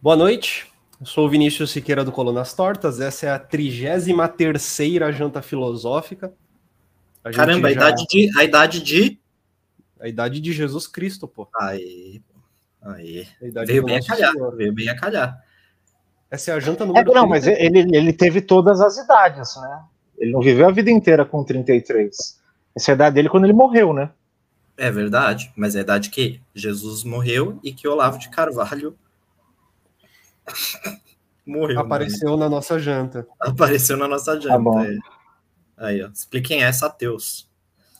Boa noite, eu sou o Vinícius Siqueira do Colunas Tortas, essa é a 33 janta filosófica. A Caramba, já... a, idade de, a idade de... A idade de Jesus Cristo, pô. Aí, aí. Veio bem a calhar, Senhor. veio bem a calhar. Essa é a janta número é, Não, 30. mas ele, ele teve todas as idades, né? Ele não viveu a vida inteira com 33. Essa é a idade dele quando ele morreu, né? É verdade, mas é a idade que Jesus morreu e que Olavo de Carvalho morreu. Apareceu mano. na nossa janta. Apareceu na nossa janta. Tá bom. É. Aí, ó. Expliquem essa, ateus.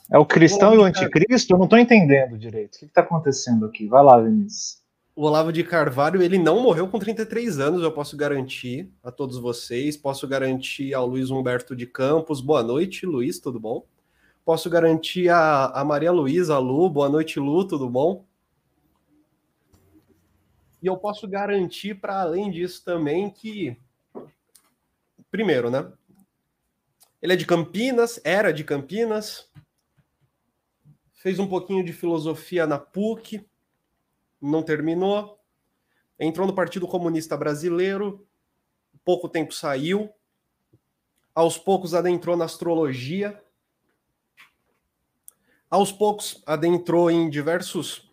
É o cristão e o anticristo? Eu não estou entendendo direito. O que está acontecendo aqui? Vai lá, Vinícius. O Olavo de Carvalho, ele não morreu com 33 anos, eu posso garantir a todos vocês. Posso garantir ao Luiz Humberto de Campos. Boa noite, Luiz, tudo bom? Posso garantir a, a Maria Luísa, a Lu. Boa noite, Lu, tudo bom? E eu posso garantir, para além disso, também que. Primeiro, né? Ele é de Campinas, era de Campinas, fez um pouquinho de filosofia na PUC, não terminou, entrou no Partido Comunista Brasileiro, pouco tempo saiu, aos poucos adentrou na astrologia, aos poucos adentrou em diversos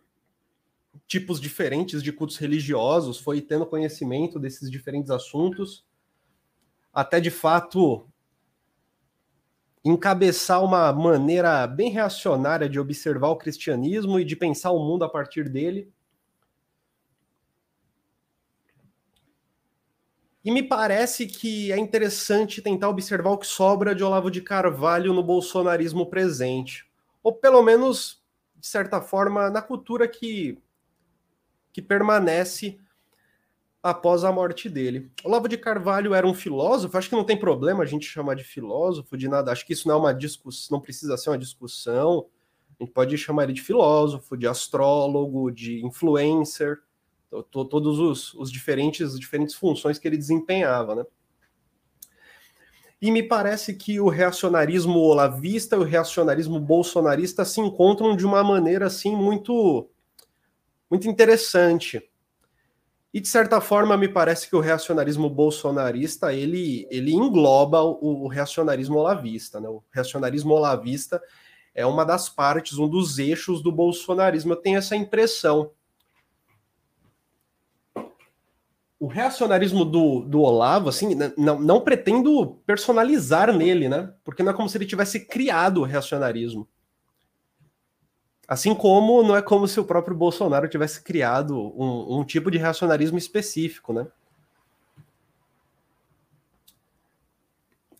tipos diferentes de cultos religiosos, foi tendo conhecimento desses diferentes assuntos, até de fato encabeçar uma maneira bem reacionária de observar o cristianismo e de pensar o mundo a partir dele. E me parece que é interessante tentar observar o que sobra de Olavo de Carvalho no bolsonarismo presente, ou pelo menos, de certa forma, na cultura que, que permanece após a morte dele. Olavo de Carvalho era um filósofo, acho que não tem problema a gente chamar de filósofo, de nada, acho que isso não é uma discussão, não precisa ser uma discussão, a gente pode chamar ele de filósofo, de astrólogo, de influencer, todos os, os diferentes, as diferentes funções que ele desempenhava, né? E me parece que o reacionarismo olavista e o reacionarismo bolsonarista se encontram de uma maneira assim muito muito interessante e de certa forma me parece que o reacionarismo bolsonarista ele, ele engloba o, o reacionarismo olavista, né? O reacionarismo olavista é uma das partes, um dos eixos do bolsonarismo. Eu tenho essa impressão. O reacionarismo do, do Olavo, assim, não, não pretendo personalizar nele, né? Porque não é como se ele tivesse criado o reacionarismo. Assim como não é como se o próprio Bolsonaro tivesse criado um, um tipo de reacionarismo específico, né?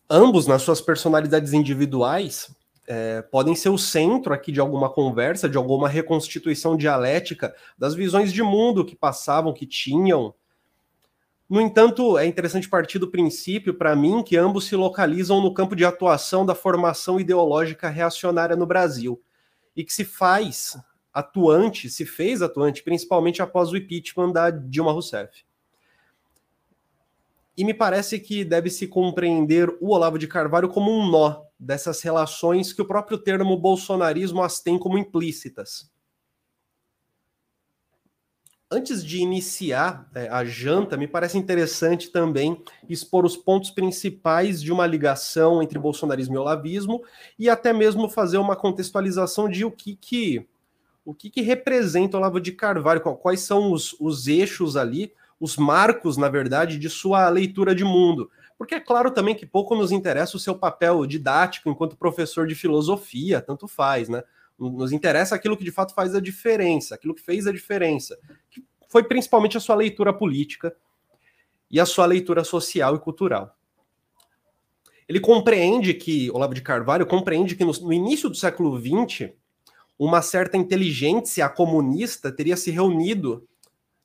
Ambos, nas suas personalidades individuais, é, podem ser o centro aqui de alguma conversa, de alguma reconstituição dialética das visões de mundo que passavam, que tinham. No entanto, é interessante partir do princípio, para mim, que ambos se localizam no campo de atuação da formação ideológica reacionária no Brasil e que se faz atuante, se fez atuante, principalmente após o impeachment da Dilma Rousseff. E me parece que deve se compreender o Olavo de Carvalho como um nó dessas relações que o próprio termo bolsonarismo as tem como implícitas. Antes de iniciar é, a janta, me parece interessante também expor os pontos principais de uma ligação entre bolsonarismo e olavismo e até mesmo fazer uma contextualização de o que, que o que, que representa o Olavo de Carvalho, quais são os, os eixos ali, os marcos, na verdade, de sua leitura de mundo. Porque é claro também que pouco nos interessa o seu papel didático enquanto professor de filosofia, tanto faz, né? Nos interessa aquilo que de fato faz a diferença, aquilo que fez a diferença, que foi principalmente a sua leitura política e a sua leitura social e cultural. Ele compreende que, Olavo de Carvalho compreende que no, no início do século XX, uma certa inteligência comunista teria se reunido,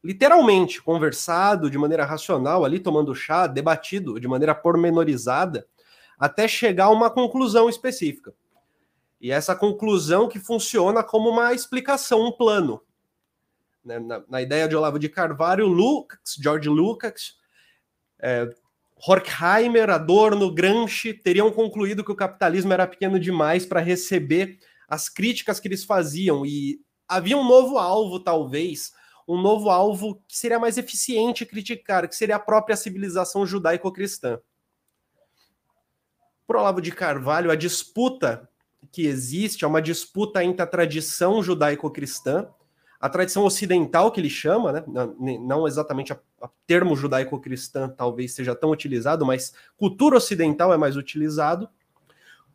literalmente, conversado de maneira racional, ali tomando chá, debatido de maneira pormenorizada, até chegar a uma conclusão específica. E essa conclusão que funciona como uma explicação, um plano. Né? Na, na, ideia de Olavo de Carvalho, Lucas, George Lucas, é, Horkheimer, Adorno, Gramsci teriam concluído que o capitalismo era pequeno demais para receber as críticas que eles faziam e havia um novo alvo, talvez, um novo alvo que seria mais eficiente criticar, que seria a própria civilização judaico-cristã. Por Olavo de Carvalho, a disputa que existe é uma disputa entre a tradição judaico-cristã, a tradição ocidental que ele chama, né? não exatamente o termo judaico-cristã talvez seja tão utilizado, mas cultura ocidental é mais utilizado,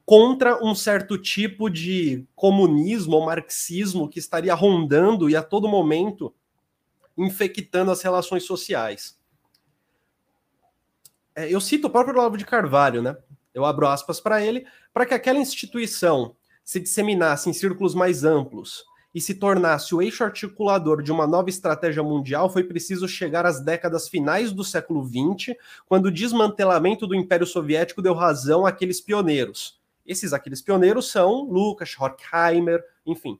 contra um certo tipo de comunismo ou marxismo que estaria rondando e a todo momento infectando as relações sociais. É, eu cito o próprio Olavo de Carvalho, né? Eu abro aspas para ele, para que aquela instituição se disseminasse em círculos mais amplos e se tornasse o eixo articulador de uma nova estratégia mundial, foi preciso chegar às décadas finais do século XX, quando o desmantelamento do Império Soviético deu razão àqueles pioneiros. Esses aqueles pioneiros são Lucas, Horkheimer, enfim.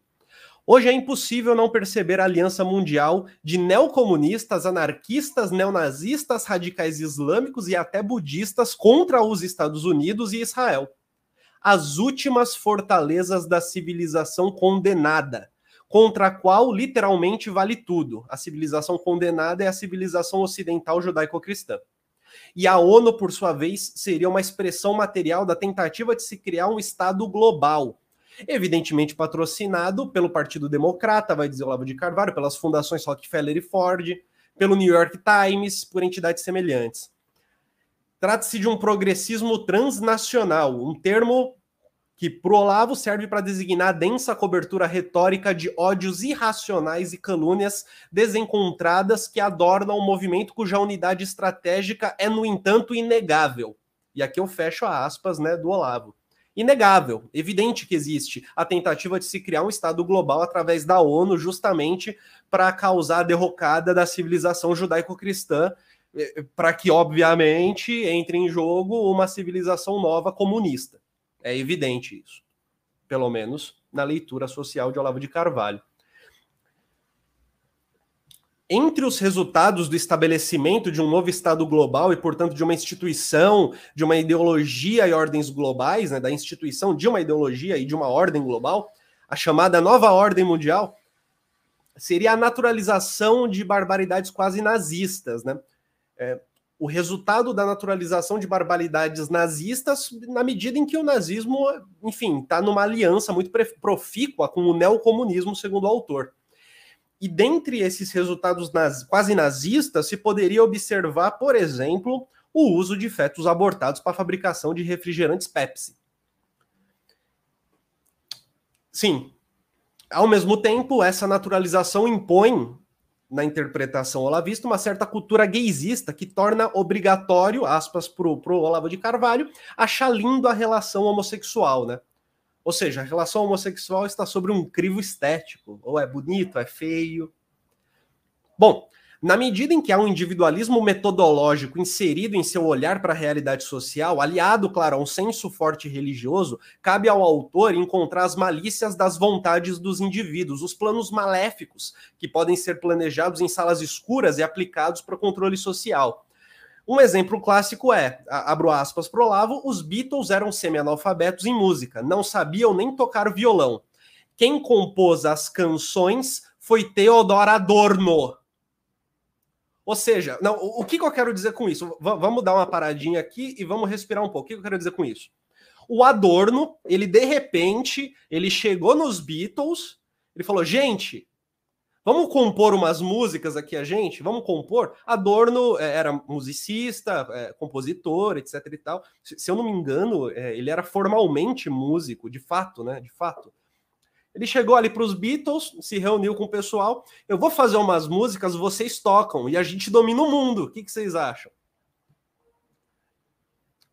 Hoje é impossível não perceber a aliança mundial de neocomunistas, anarquistas, neonazistas, radicais islâmicos e até budistas contra os Estados Unidos e Israel. As últimas fortalezas da civilização condenada, contra a qual literalmente vale tudo. A civilização condenada é a civilização ocidental judaico-cristã. E a ONU, por sua vez, seria uma expressão material da tentativa de se criar um Estado global, evidentemente patrocinado pelo Partido Democrata, vai dizer Olavo de Carvalho, pelas fundações Rockefeller e Ford, pelo New York Times, por entidades semelhantes. Trata-se de um progressismo transnacional, um termo que pro Olavo serve para designar a densa cobertura retórica de ódios irracionais e calúnias desencontradas que adornam um movimento cuja unidade estratégica é, no entanto, inegável. E aqui eu fecho aspas né, do Olavo inegável, evidente que existe a tentativa de se criar um Estado global através da ONU, justamente para causar a derrocada da civilização judaico-cristã, eh, para que, obviamente, entre em jogo uma civilização nova comunista. É evidente isso, pelo menos na leitura social de Olavo de Carvalho entre os resultados do estabelecimento de um novo Estado global e, portanto, de uma instituição, de uma ideologia e ordens globais, né, da instituição de uma ideologia e de uma ordem global, a chamada nova ordem mundial, seria a naturalização de barbaridades quase nazistas. Né? É, o resultado da naturalização de barbaridades nazistas, na medida em que o nazismo, enfim, está numa aliança muito profícua com o neocomunismo, segundo o autor. E dentre esses resultados naz quase nazistas, se poderia observar, por exemplo, o uso de fetos abortados para a fabricação de refrigerantes Pepsi. Sim, ao mesmo tempo, essa naturalização impõe, na interpretação olavista, uma certa cultura gaysista que torna obrigatório, aspas, para o Olavo de Carvalho, achar lindo a relação homossexual, né? Ou seja, a relação homossexual está sobre um crivo estético, ou é bonito, é feio. Bom, na medida em que há um individualismo metodológico inserido em seu olhar para a realidade social, aliado, claro, a um senso forte religioso, cabe ao autor encontrar as malícias das vontades dos indivíduos, os planos maléficos que podem ser planejados em salas escuras e aplicados para o controle social. Um exemplo clássico é, abro aspas pro Olavo, os Beatles eram semi-analfabetos em música, não sabiam nem tocar violão. Quem compôs as canções foi Theodor Adorno. Ou seja, não, o, que, que eu quero dizer com isso? V vamos dar uma paradinha aqui e vamos respirar um pouco. O que eu quero dizer com isso? O Adorno, ele de repente, ele chegou nos Beatles, ele falou: gente, Vamos compor umas músicas aqui a gente? Vamos compor? Adorno é, era musicista, é, compositor, etc e tal. Se, se eu não me engano, é, ele era formalmente músico, de fato, né? De fato. Ele chegou ali para os Beatles, se reuniu com o pessoal. Eu vou fazer umas músicas, vocês tocam e a gente domina o mundo. O que, que vocês acham?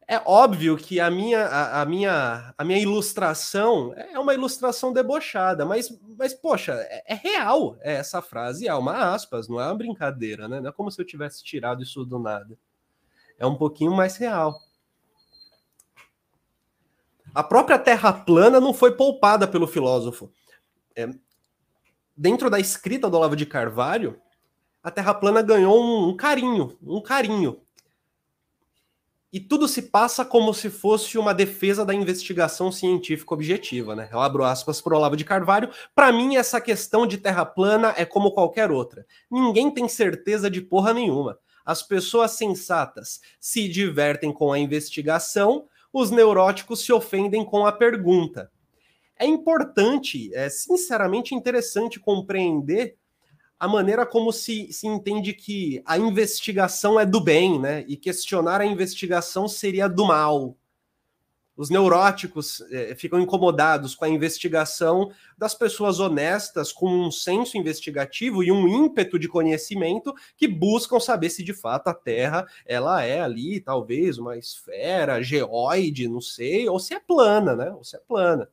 É óbvio que a minha, a, a, minha, a minha ilustração é uma ilustração debochada, mas, mas poxa, é, é, real essa frase, é uma aspas, não é uma brincadeira, né? Não é como se eu tivesse tirado isso do nada. É um pouquinho mais real. A própria Terra plana não foi poupada pelo filósofo. É, dentro da escrita do Olavo de Carvalho, a Terra plana ganhou um, um carinho, um carinho e tudo se passa como se fosse uma defesa da investigação científica objetiva, né? Eu abro aspas para Olavo de Carvalho. Para mim, essa questão de terra plana é como qualquer outra. Ninguém tem certeza de porra nenhuma. As pessoas sensatas se divertem com a investigação, os neuróticos se ofendem com a pergunta. É importante, é sinceramente interessante compreender a maneira como se, se entende que a investigação é do bem, né? E questionar a investigação seria do mal. Os neuróticos é, ficam incomodados com a investigação das pessoas honestas, com um senso investigativo e um ímpeto de conhecimento que buscam saber se de fato a Terra ela é ali, talvez, uma esfera geoide, não sei, ou se é plana, né? Ou se é plana.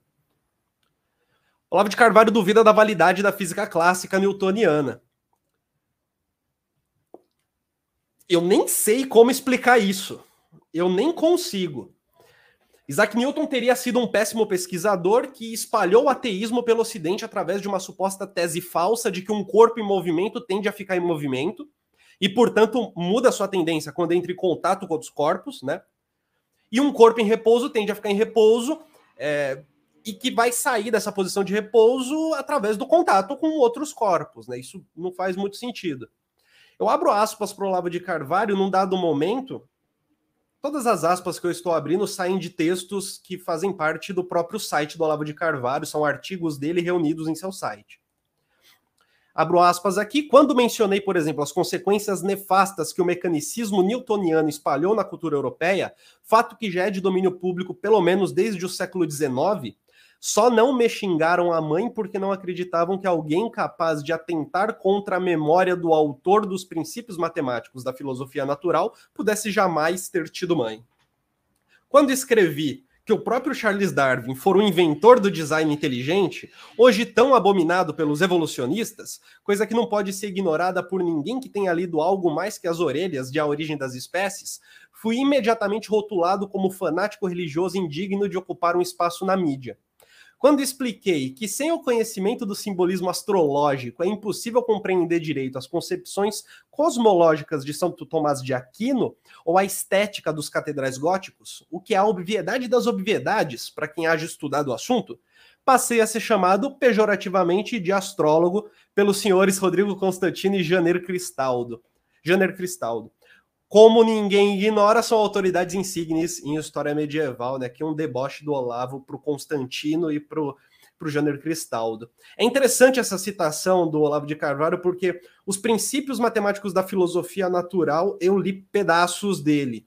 Olavo de Carvalho duvida da validade da física clássica newtoniana. Eu nem sei como explicar isso. Eu nem consigo. Isaac Newton teria sido um péssimo pesquisador que espalhou o ateísmo pelo Ocidente através de uma suposta tese falsa de que um corpo em movimento tende a ficar em movimento e, portanto, muda sua tendência quando entra em contato com outros corpos, né? E um corpo em repouso tende a ficar em repouso é, e que vai sair dessa posição de repouso através do contato com outros corpos, né? Isso não faz muito sentido. Eu abro aspas para o Olavo de Carvalho num dado momento. Todas as aspas que eu estou abrindo saem de textos que fazem parte do próprio site do Olavo de Carvalho, são artigos dele reunidos em seu site. Abro aspas aqui. Quando mencionei, por exemplo, as consequências nefastas que o mecanicismo newtoniano espalhou na cultura europeia, fato que já é de domínio público pelo menos desde o século XIX, só não me xingaram a mãe porque não acreditavam que alguém capaz de atentar contra a memória do autor dos princípios matemáticos da filosofia natural pudesse jamais ter tido mãe. Quando escrevi que o próprio Charles Darwin for o inventor do design inteligente, hoje tão abominado pelos evolucionistas, coisa que não pode ser ignorada por ninguém que tenha lido algo mais que as orelhas de A Origem das Espécies, fui imediatamente rotulado como fanático religioso indigno de ocupar um espaço na mídia. Quando expliquei que sem o conhecimento do simbolismo astrológico é impossível compreender direito as concepções cosmológicas de Santo Tomás de Aquino ou a estética dos catedrais góticos, o que é a obviedade das obviedades para quem haja estudado o assunto, passei a ser chamado pejorativamente de astrólogo pelos senhores Rodrigo Constantino e Janeiro Cristaldo. Janeiro Cristaldo como ninguém ignora, são autoridades insígnes em história medieval, né? Que é um deboche do Olavo para o Constantino e para o Janeiro Cristaldo. É interessante essa citação do Olavo de Carvalho, porque os princípios matemáticos da filosofia natural, eu li pedaços dele.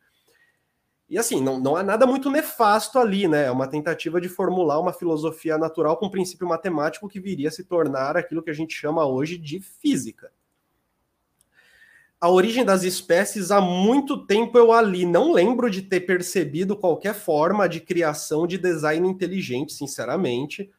E assim, não, não há nada muito nefasto ali, né? É uma tentativa de formular uma filosofia natural com princípio matemático que viria a se tornar aquilo que a gente chama hoje de física a origem das espécies há muito tempo eu ali não lembro de ter percebido qualquer forma de criação de design inteligente, sinceramente.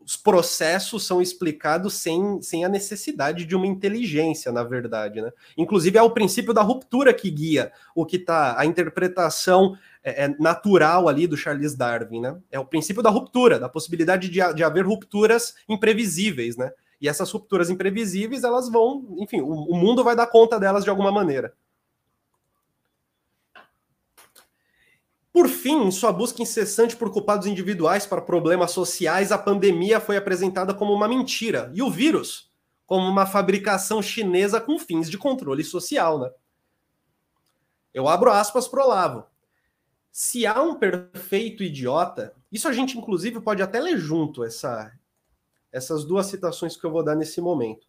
Os processos são explicados sem, sem a necessidade de uma inteligência, na verdade, né? Inclusive é o princípio da ruptura que guia o que tá a interpretação é, é natural ali do Charles Darwin, né? É o princípio da ruptura, da possibilidade de, de haver rupturas imprevisíveis, né? E essas rupturas imprevisíveis, elas vão, enfim, o, o mundo vai dar conta delas de alguma maneira. Por fim, em sua busca incessante por culpados individuais para problemas sociais, a pandemia foi apresentada como uma mentira e o vírus como uma fabricação chinesa com fins de controle social, né? Eu abro aspas pro Olavo. Se há um perfeito idiota, isso a gente inclusive pode até ler junto essa essas duas citações que eu vou dar nesse momento.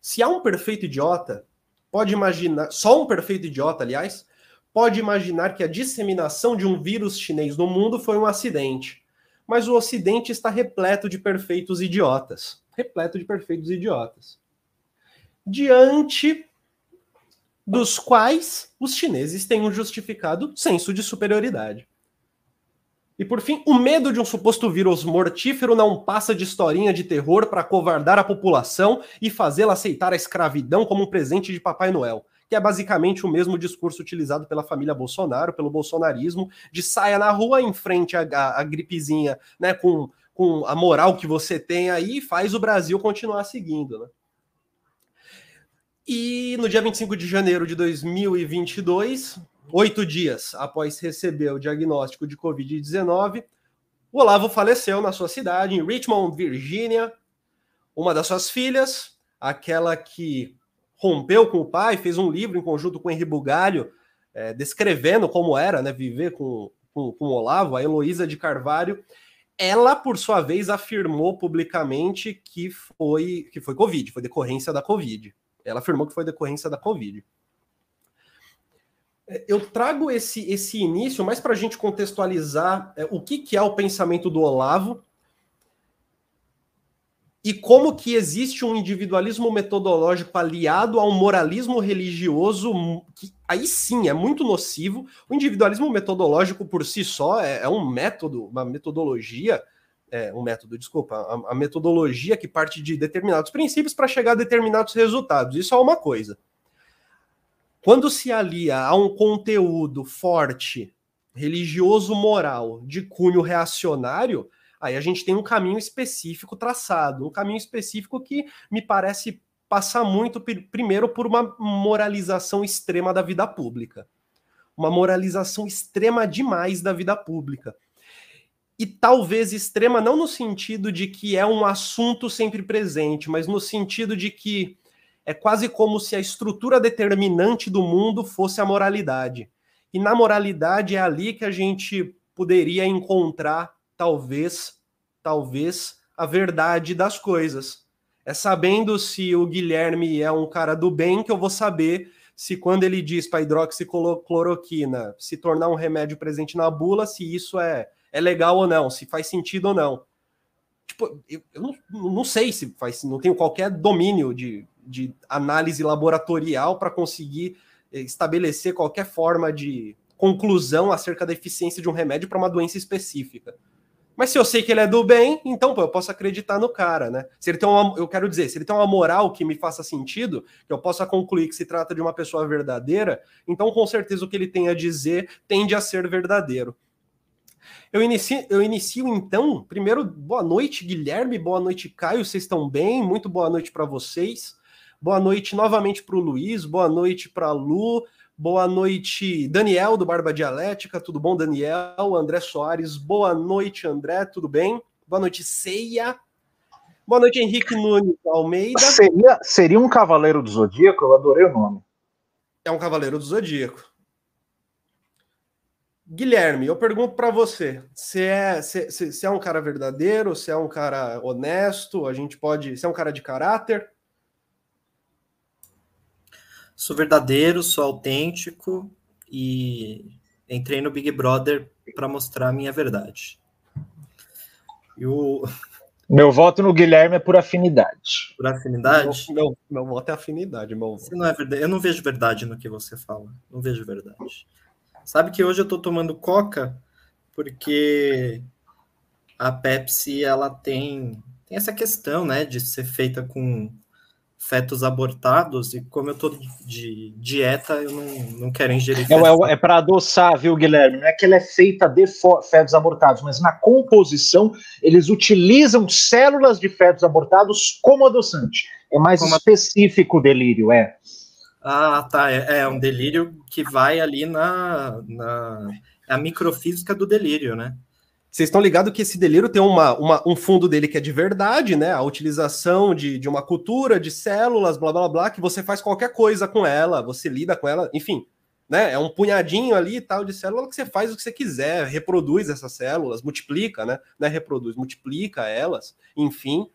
Se há um perfeito idiota, pode imaginar, só um perfeito idiota, aliás, pode imaginar que a disseminação de um vírus chinês no mundo foi um acidente. Mas o Ocidente está repleto de perfeitos idiotas. Repleto de perfeitos idiotas. Diante dos quais os chineses têm um justificado senso de superioridade. E por fim, o medo de um suposto vírus mortífero não passa de historinha de terror para covardar a população e fazê-la aceitar a escravidão como um presente de Papai Noel, que é basicamente o mesmo discurso utilizado pela família Bolsonaro, pelo bolsonarismo, de saia na rua em frente à, à, à gripezinha, né, com, com a moral que você tem aí, faz o Brasil continuar seguindo, né? E no dia 25 de janeiro de 2022, oito dias após receber o diagnóstico de Covid-19, o Olavo faleceu na sua cidade, em Richmond, Virgínia. Uma das suas filhas, aquela que rompeu com o pai, fez um livro em conjunto com Henri Bugalho, é, descrevendo como era né, viver com, com, com o Olavo, a Heloísa de Carvalho. Ela, por sua vez, afirmou publicamente que foi, que foi Covid, foi decorrência da Covid. Ela afirmou que foi decorrência da Covid. Eu trago esse, esse início mais para a gente contextualizar é, o que, que é o pensamento do Olavo e como que existe um individualismo metodológico aliado a um moralismo religioso que aí sim é muito nocivo. O individualismo metodológico por si só é, é um método, uma metodologia, é, um método, desculpa, a, a metodologia que parte de determinados princípios para chegar a determinados resultados. Isso é uma coisa. Quando se alia a um conteúdo forte, religioso, moral, de cunho reacionário, aí a gente tem um caminho específico traçado, um caminho específico que me parece passar muito primeiro por uma moralização extrema da vida pública. Uma moralização extrema demais da vida pública. E talvez extrema não no sentido de que é um assunto sempre presente, mas no sentido de que é quase como se a estrutura determinante do mundo fosse a moralidade. E na moralidade é ali que a gente poderia encontrar, talvez, talvez, a verdade das coisas. É sabendo se o Guilherme é um cara do bem que eu vou saber se quando ele diz para hidroxicloroquina se tornar um remédio presente na bula, se isso é, é legal ou não, se faz sentido ou não. Tipo, eu, eu não, não sei se faz, não tenho qualquer domínio de, de análise laboratorial para conseguir eh, estabelecer qualquer forma de conclusão acerca da eficiência de um remédio para uma doença específica. Mas se eu sei que ele é do bem, então pô, eu posso acreditar no cara, né? Se ele tem uma, eu quero dizer, se ele tem uma moral que me faça sentido, que eu possa concluir que se trata de uma pessoa verdadeira, então com certeza o que ele tem a dizer tende a ser verdadeiro. Eu inicio, eu inicio então, primeiro, boa noite, Guilherme, boa noite, Caio, vocês estão bem? Muito boa noite para vocês. Boa noite novamente para o Luiz, boa noite para a Lu, boa noite Daniel do Barba Dialética, tudo bom, Daniel? André Soares, boa noite, André, tudo bem? Boa noite, Ceia. Boa noite, Henrique Nunes Almeida. Seria, seria um Cavaleiro do Zodíaco? Eu adorei o nome. É um Cavaleiro do Zodíaco. Guilherme, eu pergunto para você, se é, se, se, se, é um cara verdadeiro, se é um cara honesto, a gente pode, se é um cara de caráter? Sou verdadeiro, sou autêntico e entrei no Big Brother para mostrar a minha verdade. E o... Meu voto no Guilherme é por afinidade. Por afinidade? Meu, meu, meu voto é afinidade, meu voto. não é verdade. Eu não vejo verdade no que você fala. Não vejo verdade. Sabe que hoje eu tô tomando coca porque a Pepsi ela tem, tem essa questão, né, de ser feita com fetos abortados, e como eu tô de dieta, eu não, não quero ingerir fetos. É, é, é para adoçar, viu, Guilherme? Não é que ela é feita de fetos abortados, mas na composição eles utilizam células de fetos abortados como adoçante. É mais como específico o delírio, é. Ah, tá. É, é, um delírio que vai ali na, na a microfísica do delírio, né? Vocês estão ligados que esse delírio tem uma, uma, um fundo dele que é de verdade, né? A utilização de, de uma cultura, de células, blá blá blá, que você faz qualquer coisa com ela, você lida com ela, enfim, né? É um punhadinho ali tal de célula que você faz o que você quiser, reproduz essas células, multiplica, né? Não é reproduz, multiplica elas, enfim.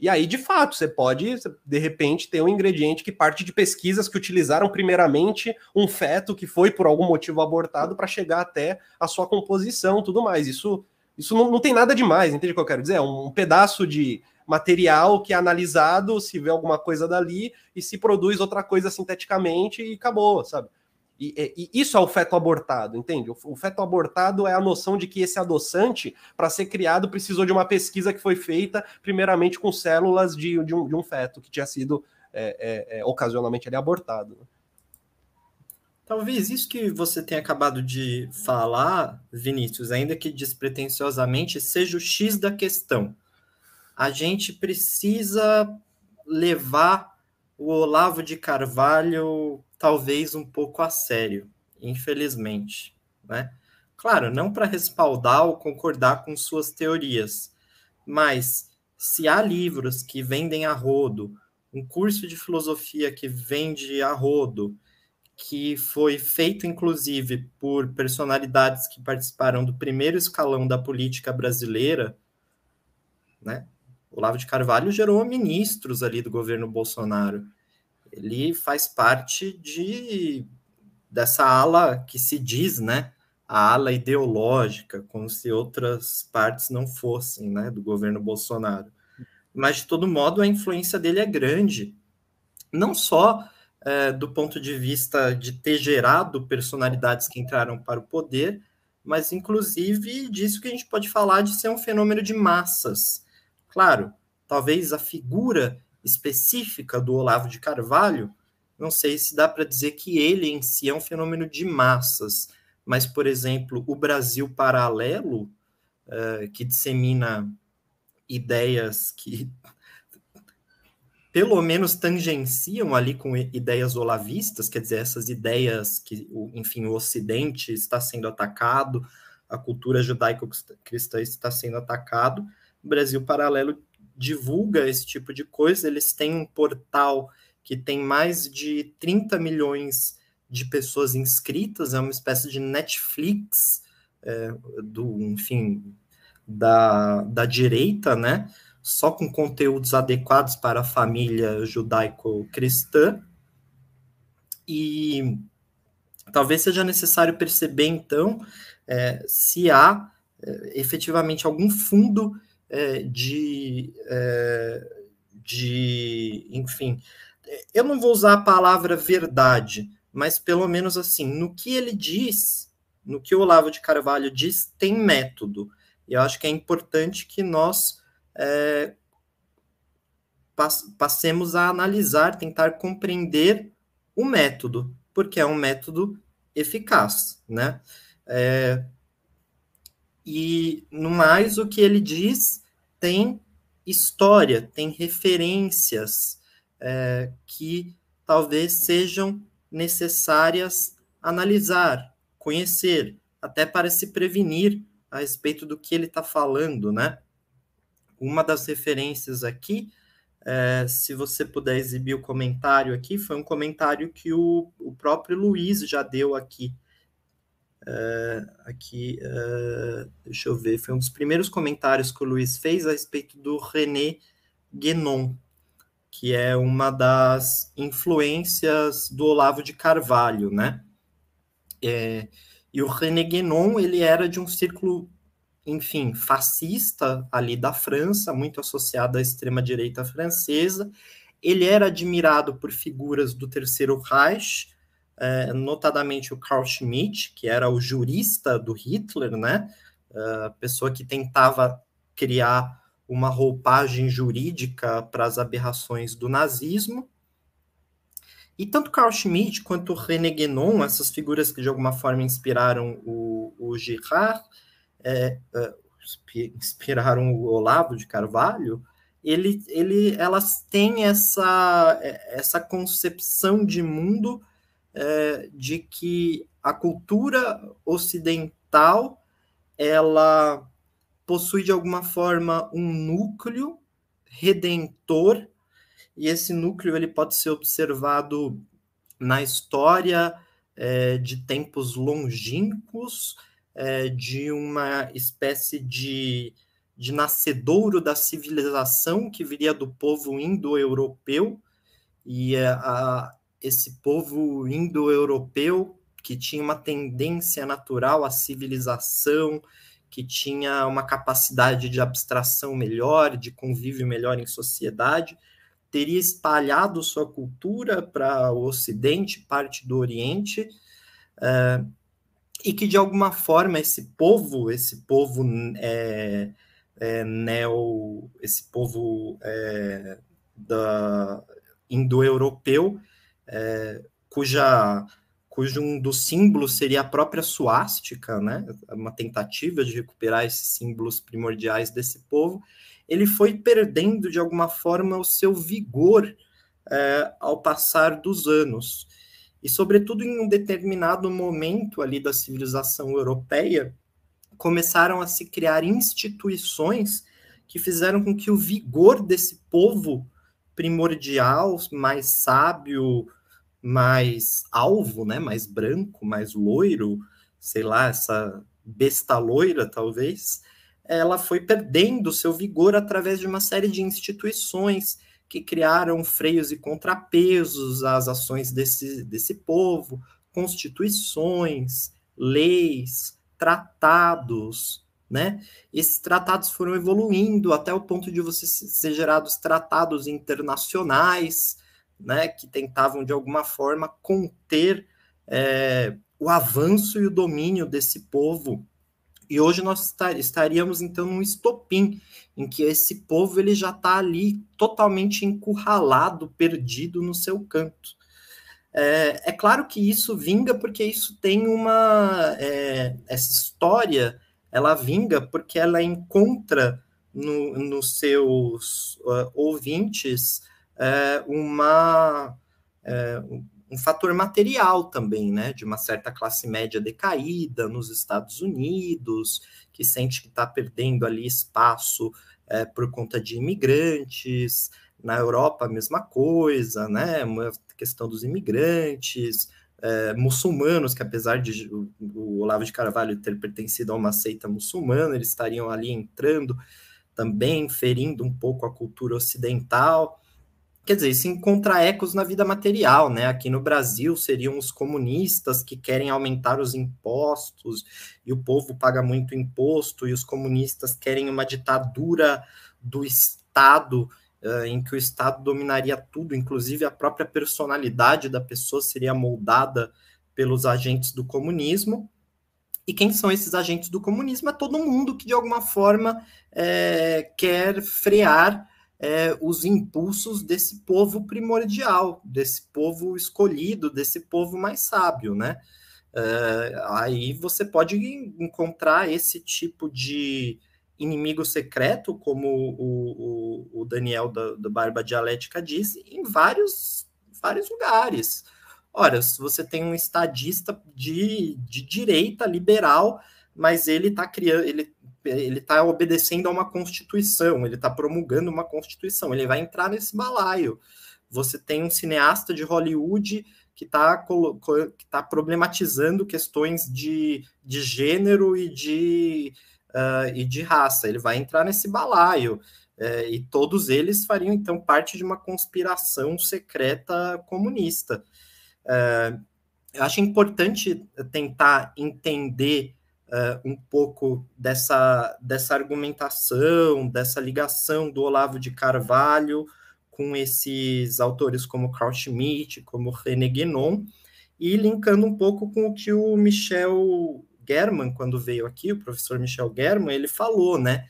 E aí, de fato, você pode, de repente, ter um ingrediente que parte de pesquisas que utilizaram primeiramente um feto que foi por algum motivo abortado para chegar até a sua composição, tudo mais. Isso isso não, não tem nada demais, entende o que eu quero dizer? É um pedaço de material que é analisado, se vê alguma coisa dali e se produz outra coisa sinteticamente e acabou, sabe? E, e, e, isso é o feto abortado, entende? O, o, feto abortado é a noção de que esse adoçante, para ser criado, precisou de uma pesquisa que foi feita, primeiramente com células de, de, um, de um, feto que tinha sido é, é, é, ocasionalmente ali, abortado. Talvez isso que você tenha acabado de falar, Vinícius, ainda que despretensiosamente, seja o X da questão. A gente precisa levar o Olavo de Carvalho talvez um pouco a sério. infelizmente, né? Claro, não para respaldar ou concordar com suas teorias, mas se há livros que vendem a rodo, um curso de filosofia que vende a rodo, que foi feito inclusive por personalidades que participaram do primeiro escalão da política brasileira, né? Olavo de Carvalho gerou ministros ali do governo Bolsonaro. Ele faz parte de dessa ala que se diz, né, a ala ideológica, como se outras partes não fossem, né, do governo Bolsonaro. Mas de todo modo a influência dele é grande, não só é, do ponto de vista de ter gerado personalidades que entraram para o poder, mas inclusive disso que a gente pode falar de ser um fenômeno de massas. Claro, talvez a figura específica do Olavo de Carvalho, não sei se dá para dizer que ele em si é um fenômeno de massas, mas, por exemplo, o Brasil Paralelo, uh, que dissemina ideias que pelo menos tangenciam ali com ideias olavistas, quer dizer, essas ideias que, enfim, o Ocidente está sendo atacado, a cultura judaico-cristã está sendo atacado. O Brasil Paralelo divulga esse tipo de coisa, eles têm um portal que tem mais de 30 milhões de pessoas inscritas, é uma espécie de Netflix é, do, enfim, da, da direita, né? Só com conteúdos adequados para a família judaico-cristã. E talvez seja necessário perceber, então, é, se há é, efetivamente algum fundo é, de, é, de, enfim, eu não vou usar a palavra verdade, mas pelo menos assim, no que ele diz, no que o Olavo de Carvalho diz, tem método. E eu acho que é importante que nós é, passemos a analisar, tentar compreender o método, porque é um método eficaz, né? É, e no mais o que ele diz tem história, tem referências é, que talvez sejam necessárias analisar, conhecer, até para se prevenir a respeito do que ele está falando, né? Uma das referências aqui, é, se você puder exibir o comentário aqui, foi um comentário que o, o próprio Luiz já deu aqui. É, aqui, é, deixa eu ver, foi um dos primeiros comentários que o Luiz fez a respeito do René Guénon, que é uma das influências do Olavo de Carvalho, né? É, e o René Guénon, ele era de um círculo enfim, fascista ali da França, muito associado à extrema-direita francesa. Ele era admirado por figuras do Terceiro Reich, é, notadamente o Carl Schmitt, que era o jurista do Hitler, né? A pessoa que tentava criar uma roupagem jurídica para as aberrações do nazismo. E tanto Carl Schmitt quanto René Guénon, essas figuras que de alguma forma inspiraram o, o Girard, é, é, inspiraram o Olavo de Carvalho, ele, ele, elas têm essa, é, essa concepção de mundo é, de que a cultura ocidental ela possui de alguma forma um núcleo redentor e esse núcleo ele pode ser observado na história é, de tempos longínquos é, de uma espécie de, de nascedouro da civilização que viria do povo indo-europeu, e é, a, esse povo indo-europeu que tinha uma tendência natural à civilização, que tinha uma capacidade de abstração melhor, de convívio melhor em sociedade, teria espalhado sua cultura para o Ocidente, parte do Oriente, é, e que de alguma forma esse povo, esse povo é, é, neo, esse povo é, da indo-europeu, é, cuja cujo um dos símbolos seria a própria suástica, né? Uma tentativa de recuperar esses símbolos primordiais desse povo, ele foi perdendo de alguma forma o seu vigor é, ao passar dos anos. E, sobretudo, em um determinado momento ali da civilização europeia, começaram a se criar instituições que fizeram com que o vigor desse povo primordial, mais sábio, mais alvo, né, mais branco, mais loiro, sei lá, essa besta loira, talvez, ela foi perdendo seu vigor através de uma série de instituições que criaram freios e contrapesos às ações desse, desse povo, constituições, leis, tratados, né? Esses tratados foram evoluindo até o ponto de você ser gerados tratados internacionais, né? Que tentavam de alguma forma conter é, o avanço e o domínio desse povo e hoje nós estaríamos então num estopim em que esse povo ele já está ali totalmente encurralado, perdido no seu canto. É, é, claro que isso vinga porque isso tem uma é, essa história ela vinga porque ela encontra no, nos seus uh, ouvintes é, uma é, um fator material também, né, de uma certa classe média decaída nos Estados Unidos, que sente que está perdendo ali espaço é, por conta de imigrantes, na Europa a mesma coisa, né, uma questão dos imigrantes, é, muçulmanos, que apesar de o, o Olavo de Carvalho ter pertencido a uma seita muçulmana, eles estariam ali entrando também, ferindo um pouco a cultura ocidental, quer dizer, isso encontra ecos na vida material, né? Aqui no Brasil seriam os comunistas que querem aumentar os impostos e o povo paga muito imposto e os comunistas querem uma ditadura do Estado uh, em que o Estado dominaria tudo, inclusive a própria personalidade da pessoa seria moldada pelos agentes do comunismo. E quem são esses agentes do comunismo? É todo mundo que de alguma forma é, quer frear é, os impulsos desse povo primordial, desse povo escolhido, desse povo mais sábio, né? É, aí você pode encontrar esse tipo de inimigo secreto, como o, o, o Daniel da, Barba Dialética diz, em vários, vários lugares. Ora, se você tem um estadista de, de direita liberal, mas ele está criando, ele ele está obedecendo a uma constituição, ele está promulgando uma constituição, ele vai entrar nesse balaio. Você tem um cineasta de Hollywood que está que tá problematizando questões de, de gênero e de, uh, e de raça. Ele vai entrar nesse balaio. Uh, e todos eles fariam, então, parte de uma conspiração secreta comunista. Uh, eu acho importante tentar entender uh, um pouco dessa, dessa argumentação, dessa ligação do Olavo de Carvalho com esses autores como Carl Schmitt, como René Guénon, e linkando um pouco com o que o Michel German, quando veio aqui, o professor Michel German, ele falou, né,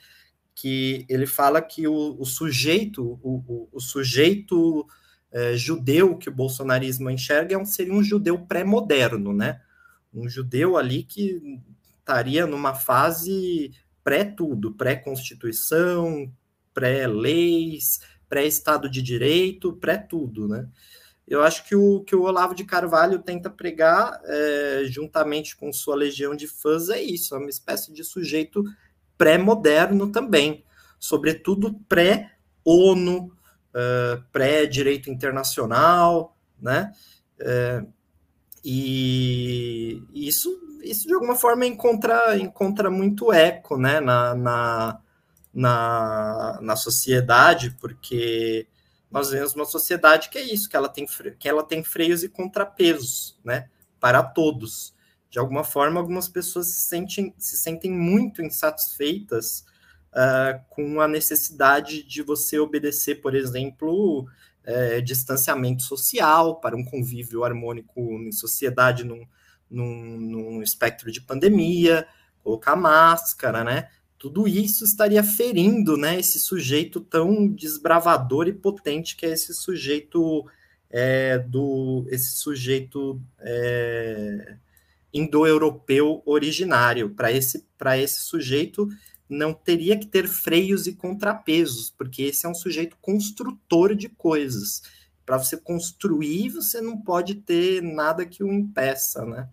que ele fala que o, o sujeito, o, o, o sujeito é, judeu que o bolsonarismo enxerga é um, seria um judeu pré-moderno, né, um judeu ali que estaria numa fase pré-tudo, pré-constituição, pré-leis, pré-estado de direito, pré-tudo, né? Eu acho que o que o Olavo de Carvalho tenta pregar, é, juntamente com sua legião de fãs, é isso, é uma espécie de sujeito pré-moderno também, sobretudo pré-ONU, uh, pré-direito internacional, né? É, e isso isso de alguma forma encontra, encontra muito eco né, na, na, na, na sociedade, porque nós vemos uma sociedade que é isso, que ela tem, que ela tem freios e contrapesos né, para todos. De alguma forma, algumas pessoas se sentem, se sentem muito insatisfeitas uh, com a necessidade de você obedecer, por exemplo, uh, distanciamento social para um convívio harmônico em sociedade, num, num, num espectro de pandemia, colocar máscara, né? Tudo isso estaria ferindo, né? Esse sujeito tão desbravador e potente que é esse sujeito é, do esse sujeito é, indo-europeu originário. Para esse para esse sujeito não teria que ter freios e contrapesos, porque esse é um sujeito construtor de coisas. Para você construir, você não pode ter nada que o impeça, né?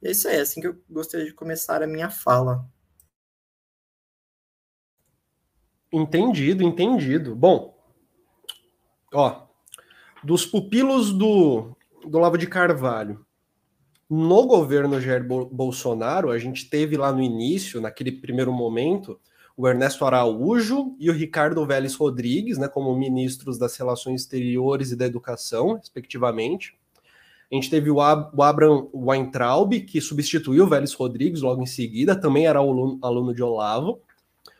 E é isso aí, é assim que eu gostaria de começar a minha fala. Entendido, entendido. Bom, ó, dos pupilos do, do Lavo de Carvalho, no governo Jair Bolsonaro, a gente teve lá no início, naquele primeiro momento, o Ernesto Araújo e o Ricardo Vélez Rodrigues, né, como ministros das Relações Exteriores e da Educação, respectivamente. A gente teve o, Ab o Abraham Weintraub, que substituiu o Vélez Rodrigues logo em seguida, também era aluno, aluno de Olavo.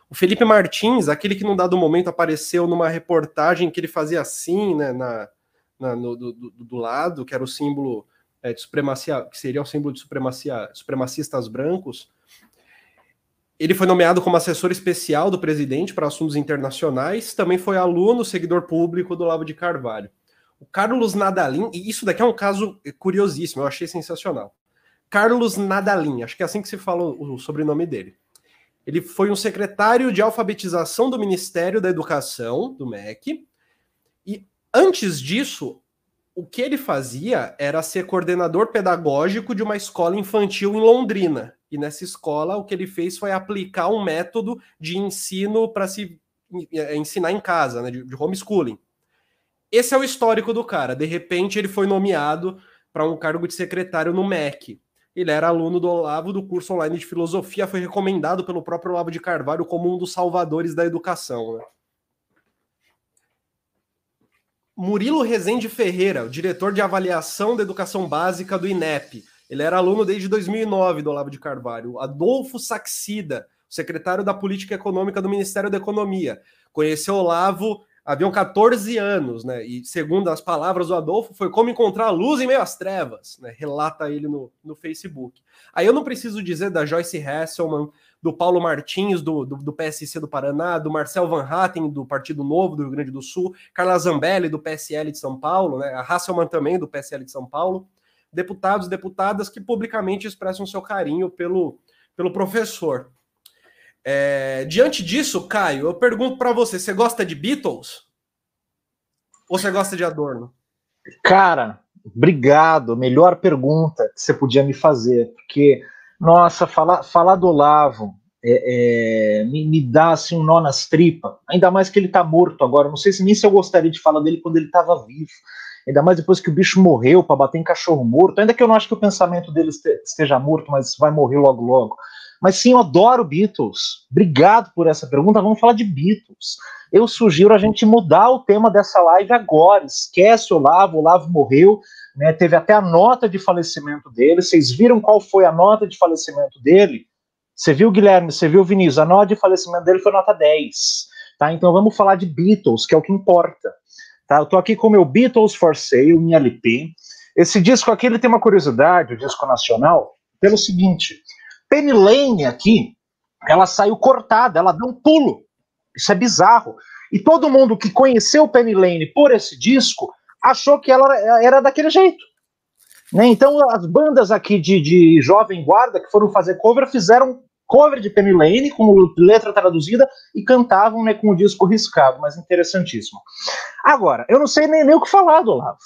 O Felipe Martins, aquele que num dado momento apareceu numa reportagem que ele fazia assim, né, na, na no, do, do, do lado, que era o símbolo é, de supremacia, que seria o símbolo de supremacia, supremacistas brancos, ele foi nomeado como assessor especial do presidente para assuntos internacionais, também foi aluno, seguidor público do Lavo de Carvalho. O Carlos Nadalim, e isso daqui é um caso curiosíssimo, eu achei sensacional. Carlos Nadalim, acho que é assim que se fala o sobrenome dele. Ele foi um secretário de alfabetização do Ministério da Educação, do MEC, e antes disso, o que ele fazia era ser coordenador pedagógico de uma escola infantil em Londrina. E nessa escola, o que ele fez foi aplicar um método de ensino para se é, ensinar em casa, né, de, homeschooling. Esse é o histórico do cara. De repente, ele foi nomeado para um cargo de secretário no MEC. Ele era aluno do Olavo do curso online de filosofia, foi recomendado pelo próprio Olavo de Carvalho como um dos salvadores da educação. Né? Murilo Rezende Ferreira, diretor de avaliação da educação básica do INEP. Ele era aluno desde 2009 do Olavo de Carvalho. Adolfo Saxida, secretário da Política Econômica do Ministério da Economia. Conheceu Olavo haviam 14 anos, né? E segundo as palavras do Adolfo, foi como encontrar a luz em meio às trevas, né? Relata ele no, no Facebook. Aí eu não preciso dizer da Joyce Hasselman, do Paulo Martins, do, do, do, PSC do Paraná, do Marcel Van Hatten, do Partido Novo do Rio Grande do Sul, Carla Zambelli, do PSL de São Paulo, né, a Hasselman também, do PSL de São Paulo, deputados e deputadas que publicamente expressam seu carinho pelo, pelo professor. É, diante disso, Caio, eu pergunto para você: você gosta de Beatles? Ou você gosta de Adorno? Cara, obrigado. Melhor pergunta que você podia me fazer, porque nossa, falar, falar do Olavo é, é, me, me, dá assim um nó nas tripas. Ainda mais que ele tá morto agora. Não sei se nem se eu gostaria de falar dele quando ele estava vivo. Ainda mais depois que o bicho morreu para bater em cachorro morto. Ainda que eu não acho que o pensamento dele esteja morto, mas vai morrer logo logo. Mas sim, eu adoro Beatles. Obrigado por essa pergunta. Vamos falar de Beatles. Eu sugiro a gente mudar o tema dessa live agora. Esquece o Olavo, o Olavo morreu né, teve até a nota de falecimento dele. Vocês viram qual foi a nota de falecimento dele? Você viu, Guilherme? Você viu, Vinícius? A nota de falecimento dele foi nota 10. Tá? Então vamos falar de Beatles, que é o que importa. Tá? Eu tô aqui com o meu Beatles for Sale, em LP. Esse disco aqui ele tem uma curiosidade, o disco nacional, pelo seguinte: Penny Lane aqui, ela saiu cortada, ela deu um pulo. Isso é bizarro. E todo mundo que conheceu Penny Lane por esse disco achou que ela era daquele jeito. Né? Então, as bandas aqui de, de jovem guarda que foram fazer cover fizeram cover de Penny Lane com letra traduzida e cantavam né, com o disco riscado, mas interessantíssimo. Agora, eu não sei nem, nem o que falar do Olavo.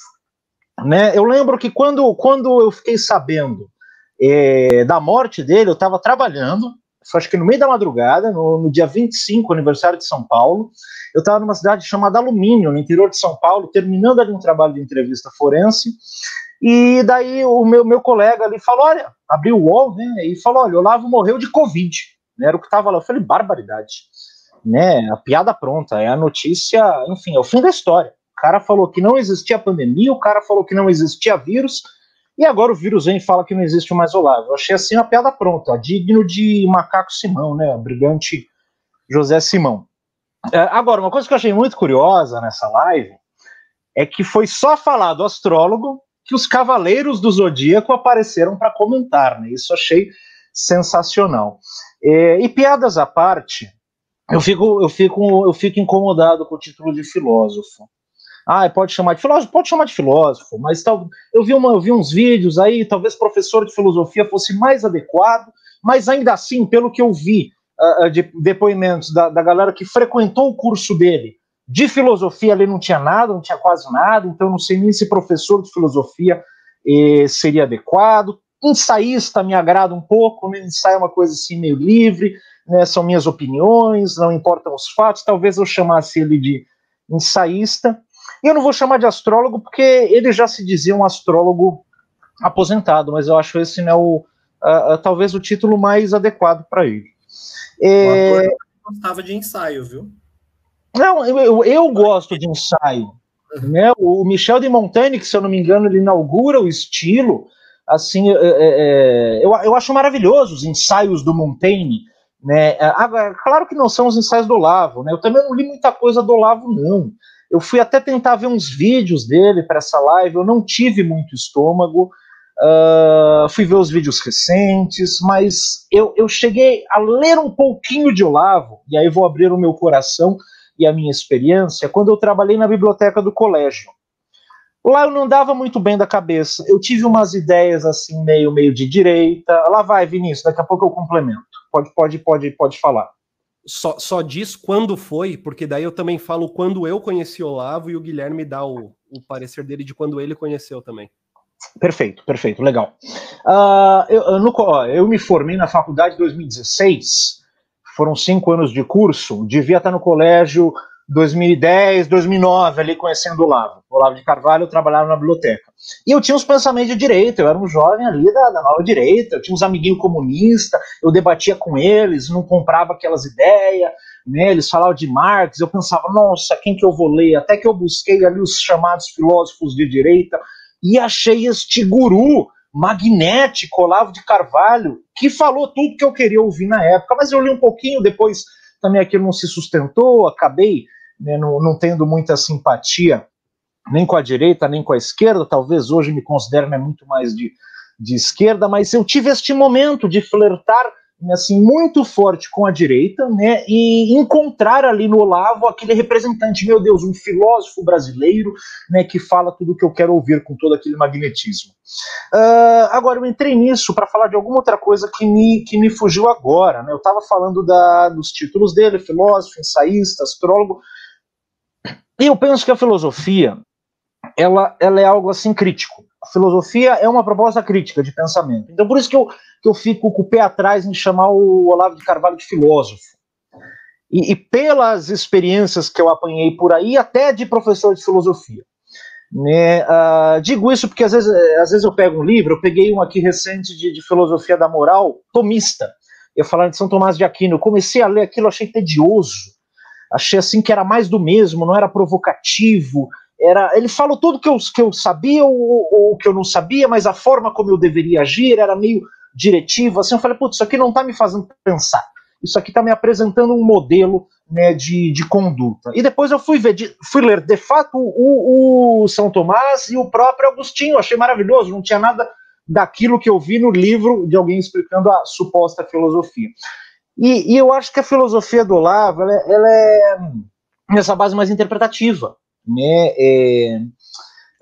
Né? Eu lembro que quando, quando eu fiquei sabendo é, da morte dele, eu estava trabalhando, acho que no meio da madrugada, no, no dia 25, aniversário de São Paulo, eu estava numa cidade chamada Alumínio, no interior de São Paulo, terminando ali um trabalho de entrevista forense, e daí o meu, meu colega ali falou, olha, abriu o UOL, né, e falou, olha, o Olavo morreu de Covid, né, era o que estava lá, eu falei, barbaridade, né, a piada pronta, é a notícia, enfim, é o fim da história, o cara falou que não existia pandemia, o cara falou que não existia vírus, e agora o vírus vem e fala que não existe mais Olavo. Eu achei assim uma piada pronta, digno de Macaco Simão, né? O brilhante José Simão. É, agora, uma coisa que eu achei muito curiosa nessa live é que foi só falar do astrólogo que os cavaleiros do zodíaco apareceram para comentar, né? Isso achei sensacional. É, e piadas à parte, eu fico, eu fico, eu fico incomodado com o título de filósofo. Ah, pode chamar de filósofo, pode chamar de filósofo, mas tal, eu vi, uma, eu vi uns vídeos aí, talvez professor de filosofia fosse mais adequado, mas ainda assim, pelo que eu vi uh, de depoimentos da, da galera que frequentou o curso dele, De filosofia ali não tinha nada, não tinha quase nada, então não sei nem se professor de filosofia eh, seria adequado. Ensaísta me agrada um pouco, né? ensaio é uma coisa assim meio livre, né? são minhas opiniões, não importam os fatos, talvez eu chamasse ele de ensaísta. E eu não vou chamar de astrólogo porque ele já se dizia um astrólogo aposentado, mas eu acho esse né, o, talvez o título mais adequado para ele. É... gostava de ensaio, viu? Não, eu, eu gosto de ensaio. Né? O Michel de Montaigne, que se eu não me engano, ele inaugura o estilo. Assim, é, é, é eu, eu acho maravilhoso os ensaios do Montaigne. Né? Agora, claro que não são os ensaios do Olavo. Né? Eu também não li muita coisa do Olavo, não. Eu fui até tentar ver uns vídeos dele para essa live, eu não tive muito estômago. Uh, fui ver os vídeos recentes, mas eu, eu cheguei a ler um pouquinho de Olavo, e aí vou abrir o meu coração e a minha experiência, quando eu trabalhei na biblioteca do colégio. Lá eu não dava muito bem da cabeça, eu tive umas ideias assim, meio, meio de direita. Lá vai, Vinícius, daqui a pouco eu complemento. Pode, pode, pode, pode falar. Só, só diz quando foi, porque daí eu também falo quando eu conheci Olavo e o Guilherme dá o, o parecer dele de quando ele conheceu também. Perfeito, perfeito, legal. Uh, eu, no, eu me formei na faculdade em 2016, foram cinco anos de curso, devia estar no colégio 2010, 2009, ali conhecendo o Olavo. O Olavo de Carvalho, trabalhava na biblioteca. E eu tinha uns pensamentos de direita, eu era um jovem ali da, da nova direita, eu tinha uns amiguinhos comunistas, eu debatia com eles, não comprava aquelas ideias, né, eles falavam de Marx, eu pensava, nossa, quem que eu vou ler? Até que eu busquei ali os chamados filósofos de direita, e achei este guru magnético, Olavo de Carvalho, que falou tudo que eu queria ouvir na época, mas eu li um pouquinho, depois também aquilo não se sustentou, acabei né, não, não, tendo muita simpatia nem com a direita, nem com a esquerda, talvez hoje me considere né, muito mais de, de esquerda, mas eu tive este momento de flertar assim, muito forte com a direita, né, e encontrar ali no Olavo aquele representante, meu Deus, um filósofo brasileiro, né, que fala tudo o que eu quero ouvir com todo aquele magnetismo. Uh, agora, eu entrei nisso para falar de alguma outra coisa que me, que me fugiu agora, né, eu estava falando da, dos títulos dele, filósofo, ensaísta, astrólogo, e eu penso que a filosofia, ela, ela é algo assim crítico. Filosofia é uma proposta crítica de pensamento. Então, por isso que eu, que eu fico com o pé atrás em chamar o Olavo de Carvalho de filósofo. E, e pelas experiências que eu apanhei por aí, até de professor de filosofia. Né, uh, digo isso porque às vezes, às vezes eu pego um livro, eu peguei um aqui recente de, de filosofia da moral, tomista, eu falando de São Tomás de Aquino, eu comecei a ler aquilo, achei tedioso, achei assim que era mais do mesmo, não era provocativo, era, ele falou tudo que eu, que eu sabia ou, ou que eu não sabia, mas a forma como eu deveria agir era meio diretivo, assim, eu falei, putz, isso aqui não está me fazendo pensar. Isso aqui está me apresentando um modelo né, de, de conduta. E depois eu fui ver, fui ler de fato o, o São Tomás e o próprio Agostinho, achei maravilhoso, não tinha nada daquilo que eu vi no livro de alguém explicando a suposta filosofia. E, e eu acho que a filosofia do Olavo ela, é, ela é nessa base mais interpretativa, né? É,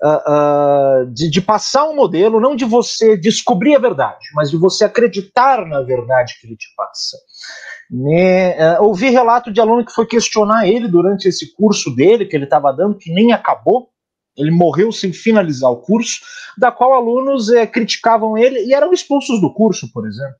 uh, uh, de, de, passar um modelo, não de você descobrir a verdade, mas de você acreditar na verdade que ele te passa. Né? Uh, ouvi relato de aluno que foi questionar ele durante esse curso dele, que ele estava dando, que nem acabou, ele morreu sem finalizar o curso, da qual alunos eh, criticavam ele e eram expulsos do curso, por exemplo.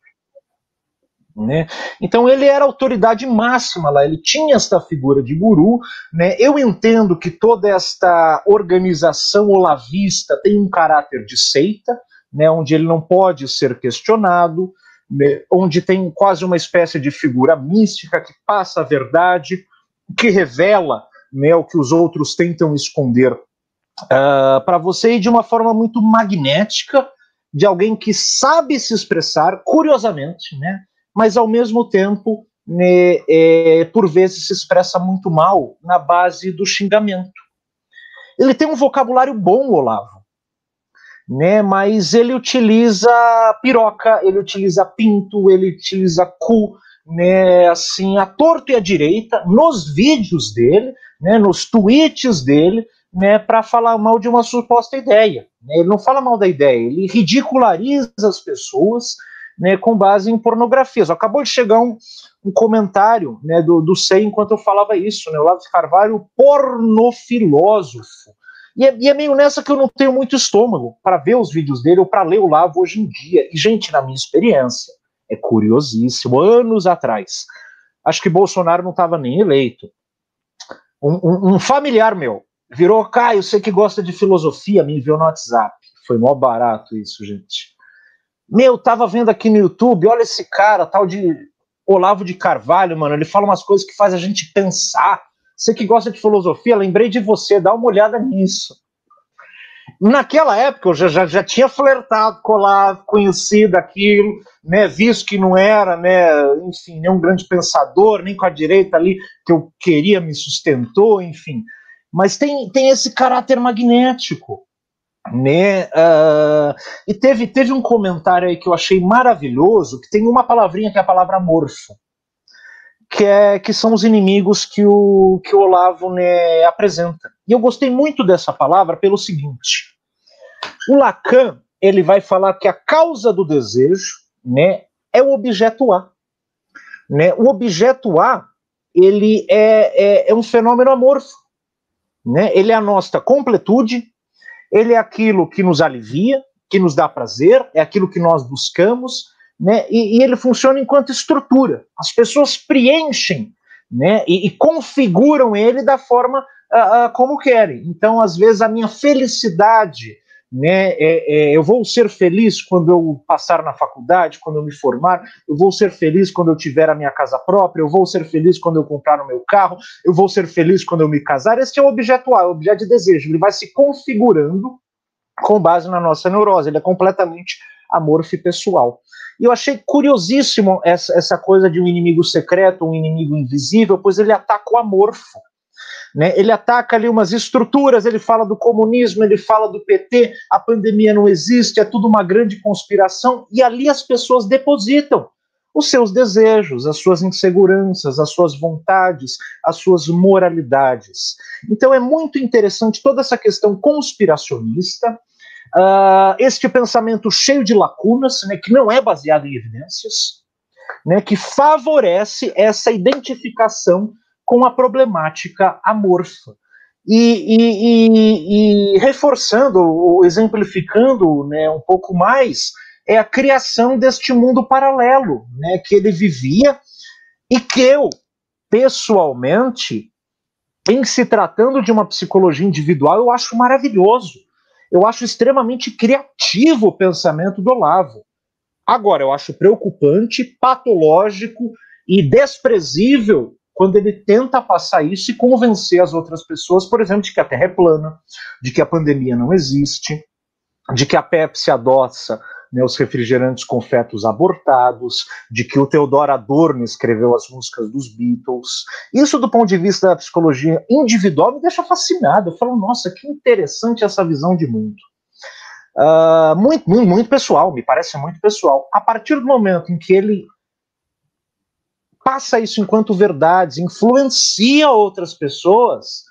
Né? Então ele era autoridade máxima lá, ele tinha esta figura de guru. Né? Eu entendo que toda esta organização olavista tem um caráter de seita, né? onde ele não pode ser questionado, né? onde tem quase uma espécie de figura mística que passa a verdade, que revela né, o que os outros tentam esconder uh, ah, para você e de uma forma muito magnética, de alguém que sabe se expressar, curiosamente, né? Mas ao mesmo tempo, né, é, por vezes se expressa muito mal na base do xingamento. Ele tem um vocabulário bom, Olavo, né, mas ele utiliza piroca, ele utiliza pinto, ele utiliza cu, né, assim, a torto e a direita, nos vídeos dele, né, nos tweets dele, né, para falar mal de uma suposta ideia. Ele não fala mal da ideia, ele ridiculariza as pessoas, né, com base em pornografias. Acabou de chegar um, um comentário né, do, do SEI enquanto eu falava isso, né, Carvalho, pornofilósofo. E é, e é, meio nessa que eu não tenho muito estômago para ver os vídeos dele ou para ler o Lavo hoje em dia. E, gente, na minha experiência, é curiosíssimo. Anos atrás, acho que Bolsonaro não estava nem eleito. Um, um, um, familiar meu virou, Caio, você que gosta de filosofia, me enviou no WhatsApp. Foi mó barato isso, gente. Meu, tava vendo aqui no YouTube, olha esse cara, tal de Olavo de Carvalho, mano, ele fala umas coisas que faz a gente pensar. Você que gosta de filosofia, lembrei de você, dá uma olhada nisso. Naquela época eu já, já, já tinha flertado com Olavo, conhecido aquilo, né, visto que não era, né, enfim, nem um grande pensador, nem com a direita ali que eu queria me sustentou, enfim. Mas tem, tem esse caráter magnético, né? Uh, e teve, teve um comentário aí que eu achei maravilhoso, que tem uma palavrinha que é a palavra morfo que, é, que são os inimigos que o, que o Olavo né, apresenta. E eu gostei muito dessa palavra pelo seguinte: o Lacan ele vai falar que a causa do desejo né, é o objeto A. Né? O objeto A ele é, é, é um fenômeno amorfo. Né? Ele é a nossa completude, ele é aquilo que nos alivia, que nos dá prazer, é aquilo que nós buscamos, né? E, e, ele funciona enquanto estrutura. As pessoas preenchem né? e, e configuram ele da forma uh, uh, como querem. Então, às vezes, a minha felicidade, né? É, é, eu vou ser feliz quando eu passar na faculdade, quando eu me formar, eu vou ser feliz quando eu tiver a minha casa própria, eu vou ser feliz quando eu comprar o meu carro, eu vou ser feliz quando eu me casar. Esse é o objeto A, o objeto de desejo. Ele vai se configurando com base na nossa neurose. Ele é completamente amorfo pessoal. E eu achei curiosíssimo essa, essa coisa de um inimigo secreto, um inimigo invisível, pois ele ataca o amorfo. Né? Ele ataca ali umas estruturas, ele fala do comunismo, ele fala do PT, a pandemia não existe, é tudo uma grande conspiração, e ali as pessoas depositam os seus desejos, as suas inseguranças, as suas vontades, as suas moralidades. Então é muito interessante toda essa questão conspiracionista, Uh, este pensamento cheio de lacunas, né, que não é baseado em evidências, né, que favorece essa identificação com a problemática amorfa. E, e, e, e reforçando, ou exemplificando né, um pouco mais, é a criação deste mundo paralelo né, que ele vivia e que eu, pessoalmente, em se tratando de uma psicologia individual, eu acho maravilhoso eu acho extremamente criativo o pensamento do Olavo. Agora, eu acho preocupante, patológico e desprezível quando ele tenta passar isso e convencer as outras pessoas, por exemplo, de que a Terra é plana, de que a pandemia não existe, de que a Pepsi adoça né, os refrigerantes com fetos abortados, de que o Theodor Adorno escreveu as músicas dos Beatles. Isso, do ponto de vista da psicologia individual, me deixa fascinado. Eu falo, nossa, que interessante essa visão de mundo. Uh, muito, muito, muito pessoal, me parece muito pessoal. A partir do momento em que ele passa isso enquanto verdades, influencia outras pessoas,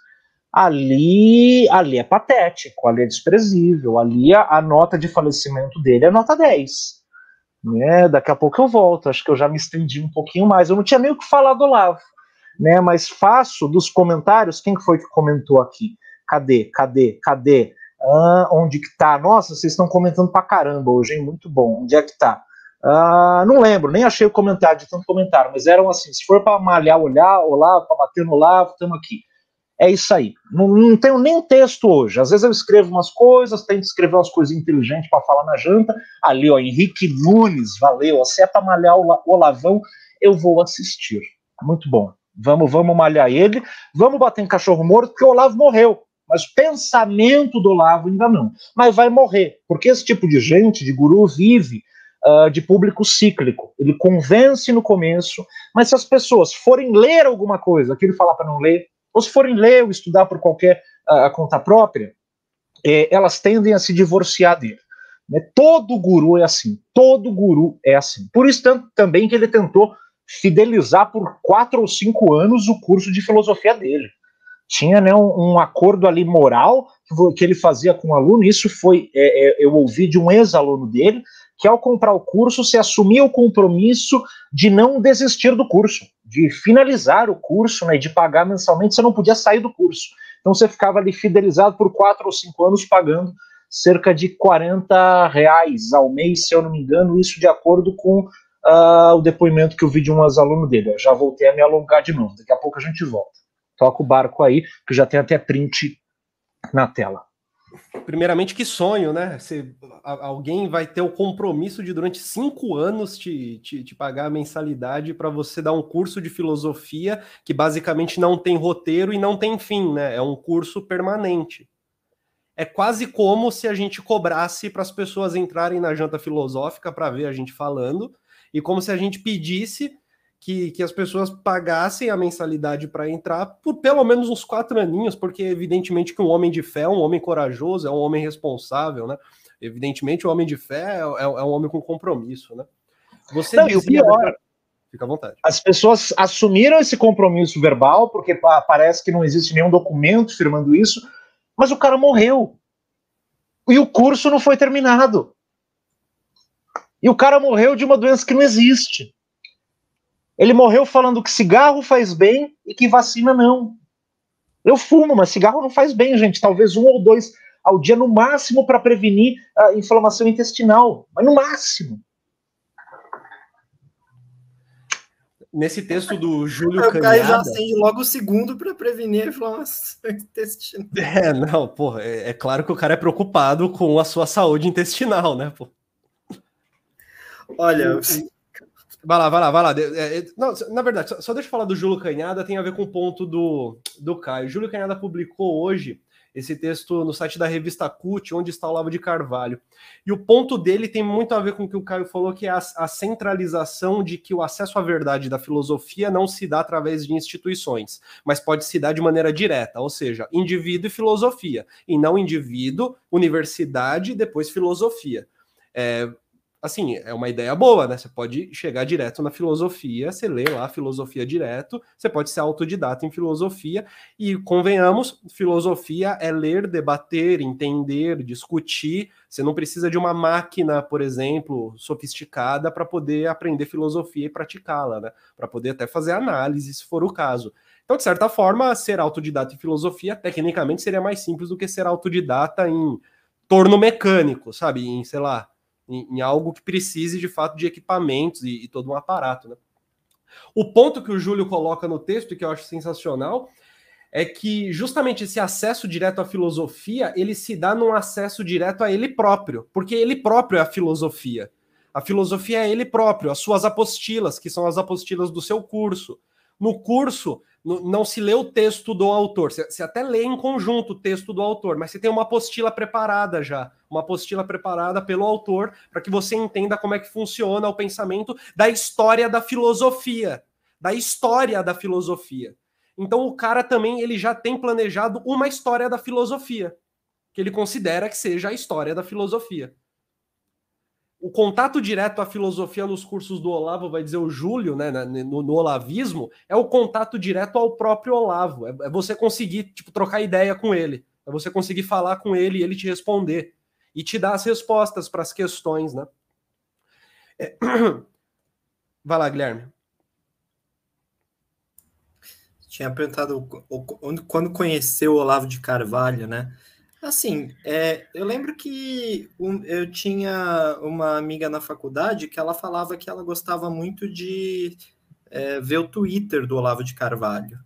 ali, ali é patético, ali é desprezível, ali a, a, nota de falecimento dele é nota 10. Né? Daqui a pouco eu volto, acho que eu já me estendi um pouquinho mais. Eu não tinha nem o que falar do Olavo, né? mas faço dos comentários, quem foi que comentou aqui? Cadê, cadê, cadê? Ah, onde que tá? Nossa, vocês estão comentando pra caramba hoje, hein? Muito bom. Onde é que tá? Ah, não lembro, nem achei o comentário de tanto comentário, mas eram assim: se for para malhar, olhar, Olavo, para bater no Olavo, estamos aqui. É isso aí. Não, não tenho nem texto hoje. Às vezes eu escrevo umas coisas, tento escrever umas coisas inteligentes para falar na janta. Ali, ó, Henrique Nunes, valeu. Se é para malhar o Olavão, eu vou assistir. Muito bom. Vamos, vamos malhar ele. Vamos bater em cachorro morto, porque o Olavo morreu. Mas pensamento do Olavo ainda não. Mas vai morrer, porque esse tipo de gente, de guru, vive uh, de público cíclico. Ele convence no começo, mas se as pessoas forem ler alguma coisa que ele falar para não ler, ou se forem ler ou estudar por qualquer uh, conta própria, é, elas tendem a se divorciar dele. Né? Todo guru é assim, todo guru é assim. Por isso tanto, também que ele tentou fidelizar por quatro ou cinco anos o curso de filosofia dele. Tinha né, um, um acordo ali moral que, que, ele fazia com o aluno, isso foi, é, é, eu ouvi de um ex-aluno dele, que ao comprar o curso você assumia o compromisso de não desistir do curso, de finalizar o curso, né, de pagar mensalmente, você não podia sair do curso. Então você ficava ali fidelizado por quatro ou cinco anos pagando cerca de 40 reais ao mês, se eu não me engano, isso de acordo com uh, o depoimento que eu vi de um ex-aluno dele. Eu já voltei a me alongar de novo, daqui a pouco a gente volta. Toca o barco aí, que já tem até print na tela. Primeiramente, que sonho, né? Se, alguém vai ter o compromisso de, durante cinco anos, te, te, te pagar a mensalidade para você dar um curso de filosofia que basicamente não tem roteiro e não tem fim, né? É um curso permanente. É quase como se a gente cobrasse para as pessoas entrarem na janta filosófica para ver a gente falando, e como se a gente pedisse que, que as pessoas pagassem a mensalidade para entrar por pelo menos uns quatro aninhos, porque evidentemente que um homem de fé é um homem corajoso, é um homem responsável, né? Evidentemente o homem de fé é, é, é um homem com compromisso, né? Você Não, dizia... e o pior, Fica à vontade. As pessoas assumiram esse compromisso verbal, porque parece que não existe nenhum documento firmando isso, mas o cara morreu. E o curso não foi terminado. E o cara morreu de uma doença que não existe. Ele morreu falando que cigarro faz bem e que vacina não. Eu fumo, mas cigarro não faz bem, gente. Talvez um ou dois ao dia no máximo para prevenir a inflamação intestinal, mas no máximo. Nesse texto do Júlio o Caio já acende logo o segundo para prevenir a inflamação intestinal. É, não, porra, é, é, claro que o cara é preocupado com a sua saúde intestinal, né, pô? Olha, Vai lá, vai lá, vai lá. É, é, não, na verdade, só, deixa eu falar do Júlio Canhada, tem a ver com o ponto do, do Caio. Júlio Canhada publicou hoje esse texto no site da revista CUT, onde está o Lavo de Carvalho. E o ponto dele tem muito a ver com o que o Caio falou, que é a, a centralização de que o acesso à verdade da filosofia não se dá através de instituições, mas pode se dar de maneira direta, ou seja, indivíduo e filosofia, e não indivíduo, universidade e depois filosofia. É, assim, é uma ideia boa, né? Você pode chegar direto na filosofia, você lê lá a filosofia direto, você pode ser autodidata em filosofia, e convenhamos, filosofia é ler, debater, entender, discutir. Você não precisa de uma máquina, por exemplo, sofisticada para poder aprender filosofia e praticá-la, né? Para poder até fazer análise, se for o caso. Então, de certa forma, ser autodidata em filosofia, tecnicamente, seria mais simples do que ser autodidata em torno mecânico, sabe? Em, sei lá, em, em algo que precise de fato de equipamentos e, e todo um aparato. Né? O ponto que o Júlio coloca no texto, que eu acho sensacional, é que justamente esse acesso direto à filosofia, ele se dá num acesso direto a ele próprio, porque ele próprio é a filosofia. A filosofia é ele próprio, as suas apostilas, que são as apostilas do seu curso. No curso, não se lê o texto do autor, você até lê em conjunto o texto do autor, mas você tem uma apostila preparada já, uma apostila preparada pelo autor para que você entenda como é que funciona o pensamento da história da filosofia, da história da filosofia. Então o cara também ele já tem planejado uma história da filosofia, que ele considera que seja a história da filosofia o contato direto à filosofia nos cursos do Olavo, vai dizer o Júlio, né, no, no olavismo, é o contato direto ao próprio Olavo. É, é, você conseguir tipo, trocar ideia com ele. É você conseguir falar com ele e ele te responder. E te dar as respostas para as questões, né? É... Vai lá, Guilherme. Tinha perguntado quando conheceu o Olavo de Carvalho, né? Assim, é, eu lembro que um, eu tinha uma amiga na faculdade que ela falava que ela gostava muito de é, ver o Twitter do Olavo de Carvalho.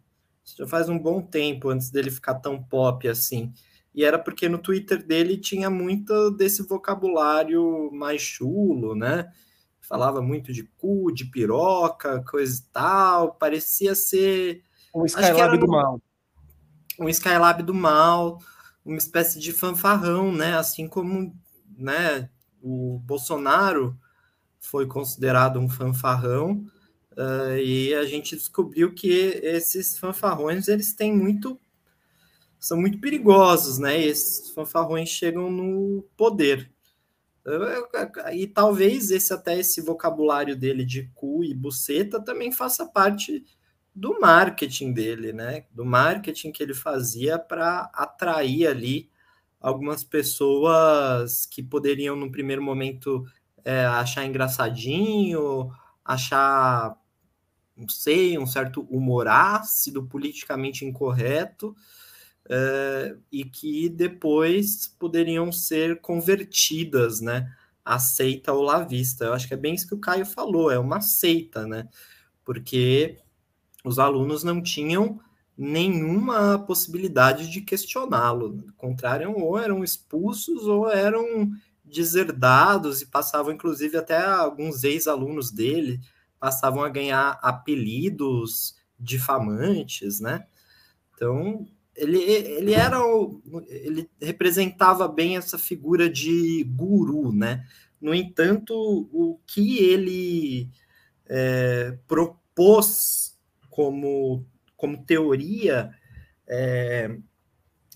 Isso já faz um bom tempo antes dele ficar tão pop assim. E era porque no Twitter dele tinha muito desse vocabulário mais chulo, né? Falava muito de cu, de piroca, coisa e tal. Parecia ser. Um Skylab do mal. Um Skylab do mal uma espécie de fanfarrão, né? Assim como né, o Bolsonaro foi considerado um fanfarrão, uh, e a gente descobriu que esses fanfarrões eles têm muito são muito perigosos, né? E esses fanfarrões chegam no poder. E talvez esse até esse vocabulário dele de cu e buceta também faça parte do marketing dele, né? Do marketing que ele fazia para atrair ali algumas pessoas que poderiam, no primeiro momento, é, achar engraçadinho, achar, não sei, um certo humor ácido, politicamente incorreto, é, e que depois poderiam ser convertidas, né? A seita olavista. Eu acho que é bem isso que o Caio falou, é uma seita, né? Porque os alunos não tinham nenhuma possibilidade de questioná-lo. Ao contrário, ou eram expulsos ou eram deserdados e passavam, inclusive, até alguns ex-alunos dele passavam a ganhar apelidos difamantes, né? Então, ele, ele era o, ele representava bem essa figura de guru, né? No entanto, o que ele é, propôs como, como teoria é,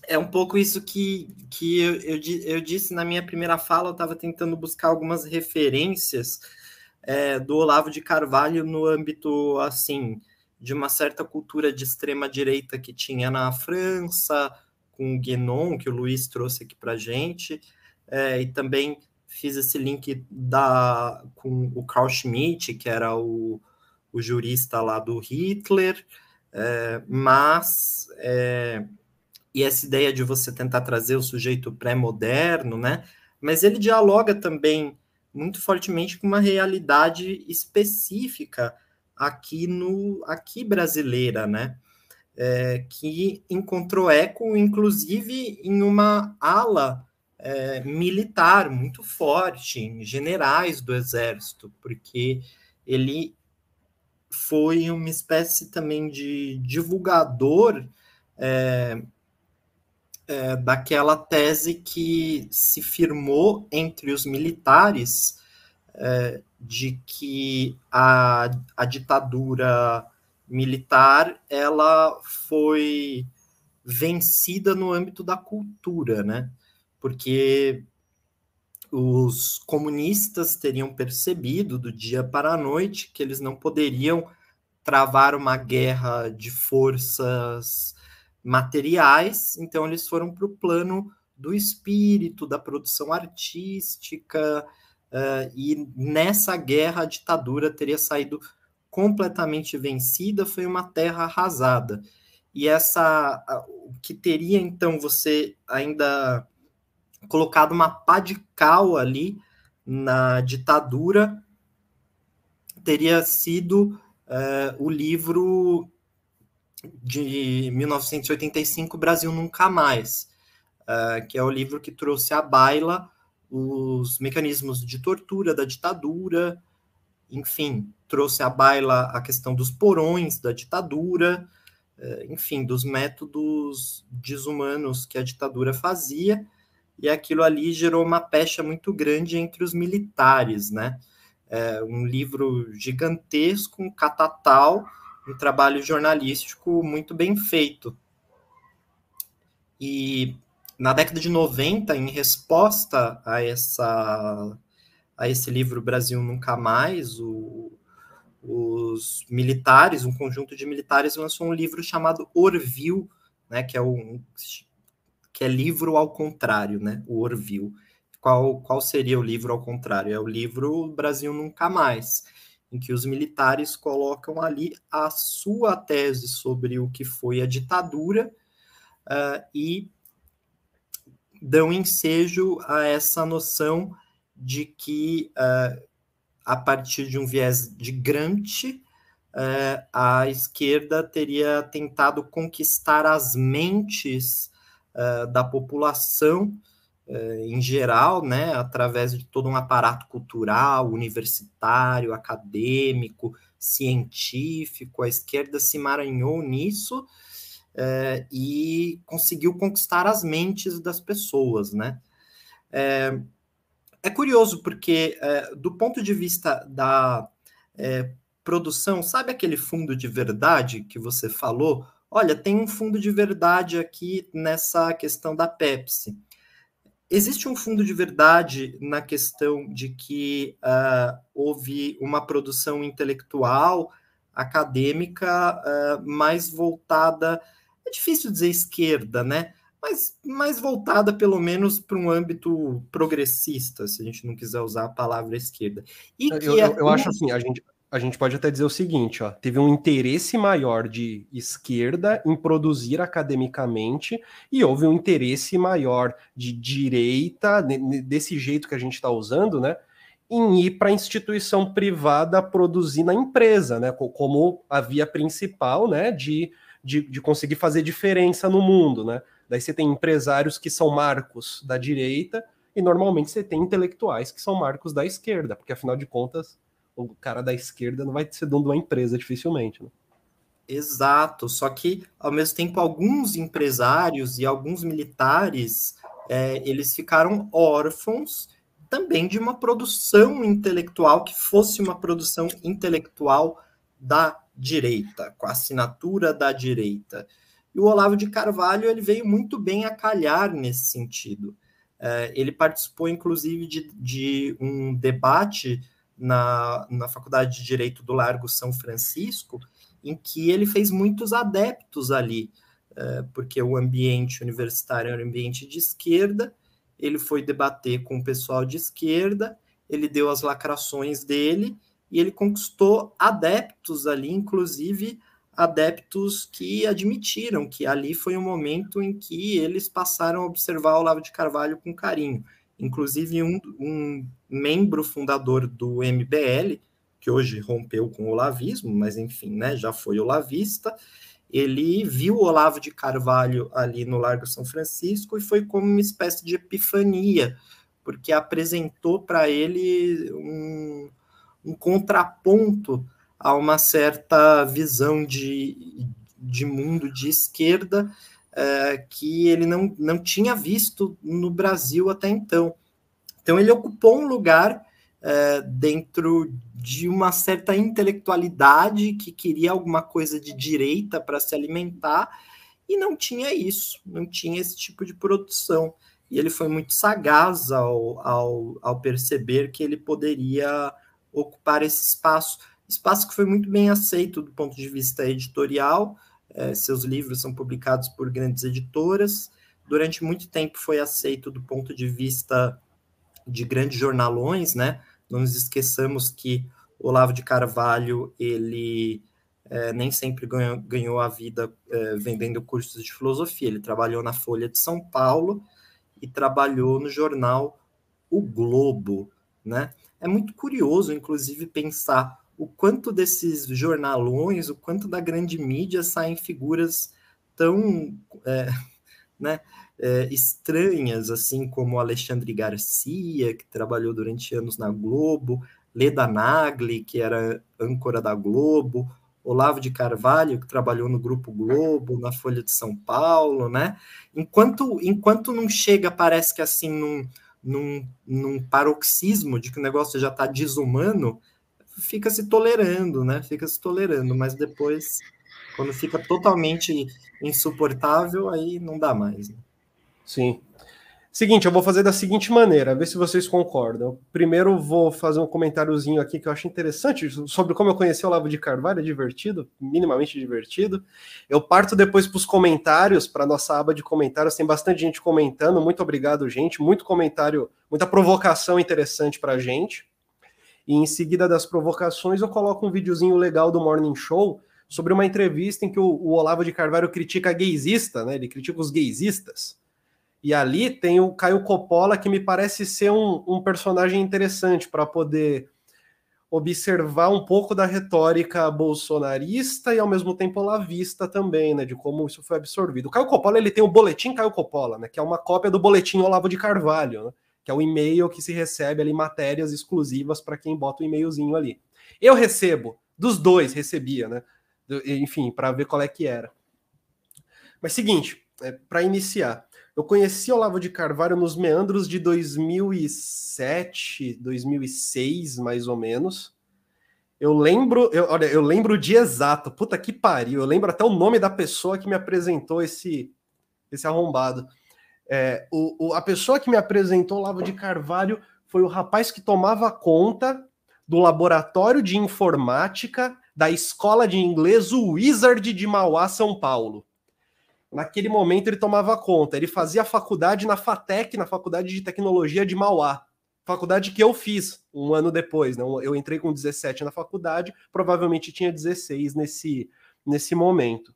é um pouco isso que, que eu, eu, eu disse na minha primeira fala, eu estava tentando buscar algumas referências é, do Olavo de Carvalho no âmbito, assim, de uma certa cultura de extrema direita que tinha na França, com o Guénon, que o Luiz trouxe aqui para gente, é, e também fiz esse link da, com o Carl Schmitt, que era o, o jurista lá do Hitler, é, mas é, e essa ideia de você tentar trazer o sujeito pré-moderno, né? Mas ele dialoga também muito fortemente com uma realidade específica aqui no aqui brasileira, né? É, que encontrou eco, inclusive, em uma ala é, militar muito forte, em generais do exército, porque ele foi uma espécie também de divulgador é, é, daquela tese que se firmou entre os militares é, de que a, a ditadura militar ela foi vencida no âmbito da cultura, né? Porque os comunistas teriam percebido do dia para a noite que eles não poderiam travar uma guerra de forças materiais, então eles foram para o plano do espírito, da produção artística, uh, e nessa guerra a ditadura teria saído completamente vencida, foi uma terra arrasada. E essa, o que teria então você ainda colocado uma pá de cal ali na ditadura, teria sido uh, o livro de 1985, Brasil Nunca Mais, uh, que é o livro que trouxe à baila os mecanismos de tortura da ditadura, enfim, trouxe à baila a questão dos porões da ditadura, uh, enfim, dos métodos desumanos que a ditadura fazia, e aquilo ali gerou uma pecha muito grande entre os militares, né? É um livro gigantesco, um catatal, um trabalho jornalístico muito bem feito. E na década de 90, em resposta a essa a esse livro Brasil Nunca Mais, o, os militares, um conjunto de militares lançou um livro chamado Orville, né, que é um que é livro ao contrário, né, o Orville. Qual, qual seria o livro ao contrário? É o livro Brasil Nunca Mais em que os militares colocam ali a sua tese sobre o que foi a ditadura uh, e dão ensejo a essa noção de que, uh, a partir de um viés de Grant, uh, a esquerda teria tentado conquistar as mentes da população eh, em geral, né, através de todo um aparato cultural, universitário, acadêmico, científico, a esquerda se emaranhou nisso é, e conseguiu conquistar as mentes das pessoas, né? É, é curioso porque, do ponto de vista da produção, sabe aquele fundo de verdade que você falou? Olha, tem um fundo de verdade aqui nessa questão da Pepsi existe um fundo de verdade na questão de que uh, houve uma produção intelectual, acadêmica, uh, mais voltada, é difícil dizer esquerda, né? mas mais voltada pelo menos para um âmbito progressista, se a gente não quiser usar a palavra esquerda. E eu, eu, é eu acho assim, a gente, a gente pode até dizer o seguinte, ó, teve um interesse maior de esquerda em produzir academicamente e houve um interesse maior de direita, desse jeito que a gente está usando, né, em ir para a instituição privada produzir na empresa, né, como a via principal, né, de, de, de conseguir fazer diferença no mundo, né. Daí você tem empresários que são marcos da direita e normalmente você tem intelectuais que são marcos da esquerda, porque afinal de contas o cara da esquerda não vai ser dono de uma empresa dificilmente. Né? Exato, só que ao mesmo tempo alguns empresários e alguns militares é, eles ficaram órfãos também de uma produção intelectual que fosse uma produção intelectual da direita, com a assinatura da direita. E o Olavo de Carvalho ele veio muito bem a calhar nesse sentido. É, ele participou, inclusive, de, de, um debate na, na Faculdade de Direito do Largo São Francisco, em que ele fez muitos adeptos ali, é, porque o ambiente universitário era um ambiente de esquerda, ele foi debater com o pessoal de esquerda, ele deu as lacrações dele e ele conquistou adeptos ali, inclusive adeptos que admitiram que ali foi um momento em que eles passaram a observar o Olavo de Carvalho com carinho. Inclusive, um, um membro fundador do MBL, que hoje rompeu com o olavismo, mas enfim, né, já foi olavista, ele viu o Olavo de Carvalho ali no Largo São Francisco e foi como uma espécie de epifania, porque apresentou para ele um, um contraponto a uma certa visão de, de mundo de esquerda é, que ele não, não tinha visto no Brasil até então. Então, ele ocupou um lugar é, dentro de uma certa intelectualidade que queria alguma coisa de direita para se alimentar e não tinha isso, não tinha esse tipo de produção. E ele foi muito sagaz ao, ao, ao perceber que ele poderia ocupar esse espaço espaço que foi muito bem aceito do ponto de vista editorial. É, seus livros são publicados por grandes editoras. Durante muito tempo foi aceito do ponto de vista de grandes jornalões, né? Não nos esqueçamos que Olavo de Carvalho ele é, nem sempre ganhou, ganhou a vida é, vendendo cursos de filosofia. Ele trabalhou na Folha de São Paulo e trabalhou no jornal O Globo, né? É muito curioso, inclusive, pensar o quanto desses jornalões, o quanto da grande mídia saem figuras tão é, né, é, estranhas, assim como Alexandre Garcia, que trabalhou durante anos na Globo, Leda Nagli, que era âncora da Globo, Olavo de Carvalho, que trabalhou no Grupo Globo, na Folha de São Paulo, né? Enquanto, enquanto não chega, parece que assim, num, num, num paroxismo de que o negócio já está desumano, fica se tolerando, né? Fica se tolerando, mas depois, quando fica totalmente insuportável, aí não dá mais. Né? Sim. Seguinte, eu vou fazer da seguinte maneira, ver se vocês concordam. Primeiro, vou fazer um comentáriozinho aqui que eu acho interessante sobre como eu conheci o Olavo de Carvalho, é divertido, minimamente divertido. Eu parto depois para os comentários, para nossa aba de comentários, tem bastante gente comentando. Muito obrigado, gente. Muito comentário, muita provocação interessante para a gente. E em seguida das provocações, eu coloco um videozinho legal do Morning Show sobre uma entrevista em que o, o Olavo de Carvalho critica a gaysista, né? Ele critica os gaysistas. E ali tem o Caio Coppola, que me parece ser um, um personagem interessante para poder observar um pouco da retórica bolsonarista e ao mesmo tempo olavista também, né, de como isso foi absorvido. O Caio Coppola, ele tem o boletim Caio Coppola, né, que é uma cópia do boletim Olavo de Carvalho, né? Que é o e-mail que se recebe ali matérias exclusivas para quem bota o e-mailzinho ali. Eu recebo, dos dois recebia, né? Enfim, para ver qual é que era. Mas seguinte, é, para iniciar, eu conheci Olavo de Carvalho nos meandros de 2007, 2006, mais ou menos. Eu lembro, eu, olha, eu lembro o dia exato. Puta que pariu. Eu lembro até o nome da pessoa que me apresentou esse esse arrombado. É, o, o, a pessoa que me apresentou Lavo de Carvalho foi o rapaz que tomava conta do laboratório de informática da escola de inglês Wizard de Mauá, São Paulo. Naquele momento ele tomava conta. Ele fazia faculdade na FATEC, na Faculdade de Tecnologia de Mauá. Faculdade que eu fiz um ano depois. Né? Eu entrei com 17 na faculdade, provavelmente tinha 16 nesse, nesse momento.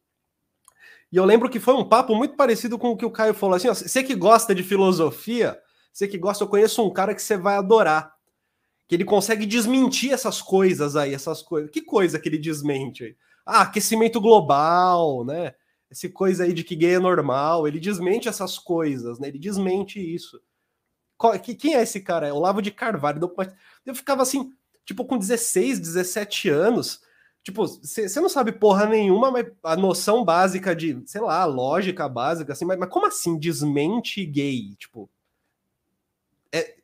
E eu lembro que foi um papo muito parecido com o que o Caio falou assim: você que gosta de filosofia, você que gosta, eu conheço um cara que você vai adorar. Que ele consegue desmentir essas coisas aí, essas coisas. Que coisa que ele desmente aí? Ah, aquecimento global, né? Essa coisa aí de que gay é normal, ele desmente essas coisas, né? Ele desmente isso. Quem é esse cara? É Olavo de Carvalho. Eu ficava assim, tipo, com 16, 17 anos, Tipo, você não sabe porra nenhuma, mas a noção básica de, sei lá, lógica básica, assim, mas, mas como assim desmente gay? Tipo, é,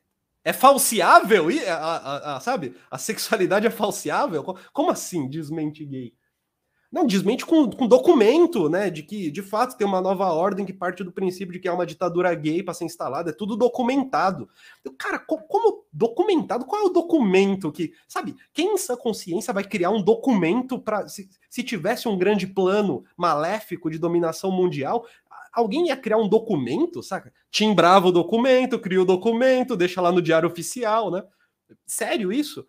é falseável? A, a, a, sabe? A sexualidade é falseável? Como assim desmente gay? Não, desmente com, com documento, né? De que, de fato, tem uma nova ordem que parte do princípio de que há uma ditadura gay para ser instalada. É tudo documentado. Cara, co como documentado? Qual é o documento que. Sabe, quem em sua consciência vai criar um documento para. Se, se tivesse um grande plano maléfico de dominação mundial, alguém ia criar um documento, saca? Timbrava o documento, cria o documento, deixa lá no diário oficial, né? Sério isso?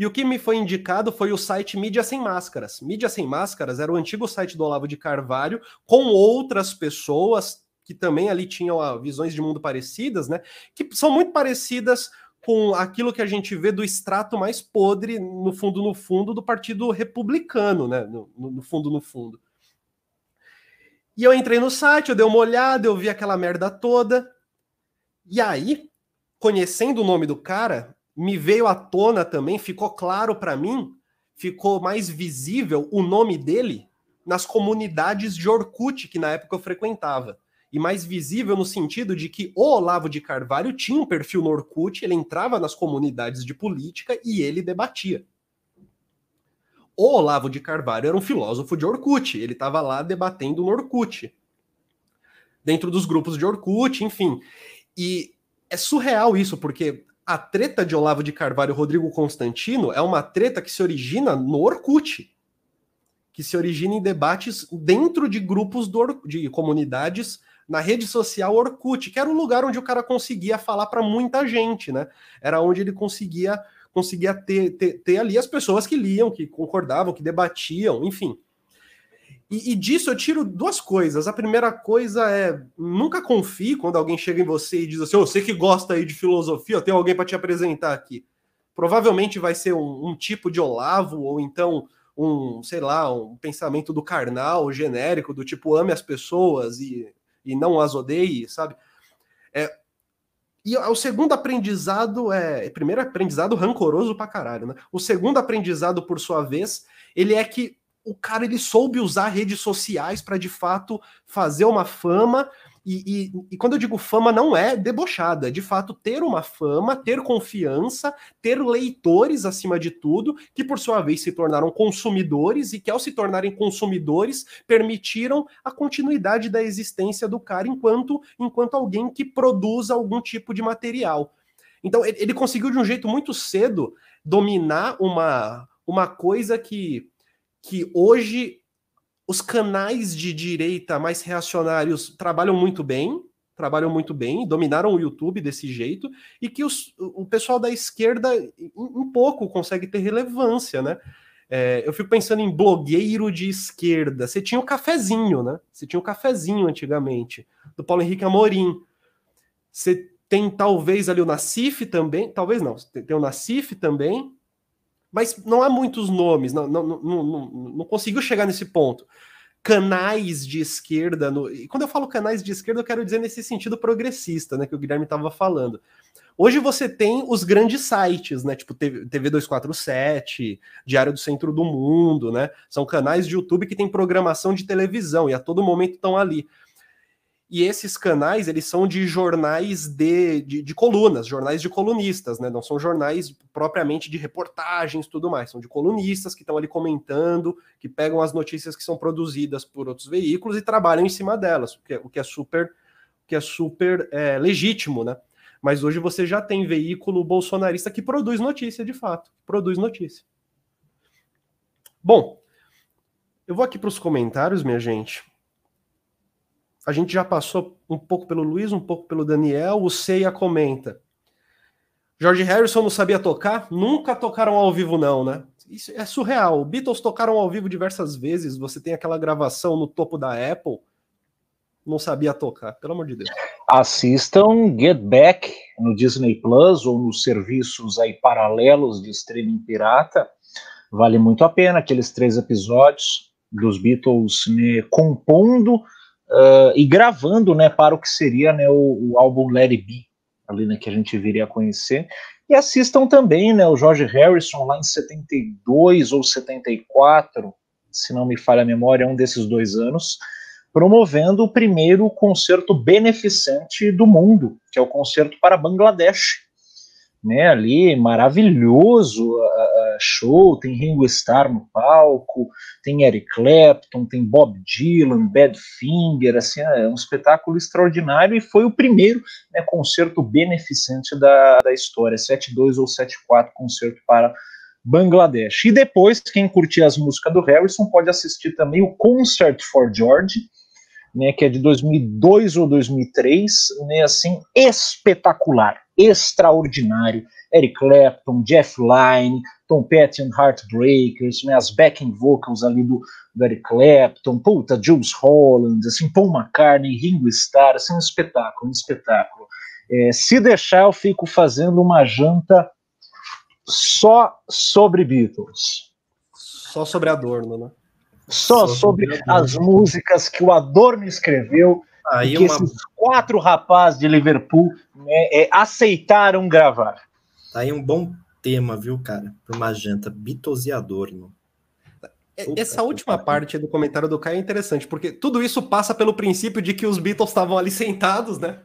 E o que me foi indicado foi o site Mídia Sem Máscaras. Mídia Sem Máscaras era o antigo site do Olavo de Carvalho, com outras pessoas que também ali tinham ah, visões de mundo parecidas, né? Que são muito parecidas com aquilo que a gente vê do extrato mais podre, no fundo, no fundo, do Partido Republicano, né? No, no fundo, no fundo. E eu entrei no site, eu dei uma olhada, eu vi aquela merda toda. E aí, conhecendo o nome do cara, me veio à tona também, ficou claro para mim, ficou mais visível o nome dele nas comunidades de Orkut que na época eu frequentava. E mais visível no sentido de que o Olavo de Carvalho tinha um perfil no Orkut, ele entrava nas comunidades de política e ele debatia. O Olavo de Carvalho era um filósofo de Orkut, ele estava lá debatendo no Orkut. Dentro dos grupos de Orkut, enfim. E é surreal isso, porque a treta de Olavo de Carvalho e Rodrigo Constantino é uma treta que se origina no Orkut, que se origina em debates dentro de grupos do, de comunidades na rede social Orkut, que era um lugar onde o cara conseguia falar para muita gente, né? Era onde ele conseguia conseguia ter, ter, ter ali as pessoas que liam, que concordavam, que debatiam, enfim. E, e, disso eu tiro duas coisas. A primeira coisa é nunca confie quando alguém chega em você e diz assim: oh, você que gosta aí de filosofia, eu tenho alguém para te apresentar aqui. Provavelmente vai ser um, um, tipo de Olavo, ou então um, sei lá, um pensamento do carnal, genérico, do tipo ame as pessoas e, e não as odeie, sabe? É, e o segundo aprendizado é. Primeiro aprendizado rancoroso pra caralho, né? O segundo aprendizado, por sua vez, ele é que o cara ele soube usar redes sociais para de fato fazer uma fama. E, e, e, quando eu digo fama, não é debochada, é de fato ter uma fama, ter confiança, ter leitores acima de tudo, que por sua vez se tornaram consumidores e que, ao se tornarem consumidores, permitiram a continuidade da existência do cara enquanto, enquanto alguém que produz algum tipo de material. Então, ele, ele conseguiu de um jeito muito cedo dominar uma, uma coisa que que hoje os canais de direita mais reacionários trabalham muito bem, trabalham muito bem, dominaram o YouTube desse jeito, e que os, o pessoal da esquerda um pouco consegue ter relevância, né? É, eu fico pensando em blogueiro de esquerda. Você tinha o cafezinho, né? Você tinha o cafezinho antigamente, do Paulo Henrique Amorim. Você tem talvez ali o Nacif também, talvez não, tem o Nacif também, mas não há muitos nomes, não, não, não, não, conseguiu chegar nesse ponto. Canais de esquerda, no, e quando eu falo canais de esquerda, eu quero dizer nesse sentido progressista, né, que o Guilherme estava falando. Hoje você tem os grandes sites, né? Tipo TV 247, Diário do Centro do Mundo, né? São canais de YouTube que tem programação de televisão e a todo momento estão ali. E esses canais, eles são de jornais de, de, de, colunas, jornais de colunistas, né? Não são jornais propriamente de reportagens tudo mais, são de colunistas que estão ali comentando, que pegam as notícias que são produzidas por outros veículos e trabalham em cima delas, o que é, o que é super, que é super é, legítimo, né? Mas hoje você já tem veículo bolsonarista que produz notícia de fato, produz notícia. Bom, eu vou aqui para os comentários, minha gente. A gente já passou um pouco pelo Luiz, um pouco pelo Daniel. O Ceia comenta. George Harrison não sabia tocar? Nunca tocaram ao vivo, não, né? Isso é surreal. Beatles tocaram ao vivo diversas vezes. Você tem aquela gravação no topo da Apple. Não sabia tocar, pelo amor de Deus. Assistam Get Back no Disney Plus ou nos serviços aí paralelos de streaming pirata. Vale muito a pena aqueles três episódios dos Beatles né, compondo uh, e gravando né, para o que seria né, o, o álbum Let It Be, ali, né, que a gente viria a conhecer. E assistam também né, o George Harrison lá em 72 ou 74, se não me falha a memória, um desses dois anos, promovendo o primeiro concerto beneficente do mundo, que é o concerto para Bangladesh né, ali, maravilhoso uh, show, tem Ringo Starr no palco, tem Eric Clapton, tem Bob Dylan, Badfinger, assim, é um espetáculo extraordinário e foi o primeiro né, concerto beneficente da, da história, 7-2 ou 7-4 concerto para Bangladesh. E depois, quem curtir as músicas do Harrison pode assistir também o Concert for George, né, que é de 2002 ou 2003, né, assim, espetacular extraordinário. Eric Clapton, Jeff Lynne, Tom Petty and Heartbreakers, né, as backing vocals ali do, Eric Clapton, puta, Jules Holland, assim, Paul McCartney, Ringo Starr, assim, um espetáculo, um espetáculo. É, se deixar, eu fico fazendo uma janta só sobre Beatles. Só sobre Adorno, né? Só, só sobre, sobre as músicas que o Adorno escreveu Aí que uma... esses quatro rapazes de Liverpool né, é, aceitaram gravar. Tá aí um bom tema, viu, cara? Para uma janta, Beatles e Adorno. É, essa última parte do comentário do Caio é interessante, porque tudo isso passa pelo princípio de que os Beatles estavam ali sentados, né?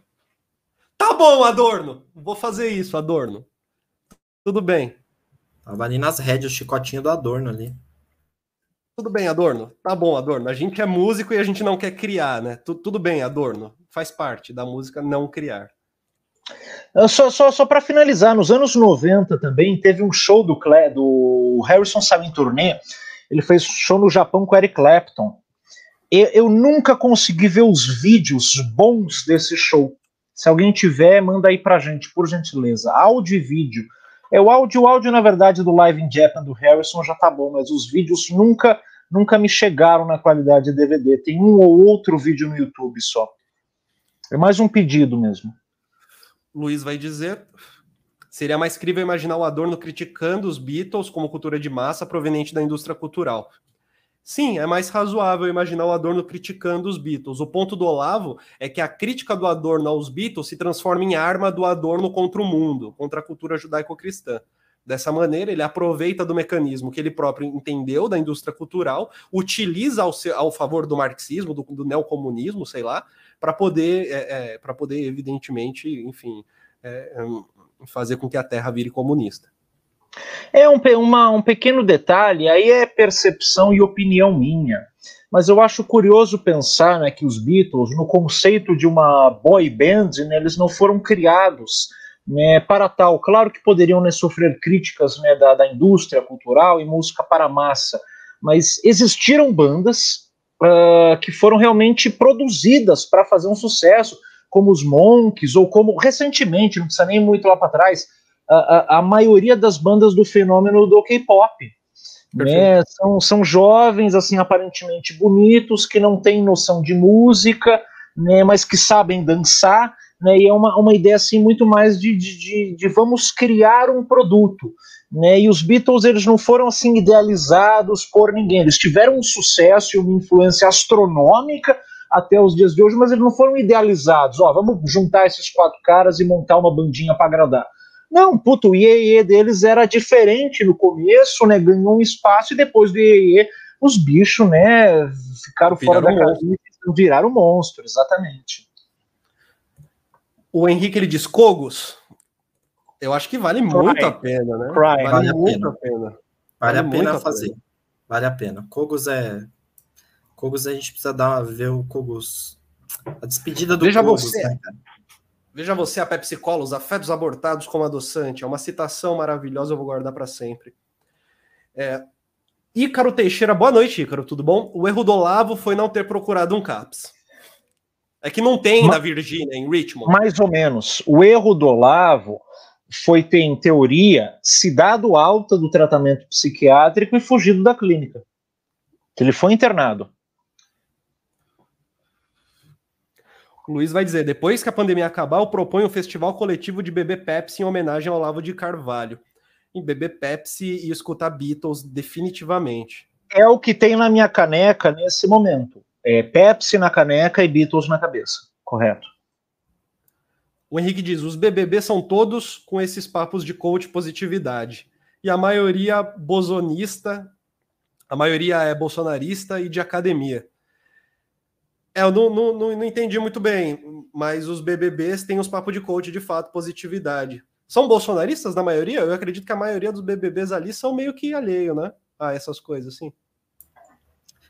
Tá bom, Adorno, vou fazer isso, Adorno. Tudo bem. Tava ali nas rédeas, o chicotinho do Adorno ali. Tudo bem, Adorno. Tá bom, Adorno. A gente é músico e a gente não quer criar, né? Tu, tudo bem, Adorno. Faz parte da música não criar. Só, só, só para finalizar, nos anos 90 também teve um show do, Cle, do Harrison saiu em turnê. Ele fez show no Japão com Eric Clapton. Eu, eu nunca consegui ver os vídeos bons desse show. Se alguém tiver, manda aí pra gente, por gentileza. Áudio e vídeo. É o áudio, o áudio, na verdade, do Live in Japan do Harrison já tá bom, mas os vídeos nunca nunca me chegaram na qualidade de DVD. Tem um ou outro vídeo no YouTube só. É mais um pedido mesmo. Luiz vai dizer. Seria mais crível imaginar o Adorno criticando os Beatles como cultura de massa proveniente da indústria cultural. Sim, é mais razoável imaginar o Adorno criticando os Beatles. O ponto do Olavo é que a crítica do Adorno aos Beatles se transforma em arma do Adorno contra o mundo, contra a cultura judaico-cristã. Dessa maneira, ele aproveita do mecanismo que ele próprio entendeu da indústria cultural, utiliza ao, seu, ao favor do marxismo, do, do neocomunismo, sei lá, para poder, é, é, para poder, evidentemente, enfim, é, é, fazer com que a Terra vire comunista. É um, uma, um pequeno detalhe, aí é percepção e opinião minha. Mas eu acho curioso pensar né, que os Beatles, no conceito de uma boy band, né, eles não foram criados né, para tal. Claro que poderiam né, sofrer críticas né, da, da indústria cultural e música para massa, mas existiram bandas uh, que foram realmente produzidas para fazer um sucesso, como os Monks, ou como recentemente, não precisa nem muito lá para trás, a, a, a, maioria das bandas do fenômeno do K-pop. Né, são, são jovens, assim, aparentemente bonitos, que não têm noção de música, né, mas que sabem dançar, né, e é uma, uma ideia assim muito mais de, de, de, de vamos criar um produto. Né, e os Beatles eles não foram assim idealizados por ninguém, eles tiveram um sucesso e uma influência astronômica até os dias de hoje, mas eles não foram idealizados. Ó, vamos juntar esses quatro caras e montar uma bandinha para agradar. Não, puto, o IEE deles era diferente no começo, né? Ganhou um espaço e depois do IEE os bichos, né? Ficaram viraram fora da casinha e viraram monstro, exatamente. O Henrique ele diz Cogos. Eu acho que vale Cry. muito a pena, né? Cry. Vale, vale muito a pena. Vale, vale a pena fazer. Pena. Vale a pena. Cogos é. Cogos a gente precisa dar ver o Cogos. A despedida do Veja você. Né, Veja você a Pepsi Cola, os afetos abortados como adoçante. É uma citação maravilhosa, eu vou guardar para sempre. É, Ícaro Teixeira, boa noite, Ícaro, tudo bom? O erro do Olavo foi não ter procurado um CAPS. É que não tem na Virgínia, em Richmond. Mais ou menos. O erro do Olavo foi ter, em teoria, se dado alta do tratamento psiquiátrico e fugido da clínica. Ele foi internado. O Luiz vai dizer: depois que a pandemia acabar, eu proponho um festival coletivo de bebê Pepsi em homenagem ao Olavo de Carvalho. Em beber Pepsi e escutar Beatles, definitivamente. É o que tem na minha caneca nesse momento. É Pepsi na caneca e Beatles na cabeça. Correto. O Henrique diz: os BBB são todos com esses papos de coach positividade. E a maioria bosonista, a maioria é bolsonarista e de academia. É, eu não, não, não, não entendi muito bem, mas os BBBs têm os papos de coach de fato, positividade. São bolsonaristas na maioria? Eu acredito que a maioria dos BBBs ali são meio que alheio, né? A essas coisas, assim.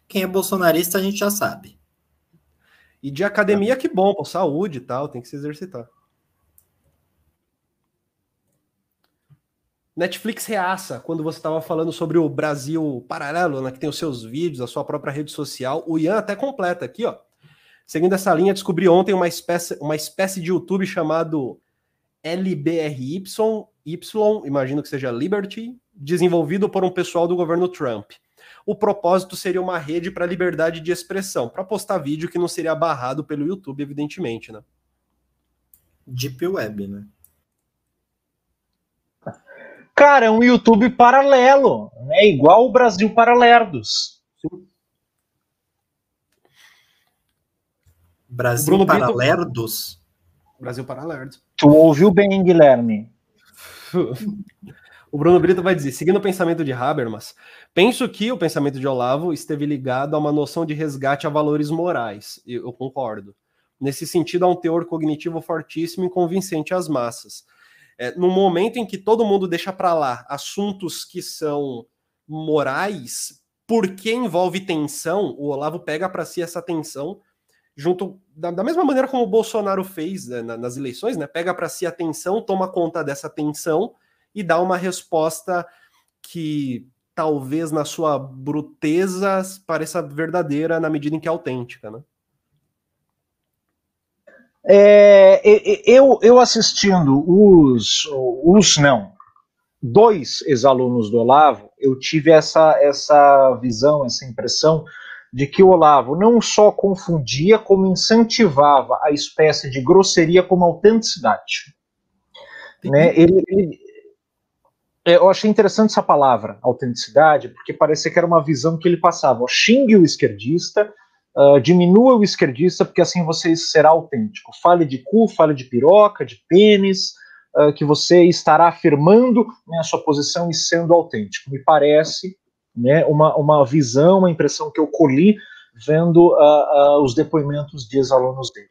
Quem é bolsonarista a gente já sabe. E de academia, que bom, saúde e tal, tem que se exercitar. Netflix reaça quando você estava falando sobre o Brasil paralelo, né, que tem os seus vídeos, a sua própria rede social. O Ian até completa aqui, ó. Seguindo essa linha, descobri ontem uma espécie, uma espécie de YouTube chamado LBRY, Y, imagino que seja Liberty, desenvolvido por um pessoal do governo Trump. O propósito seria uma rede para liberdade de expressão, para postar vídeo que não seria barrado pelo YouTube, evidentemente, né? Deep Web, né? Cara, é um YouTube paralelo, né? Igual o Brasil Paralerdos. Brasil Bruno Paralerdos? Brito... Brasil Paralerdos. Tu ouviu bem, Guilherme? o Bruno Brito vai dizer, seguindo o pensamento de Habermas, penso que o pensamento de Olavo esteve ligado a uma noção de resgate a valores morais. Eu, eu concordo. Nesse sentido, há um teor cognitivo fortíssimo e convincente às massas. É, no momento em que todo mundo deixa para lá assuntos que são morais, porque envolve tensão, o Olavo pega para si essa tensão junto da, da, mesma maneira como o Bolsonaro fez né, nas eleições, né? Pega para si a tensão, toma conta dessa tensão e dá uma resposta que talvez na sua bruteza pareça verdadeira na medida em que é autêntica, né? É, eu, eu assistindo os, os não, dois ex-alunos do Olavo, eu tive essa, essa visão, essa impressão de que o Olavo não só confundia, como incentivava a espécie de grosseria como autenticidade. Né? Ele, ele, é, eu achei interessante essa palavra, autenticidade, porque parecia que era uma visão que ele passava. Ó, xingue o esquerdista, uh, diminua o esquerdista, porque assim você será autêntico. Fale de cu, fale de piroca, de pênis, uh, que você estará afirmando né, a sua posição e sendo autêntico. Me parece né, uma, uma visão, uma impressão que eu colhi vendo uh, os depoimentos de ex-alunos dele.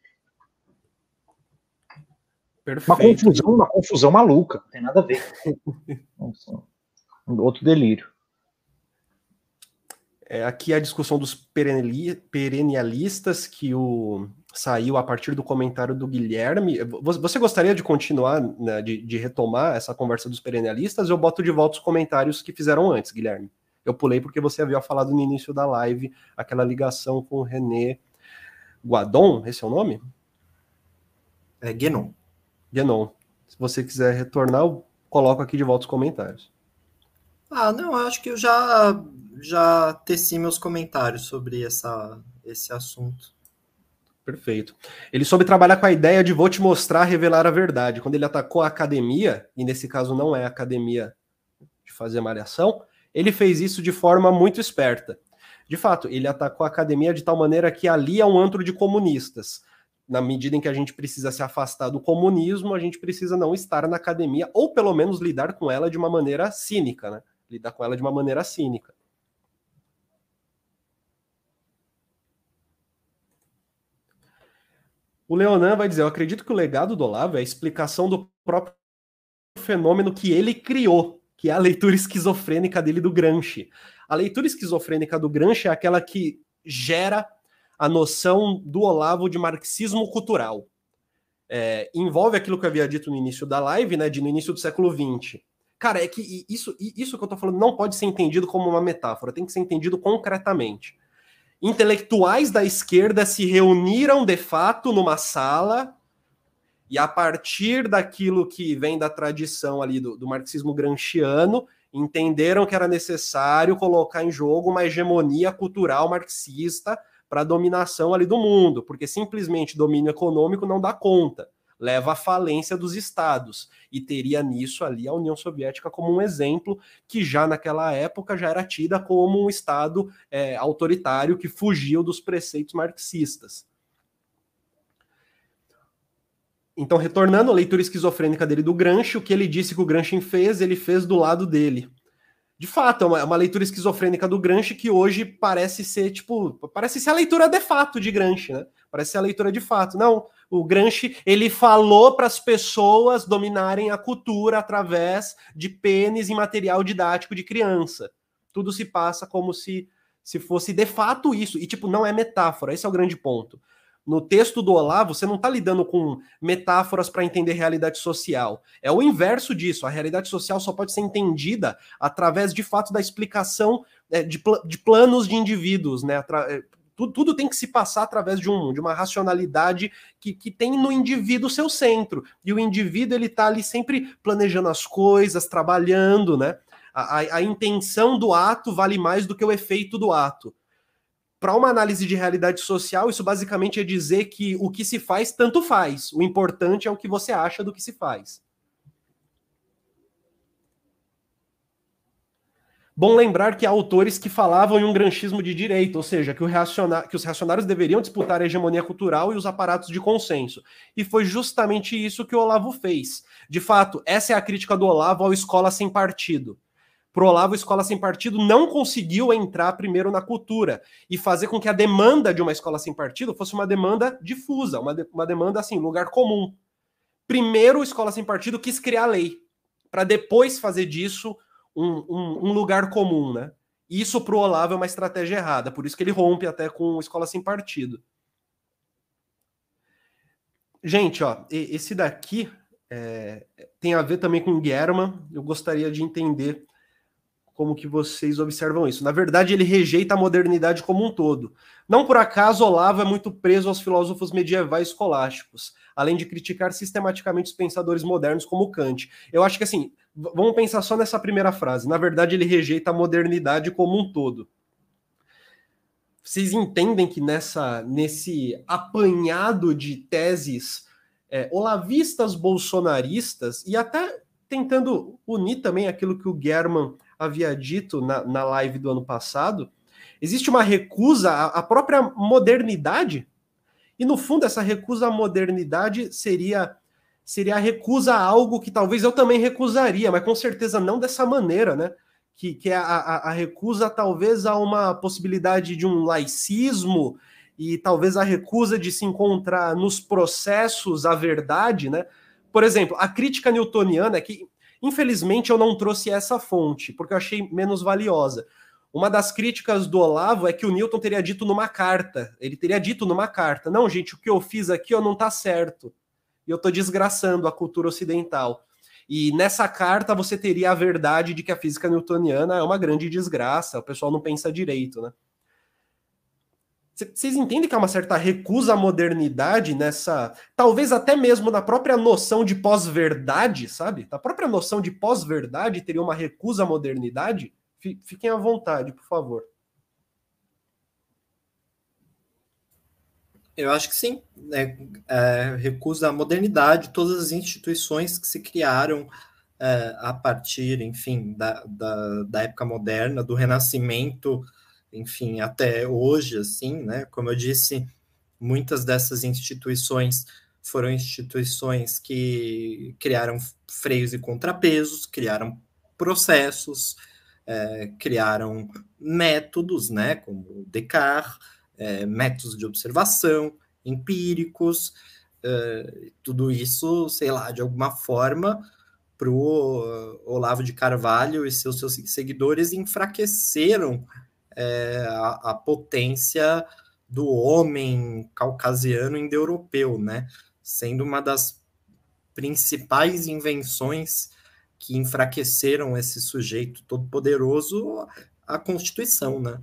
Perfeito. Uma confusão, uma confusão maluca, não tem nada a ver. Outro delírio. É, aqui a discussão dos perennialistas que o saiu a partir do comentário do Guilherme. Você gostaria de continuar, né, de, de, retomar essa conversa dos perennialistas? Eu boto de volta os comentários que fizeram antes, Guilherme. Eu pulei porque você havia falado no início da live aquela ligação com o René Guadon, esse é o nome? É Guénon. Guénon. Se você quiser retornar, eu coloco aqui de volta os comentários. Ah, não, acho que eu já já teci meus comentários sobre essa, esse assunto. Perfeito. Ele soube trabalhar com a ideia de vou te mostrar, revelar a verdade. Quando ele atacou a academia, e nesse caso não é a academia de fazer malhação, ele fez isso de forma muito esperta. De fato, ele atacou a academia de tal maneira que ali é um antro de comunistas. Na medida em que a gente precisa se afastar do comunismo, a gente precisa não estar na academia, ou pelo menos lidar com ela de uma maneira cínica, né? Lidar com ela de uma maneira cínica. O Leonan vai dizer: Eu acredito que o legado do Olavo é a explicação do próprio fenômeno que ele criou, que é a leitura esquizofrênica dele do Gramsci. A leitura esquizofrênica do Gramsci é aquela que gera a noção do Olavo de marxismo cultural. É, envolve aquilo que eu havia dito no início da live, né, de no início do século XX. Cara, é que isso, isso que eu tô falando não pode ser entendido como uma metáfora, tem que ser entendido concretamente. intelectuais da esquerda se reuniram de fato numa sala e a partir daquilo que vem da tradição ali do, do marxismo gramsciano, entenderam que era necessário colocar em jogo uma hegemonia cultural marxista para a dominação ali do mundo, porque simplesmente domínio econômico não dá conta, leva à falência dos estados. E teria nisso ali a União Soviética como um exemplo que já naquela época já era tida como um estado é, autoritário que fugiu dos preceitos marxistas. Então, retornando à leitura esquizofrênica dele do Gramsci, o que ele disse que o Gramsci fez, ele fez do lado dele. De fato, é uma, é uma, leitura esquizofrênica do Gramsci que hoje parece ser, tipo, parece ser a leitura de fato de Gramsci, né? Parece ser a leitura de fato. Não, o Gramsci, ele falou para as pessoas dominarem a cultura através de pênis e material didático de criança. Tudo se passa como se, se fosse de fato isso. E, tipo, não é metáfora, esse é o grande ponto. No texto do Olavo, você não está lidando com metáforas para entender realidade social. É o inverso disso. A realidade social só pode ser entendida através, de fato, da explicação é, de, pl de, planos de indivíduos. Né? Tudo, tudo, tem que se passar através de, um, de uma racionalidade que, que tem no indivíduo seu centro. E o indivíduo ele está ali sempre planejando as coisas, trabalhando, né? A, a, a intenção do ato vale mais do que o efeito do ato para uma análise de realidade social, isso basicamente é dizer que o que se faz, tanto faz. O importante é o que você acha do que se faz. Bom lembrar que há autores que falavam em um granchismo de direita, ou seja, que, que, os reacionários deveriam disputar a hegemonia cultural e os aparatos de consenso. E foi justamente isso que o Olavo fez. De fato, essa é a crítica do Olavo ao escola sem partido. Pro Olavo, Escola Sem Partido não conseguiu entrar primeiro na cultura e fazer com que a demanda de uma escola sem partido fosse uma demanda difusa, uma, de, uma demanda assim, lugar comum. Primeiro, Escola Sem Partido quis criar lei, para depois fazer disso um, um, um, lugar comum, né? Isso pro Olavo é uma estratégia errada, por isso que ele rompe até com Escola Sem Partido. Gente, ó, esse daqui é, tem a ver também com German. Eu gostaria de entender como que vocês observam isso. Na verdade, ele rejeita a modernidade como um todo. Não por acaso Olavo é muito preso aos filósofos medievais escolásticos, além de criticar sistematicamente os pensadores modernos como Kant. Eu acho que assim, vamos pensar só nessa primeira frase. Na verdade, ele rejeita a modernidade como um todo. Vocês entendem que nessa nesse apanhado de teses é, olavistas bolsonaristas e até tentando unir também aquilo que o German havia dito na, na live do ano passado, existe uma recusa à, à própria modernidade. E no fundo, essa recusa à modernidade seria seria a recusa a algo que talvez eu também recusaria, mas com certeza não dessa maneira, né? Que, que é a, a, a recusa talvez a uma possibilidade de um laicismo e talvez a recusa de se encontrar nos processos a verdade, né? Por exemplo, a crítica newtoniana, que Infelizmente, eu não trouxe essa fonte, porque eu achei menos valiosa. Uma das críticas do Olavo é que o Newton teria dito numa carta. Ele teria dito numa carta: não, gente, o que eu fiz aqui eu não está certo. E eu estou desgraçando a cultura ocidental. E nessa carta você teria a verdade de que a física newtoniana é uma grande desgraça, o pessoal não pensa direito, né? Vocês entendem que há uma certa recusa à modernidade nessa. Talvez até mesmo na própria noção de pós-verdade, sabe? Na própria noção de pós-verdade teria uma recusa à modernidade? Fiquem à vontade, por favor. Eu acho que sim. É, é, recusa à modernidade, todas as instituições que se criaram é, a partir, enfim, da, da, da época moderna, do Renascimento enfim, até hoje, assim, né? Como eu disse, muitas dessas instituições foram instituições que criaram freios e contrapesos, criaram processos, é, criaram métodos, né, como Descartes, é, métodos de observação, empíricos, é, tudo isso, sei lá, de alguma forma, para o Olavo de Carvalho e seus, seus seguidores enfraqueceram é, a, a, potência do homem caucasiano indo-europeu, né? Sendo uma das principais invenções que enfraqueceram esse sujeito todo poderoso, a Constituição, né?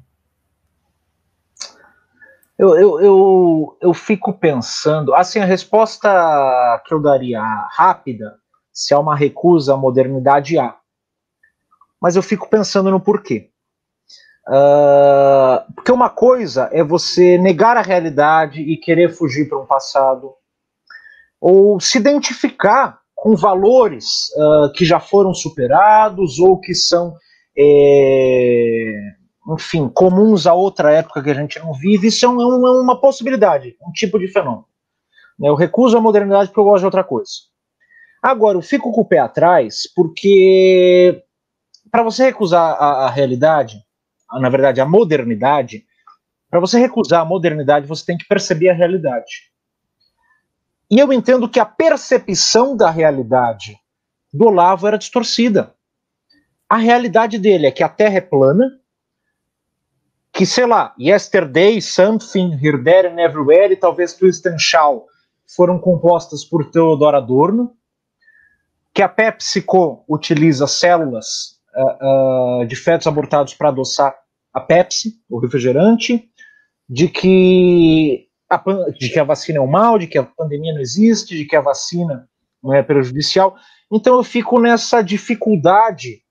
Eu, eu, eu, eu fico pensando, assim, a resposta que eu daria rápida, se há uma recusa à modernidade, há. Mas eu fico pensando no porquê. Uh, porque uma coisa é você negar a realidade e querer fugir para um passado, ou se identificar com valores uh, que já foram superados ou que são é, enfim, comuns a outra época que a gente não vive, isso é, um, é uma possibilidade, um tipo de fenômeno. Eu recuso a modernidade porque eu gosto de outra coisa. Agora, eu fico com o pé atrás porque para você recusar a, a realidade, a, na verdade, a modernidade, para você recusar a modernidade, você tem que perceber a realidade. E eu entendo que a percepção da realidade do Olavo era distorcida. A realidade dele é que a Terra é plana, que, sei lá, Yesterday, Something, Here, There and Everywhere e talvez Twist and Shout foram compostas por Theodor Adorno, que a PepsiCo utiliza células uh, uh, de fetos abortados para adoçar a Pepsi, o refrigerante, de que, a, de que a vacina é um mal, de que a pandemia não existe, de que a vacina não é prejudicial. Então eu fico nessa dificuldade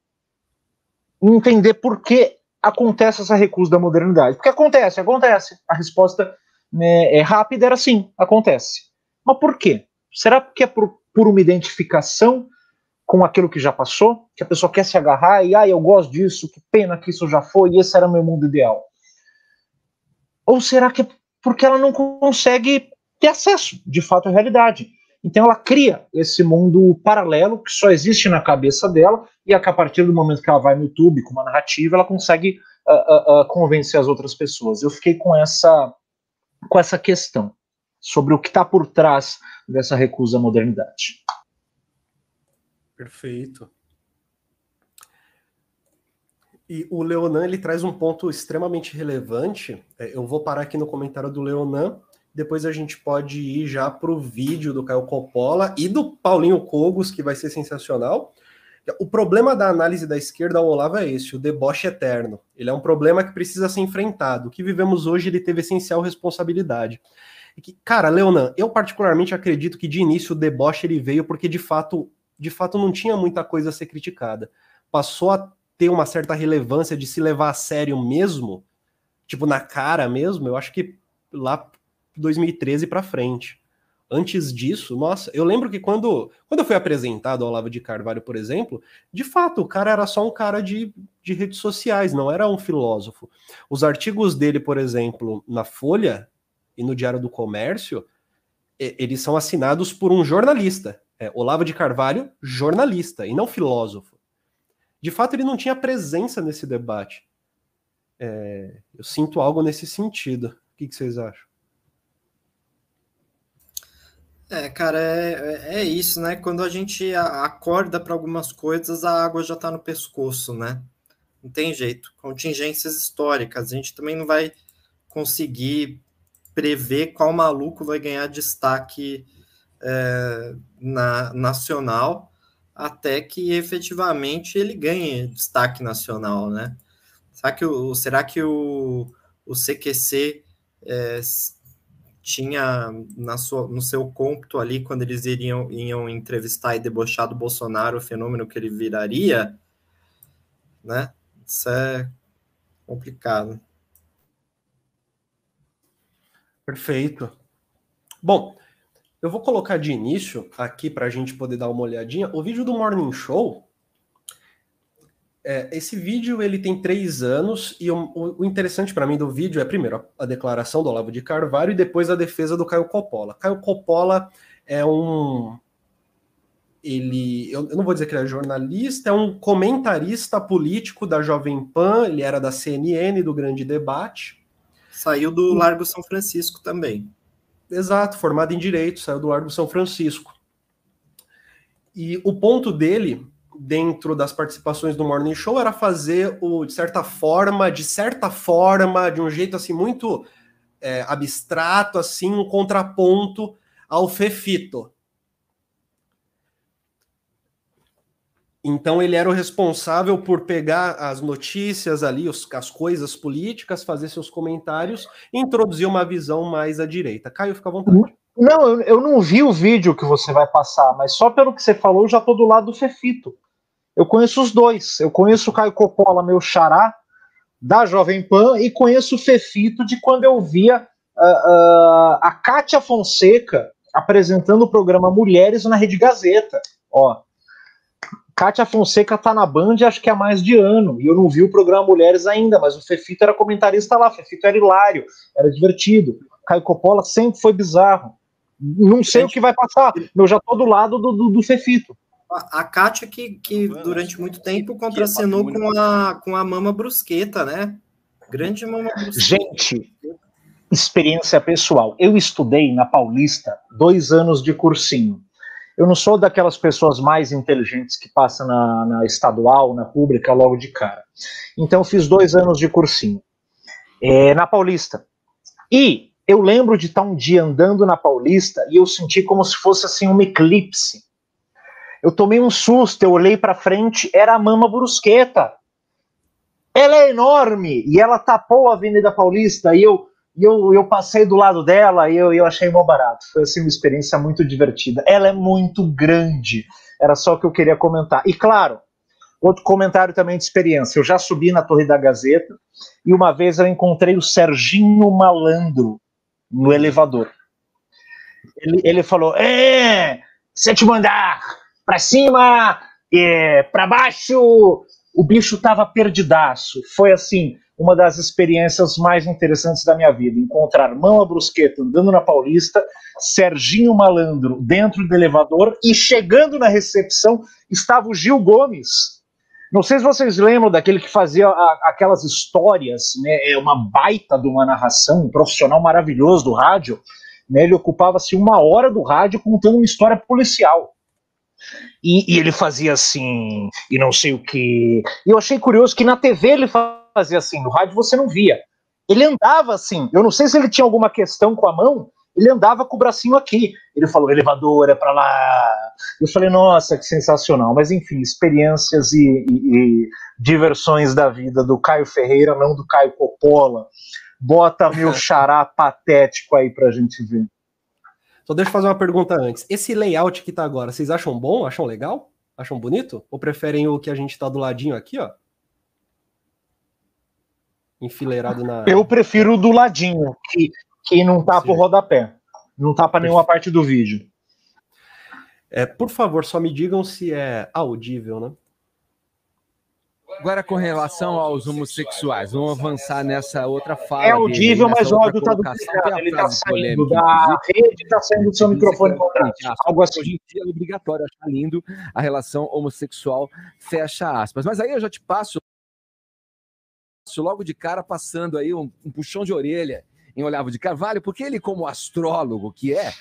em entender por que acontece essa recusa da modernidade? Porque acontece, acontece. A resposta né, é rápida, era sim, acontece. Mas por quê? Será que é por, por uma identificação com aquilo que já passou? Que a pessoa quer se agarrar e, ah, eu gosto disso, que pena que isso já foi, e esse era meu mundo ideal? Ou será que é porque ela não consegue ter acesso, de fato, à realidade? Então ela cria esse mundo paralelo que só existe na cabeça dela e a partir do momento que ela vai no YouTube com uma narrativa, ela consegue uh, uh, convencer as outras pessoas. Eu fiquei com essa com essa questão sobre o que está por trás dessa recusa à modernidade. Perfeito. E o Leonan ele traz um ponto extremamente relevante. É, eu vou parar aqui no comentário do Leonan depois a gente pode ir já para o vídeo do Caio Coppola e do Paulinho Cogos, que vai ser sensacional. O problema da análise da esquerda ao Olavo é esse, o deboche eterno. Ele é um problema que precisa ser enfrentado. O que vivemos hoje, ele teve essencial responsabilidade. E que, cara, Leonan, eu particularmente acredito que de início o deboche ele veio porque de fato, de fato não tinha muita coisa a ser criticada. Passou a ter uma certa relevância de se levar a sério mesmo, tipo na cara mesmo, eu acho que lá 2013 para frente. Antes disso, nossa, eu lembro que quando, quando eu fui apresentado ao Olavo de Carvalho, por exemplo, de fato, o cara era só um cara de, de redes sociais, não era um filósofo. Os artigos dele, por exemplo, na Folha e no Diário do Comércio, eles são assinados por um jornalista. É, Olavo de Carvalho, jornalista, e não filósofo. De fato, ele não tinha presença nesse debate. É, eu sinto algo nesse sentido. O que, que vocês acham? É, cara, é, é isso, né? Quando a gente acorda para algumas coisas, a água já está no pescoço, né? Não tem jeito. Contingências históricas. A gente também não vai conseguir prever qual maluco vai ganhar destaque é, na, nacional até que efetivamente ele ganhe destaque nacional, né? Será que o, será que o, o CQC é, tinha na sua, no seu cômputo ali, quando eles iriam, iam entrevistar e debochar do Bolsonaro, o fenômeno que ele viraria, né? Isso é complicado. Perfeito. Bom, eu vou colocar de início aqui para a gente poder dar uma olhadinha. O vídeo do Morning Show é, esse vídeo ele tem três anos e o, o interessante para mim do vídeo é primeiro a, declaração do Olavo de Carvalho e depois a defesa do Caio Coppola. Caio Coppola é um ele eu, eu não vou dizer que ele é jornalista, é um comentarista político da Jovem Pan, ele era da CNN do Grande Debate. Saiu do Largo São Francisco também. Exato, formado em direito, saiu do Largo São Francisco. E o ponto dele dentro das participações do Morning Show era fazer o, de certa forma, de certa forma, de um jeito assim muito é, abstrato, assim, um contraponto ao Fefito. Então ele era o responsável por pegar as notícias ali, os, as coisas políticas, fazer seus comentários e introduzir uma visão mais à direita. Caio, fica à vontade. Não, eu, não vi o vídeo que você vai passar, mas só pelo que você falou, eu já tô do lado do Fefito. Eu conheço os dois. Eu conheço o Caio Coppola, meu xará, da Jovem Pan, e conheço o Fefito de quando eu via uh, uh, a Kátia Fonseca apresentando o programa Mulheres na Rede Gazeta. Ó, Kátia Fonseca tá na Band acho que há mais de ano, e eu não vi o programa Mulheres ainda, mas o Fefito era comentarista lá, o Fefito era hilário, era divertido. Caio Coppola sempre foi bizarro. Não sei o que vai passar, eu já tô do lado do, do, do Fefito. A, a Kátia que, que durante muito tempo contracenou com a, com a Mama Brusqueta, né? Grande Mama Brusqueta. Gente, experiência pessoal. Eu estudei na Paulista dois anos de cursinho eu não sou daquelas pessoas mais inteligentes que passam na, na estadual, na pública, logo de cara. Então, fiz dois anos de cursinho é, na Paulista. E eu lembro de estar um dia andando na Paulista e eu senti como se fosse assim um eclipse. Eu tomei um susto, eu olhei para frente, era a Mama Brusqueta. Ela é enorme e ela tapou a Avenida Paulista e eu e eu, eu passei do lado dela e eu, eu achei mó barato. Foi assim uma experiência muito divertida. Ela é muito grande. Era só o que eu queria comentar. E claro, outro comentário também de experiência. Eu já subi na Torre da Gazeta e uma vez eu encontrei o Serginho Malandro no elevador. Ele, ele falou: É, sétimo andar, pra cima, é, pra baixo. O bicho tava perdidaço. Foi assim uma das experiências mais interessantes da minha vida. Encontrar Mão a Brusqueta andando na Paulista, Serginho Malandro dentro do elevador e chegando na recepção estava o Gil Gomes. Não sei se vocês lembram daquele que fazia a, aquelas histórias, né? É uma baita de uma narração, um profissional maravilhoso do rádio. Né, ele ocupava-se uma hora do rádio contando uma história policial. E, e, ele fazia assim, e não sei o que. E eu achei curioso que na TV ele fazia assim, no rádio você não via. Ele andava assim, eu não sei se ele tinha alguma questão com a mão, ele andava com o bracinho aqui. Ele falou, elevador, é pra lá. Eu falei, nossa, que sensacional. Mas enfim, experiências e, e, e diversões da vida do Caio Ferreira, não do Caio Coppola. Bota meu xará patético aí pra gente ver. Só deixa eu fazer uma pergunta antes. Esse layout que tá agora, vocês acham bom? Acham legal? Acham bonito? Ou preferem o que a gente tá do ladinho aqui, ó? enfileirado na. Eu prefiro o do ladinho, que, que não tapa tá o rodapé. Não tapa tá nenhuma parte do vídeo. É, por favor, só me digam se é audível, né? Agora, com relação aos homossexuais, vamos avançar nessa outra fala. É audível, dele, mas o áudio está duplicado. Ele está saindo da rede, está saindo do seu microfone Algo assim. Hoje em dia é obrigatório achar lindo a relação homossexual, fecha aspas. Mas aí eu já te passo logo de cara passando aí um, um puxão de orelha em Olavo de Carvalho, porque ele, como astrólogo que é,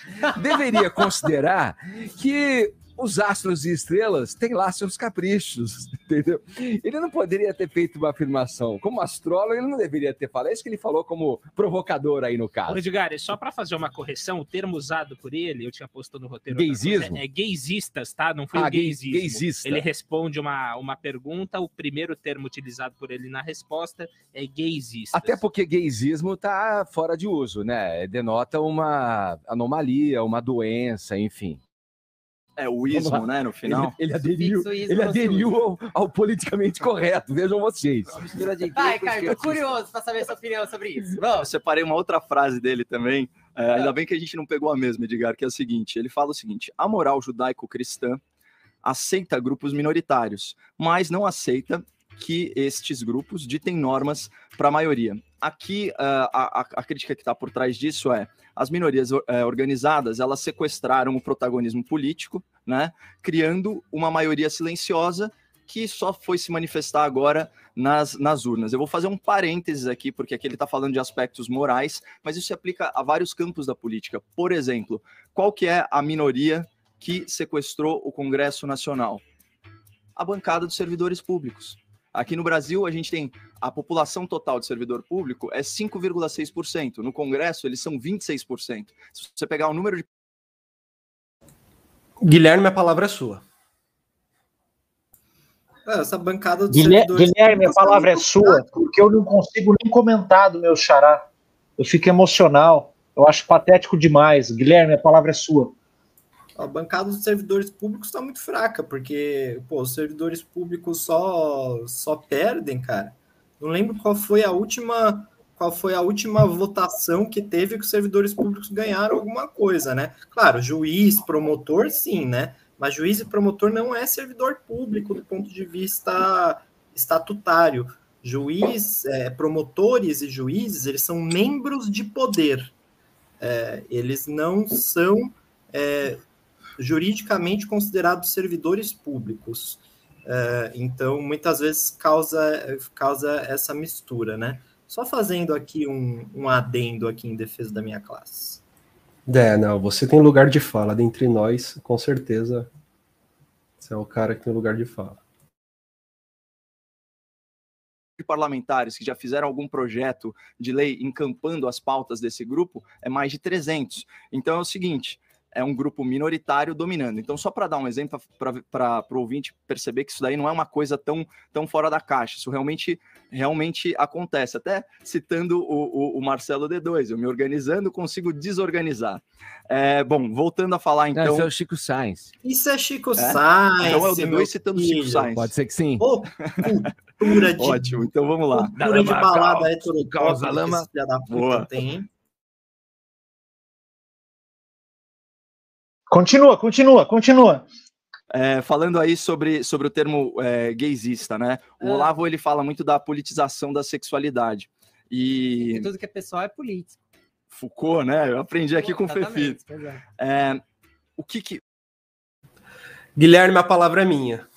deveria considerar que os astros e estrelas têm lá seus caprichos, entendeu? Ele não poderia ter feito uma afirmação. Como astrólogo, ele não deveria ter falado. É isso que ele falou como provocador aí no caso. Edgar, só para fazer uma correção, o termo usado por ele, eu tinha posto no roteiro. Gaysismo? É, é gaysistas, tá? Não foi ah, gaysismo. Gaysista. Ele responde uma, uma pergunta, o primeiro termo utilizado por ele na resposta é gaysista. Até porque gaysismo tá fora de uso, né? Denota uma anomalia, uma doença, enfim. É o ismo, né, no final. Ele, ele aderiu, ele aderiu ao, ao, politicamente correto, vejam vocês. Vai, Caio, tô curioso para saber sua opinião sobre isso. Não, eu separei uma outra frase dele também, é, ainda bem que a gente não pegou a mesma, Edgar, que é o seguinte, ele fala o seguinte, a moral judaico-cristã aceita grupos minoritários, mas não aceita que estes grupos ditem normas para a maioria. Aqui, uh, a, a, crítica que está por trás disso é as minorias uh, organizadas, elas sequestraram o protagonismo político, né, criando uma maioria silenciosa que só foi se manifestar agora nas, nas urnas. Eu vou fazer um parênteses aqui, porque aqui ele está falando de aspectos morais, mas isso se aplica a vários campos da política. Por exemplo, qual que é a minoria que sequestrou o Congresso Nacional? A bancada dos servidores públicos. Aqui no Brasil, a gente tem a população total de servidor público é 5,6%. No Congresso, eles são 26%. Se você pegar o número de. Guilherme, a palavra é sua. É, essa bancada do Guilherme, Guilherme a palavra é sua, porque eu não consigo nem comentar do meu xará. Eu fico emocional. Eu acho patético demais. Guilherme, a palavra é sua. A bancada dos servidores públicos está muito fraca, porque pô, os servidores públicos só, só perdem, cara. Não lembro qual foi a última qual foi a última votação que teve que os servidores públicos ganharam alguma coisa, né? Claro, juiz, promotor, sim, né? Mas juiz e promotor não é servidor público do ponto de vista estatutário. Juiz, é, promotores e juízes, eles são membros de poder. É, eles não são é, juridicamente considerados servidores públicos. É, então, muitas vezes causa, causa essa mistura, né? Só fazendo aqui um, um adendo aqui em defesa da minha classe. É, não, você tem lugar de fala. Dentre nós, com certeza, você é o cara que tem lugar de fala. parlamentares que já fizeram algum projeto de lei encampando as pautas desse grupo é mais de 300. Então é o seguinte, é um grupo minoritário dominando. Então, só para dar um exemplo, para o ouvinte perceber que isso daí não é uma coisa tão, tão fora da caixa, isso realmente, realmente acontece. Até citando o, o, o Marcelo D2, eu me organizando, consigo desorganizar. É, bom, voltando a falar então. Isso é o Chico Sainz. Isso é Chico é? Sainz. Então é o D2 citando filho. Chico Sainz. Pode ser que sim. Oh, cultura de. Ótimo, então vamos lá. Cultura de balada heterotópica. Causa lama. Boa. Tem. Continua, continua, continua. É, falando aí sobre, sobre o termo é, gaysista, né? O ah. Olavo ele fala muito da politização da sexualidade. E... e tudo que é pessoal é político. Foucault, né? Eu aprendi aqui com o Fefito. É. é, o que que... Guilherme, a palavra é minha.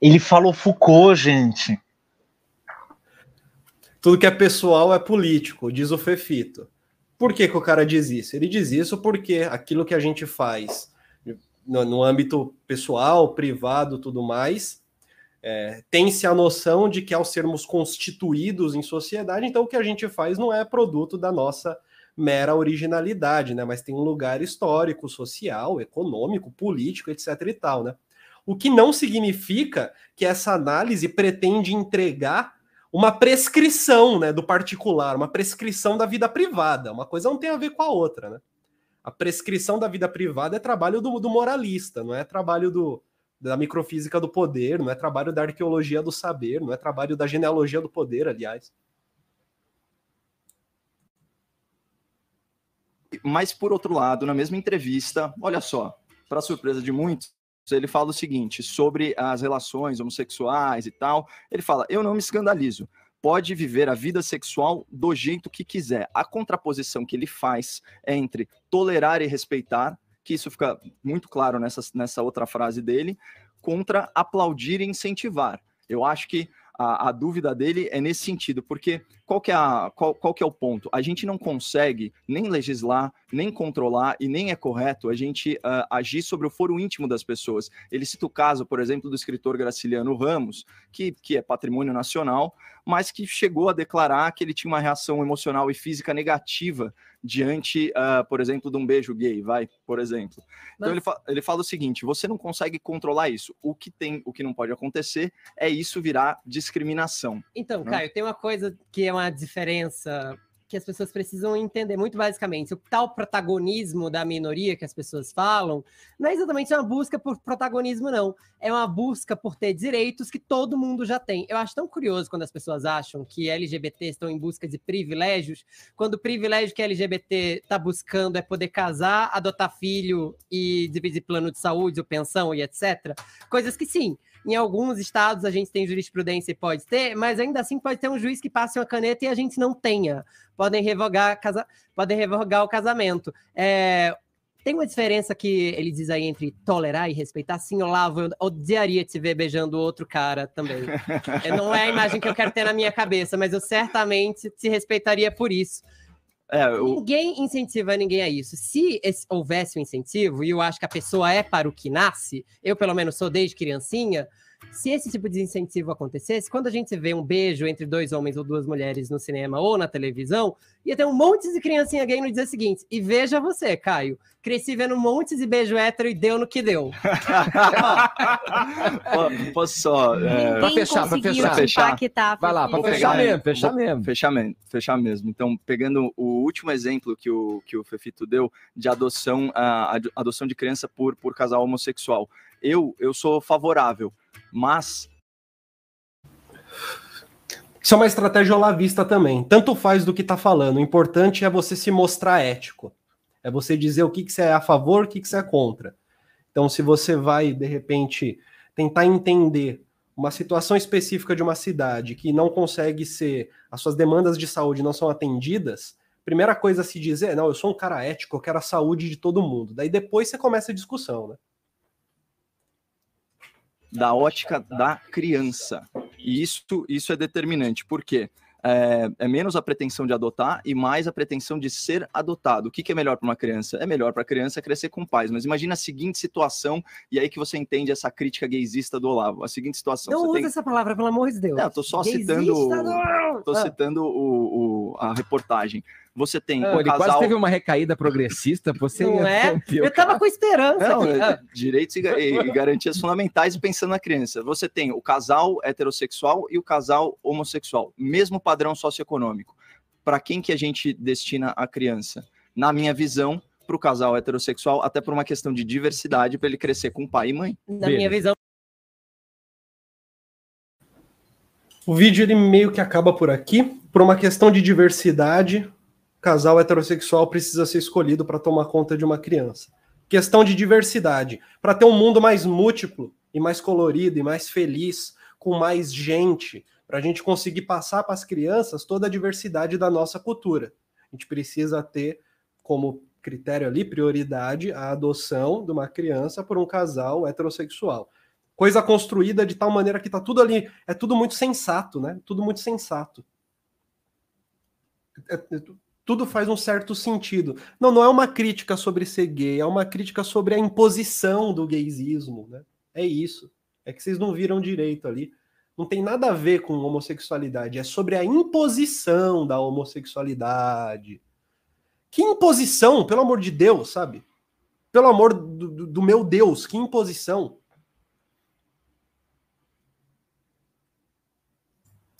Ele falou Foucault, gente. Tudo que é pessoal é político, diz o Fefito. Por que, que o cara diz isso? Ele diz isso porque aquilo que a gente faz no, no âmbito pessoal, privado, tudo mais, é, tem-se a noção de que ao sermos constituídos em sociedade, então o que a gente faz não é produto da nossa mera originalidade, né? Mas tem um lugar histórico, social, econômico, político, etc. e tal, né? O que não significa que essa análise pretende entregar uma prescrição né, do particular, uma prescrição da vida privada. Uma coisa não tem a ver com a outra, né? A prescrição da vida privada é trabalho do, do moralista, não é trabalho do, da microfísica do poder, não é trabalho da arqueologia do saber, não é trabalho da genealogia do poder, aliás. Mas, por outro lado, na mesma entrevista, olha só, para surpresa de muitos, ele fala o seguinte sobre as relações homossexuais e tal. Ele fala: Eu não me escandalizo. Pode viver a vida sexual do jeito que quiser. A contraposição que ele faz é entre tolerar e respeitar, que isso fica muito claro nessa, nessa outra frase dele, contra aplaudir e incentivar. Eu acho que a, a, dúvida dele é nesse sentido, porque qual que, é a, qual, qual que é o ponto? A gente não consegue nem legislar, nem controlar e nem é correto a gente uh, agir sobre o foro íntimo das pessoas. Ele cita o caso, por exemplo, do escritor Graciliano Ramos, que, que é patrimônio nacional, mas que chegou a declarar que ele tinha uma reação emocional e física negativa diante, uh, por exemplo, de um beijo gay, vai, por exemplo. Então Mas... ele, fa ele fala o seguinte: você não consegue controlar isso. O que tem, o que não pode acontecer é isso virar discriminação. Então, né? Caio, tem uma coisa que é uma diferença que as pessoas precisam entender muito basicamente. O tal protagonismo da minoria que as pessoas falam não é exatamente uma busca por protagonismo, não. É uma busca por ter direitos que todo mundo já tem. Eu acho tão curioso quando as pessoas acham que LGBT estão em busca de privilégios, quando o privilégio que LGBT está buscando é poder casar, adotar filho e dividir plano de saúde ou pensão e etc. Coisas que sim, em alguns estados a gente tem jurisprudência e pode ter, mas ainda assim pode ter um juiz que passe uma caneta e a gente não tenha. Podem revogar, casa... podem revogar o casamento. É... Tem uma diferença que ele diz aí entre tolerar e respeitar? Sim, Olavo, eu odiaria te ver beijando outro cara também. É, não é a imagem que eu quero ter na minha cabeça, mas eu certamente te respeitaria por isso. É, eu... Ninguém incentiva ninguém a isso. Se esse, houvesse um incentivo, e eu acho que a pessoa é para o que nasce, eu pelo menos sou desde criancinha, se esse tipo de incentivo acontecesse, quando a gente vê um beijo entre dois homens ou duas mulheres no cinema ou na televisão, ia ter um monte de criancinha gay no dia seguinte. E veja você, Caio, cresci vendo um monte de beijo hétero e deu no que deu. Posso só. É... Pra fechar, pra fechar. fechar. Vai lá, pra fechar mesmo, fechar mesmo. Fechar mesmo, fechar mesmo. Então, pegando o último exemplo que o, que o Fefito deu de adoção, a, a adoção de criança por, por casal homossexual. Eu, eu sou favorável mas. Isso é uma estratégia olavista também. Tanto faz do que está falando. O importante é você se mostrar ético. É você dizer o que, que você é a favor, o que, que você é contra. Então, se você vai, de repente, tentar entender uma situação específica de uma cidade que não consegue ser, as suas demandas de saúde não são atendidas, primeira coisa a se dizer é, não, eu sou um cara ético, eu quero a saúde de todo mundo. Daí depois você começa a discussão, né? Da ótica da criança. E isso, isso é determinante. Por quê? É, é, menos a pretensão de adotar e mais a pretensão de ser adotado. O que, que é melhor para uma criança? É melhor para a criança crescer com pais. Mas imagina a seguinte situação, e aí que você entende essa crítica gaysista do Olavo. A seguinte situação. Não usa tem... essa palavra, pelo amor de Deus. Não, tô só gaysista citando. Tô ah. citando o, o, a reportagem. Você tem ah, um ele casal... quase teve uma recaída progressista, você não é? Eu tava com esperança. Não, é, direitos e, e garantias fundamentais pensando na criança. Você tem o casal heterossexual e o casal homossexual, mesmo padrão socioeconômico. Para quem que a gente destina a criança? Na minha visão, para o casal heterossexual, até por uma questão de diversidade, para ele crescer com pai e mãe. Na minha visão. O vídeo ele meio que acaba por aqui, por uma questão de diversidade casal heterossexual precisa ser escolhido para tomar conta de uma criança. Questão de diversidade. Para ter um mundo mais múltiplo e mais colorido e mais feliz, com mais gente, para a gente conseguir passar para as crianças toda a diversidade da nossa cultura. A gente precisa ter como critério ali, prioridade, a adoção de uma criança por um casal heterossexual. Coisa construída de tal maneira que está tudo ali, é tudo muito sensato, né? Tudo muito sensato. É, é, tudo faz um certo sentido. Não, não é uma crítica sobre ser gay, é uma crítica sobre a imposição do gaysismo, né? É isso. É que vocês não viram direito ali. Não tem nada a ver com homossexualidade, é sobre a imposição da homossexualidade. Que imposição, pelo amor de Deus, sabe? Pelo amor do, do meu Deus, que imposição.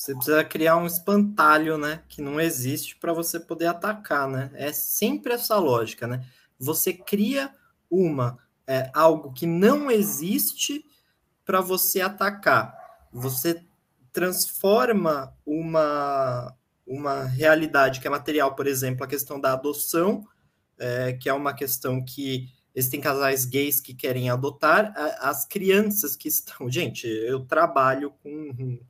Você precisa criar um espantalho, né? Que não existe para você poder atacar, né? É sempre essa lógica, né? Você cria uma é, algo que não existe para você atacar. Você transforma uma uma realidade que é material, por exemplo, a questão da adoção, é, que é uma questão que existem casais gays que querem adotar, as crianças que estão. Gente, eu trabalho com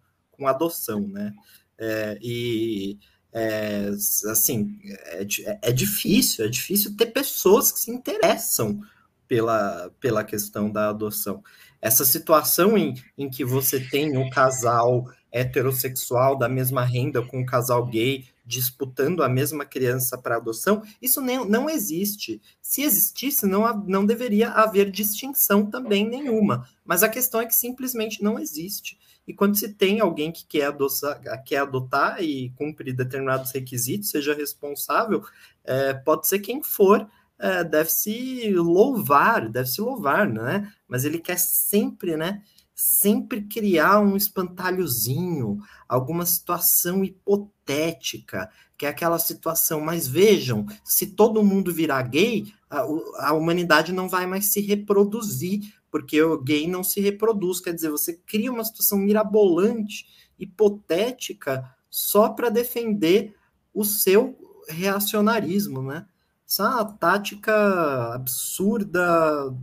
com adoção, né? É, e é, assim é, é, difícil, é difícil ter pessoas que se interessam pela, pela questão da adoção. Essa situação em, em que você tem um casal heterossexual da mesma renda com um casal gay disputando a mesma criança para adoção, isso nem, não existe. Se existisse, não, não deveria haver distinção também nenhuma. Mas a questão é que simplesmente não existe. E quando se tem alguém que quer adotar, quer adotar e cumpre determinados requisitos, seja responsável, é, pode ser quem for, é, deve se louvar, deve se louvar, né? Mas ele quer sempre, né? Sempre criar um espantalhozinho, alguma situação hipotética, que é aquela situação. Mas vejam, se todo mundo virar gay, a, a humanidade não vai mais se reproduzir, porque o gay não se reproduz, quer dizer, você cria uma situação mirabolante, hipotética, só para defender o seu reacionarismo, né? Essa é uma tática absurda,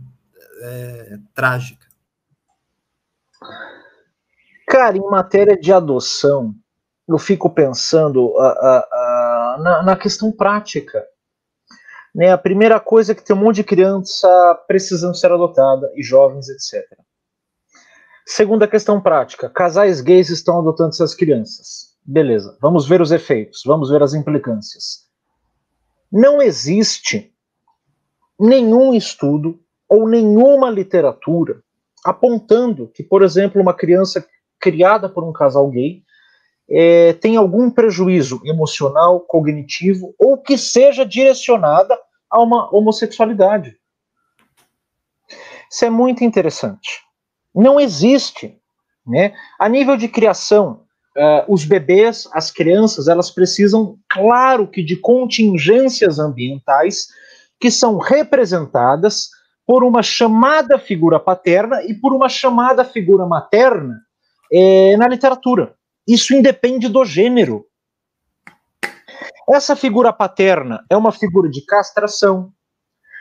é, trágica. Cara, em matéria de adoção, eu fico pensando uh, uh, uh, na, na questão prática. Né? A primeira coisa é que tem um monte de criança precisando ser adotada, e jovens, etc. Segunda questão prática: casais gays estão adotando essas crianças. Beleza, vamos ver os efeitos, vamos ver as implicâncias. Não existe nenhum estudo ou nenhuma literatura apontando que, por exemplo, uma criança criada por um casal gay é, tem algum prejuízo emocional, cognitivo, ou que seja direcionada a uma homossexualidade. Isso é muito interessante. Não existe, né? A nível de criação, uh, os bebês, as crianças, elas precisam, claro que, de contingências ambientais que são representadas por uma chamada figura paterna e por uma chamada figura materna é, na literatura. Isso independe do gênero. Essa figura paterna é uma figura de castração,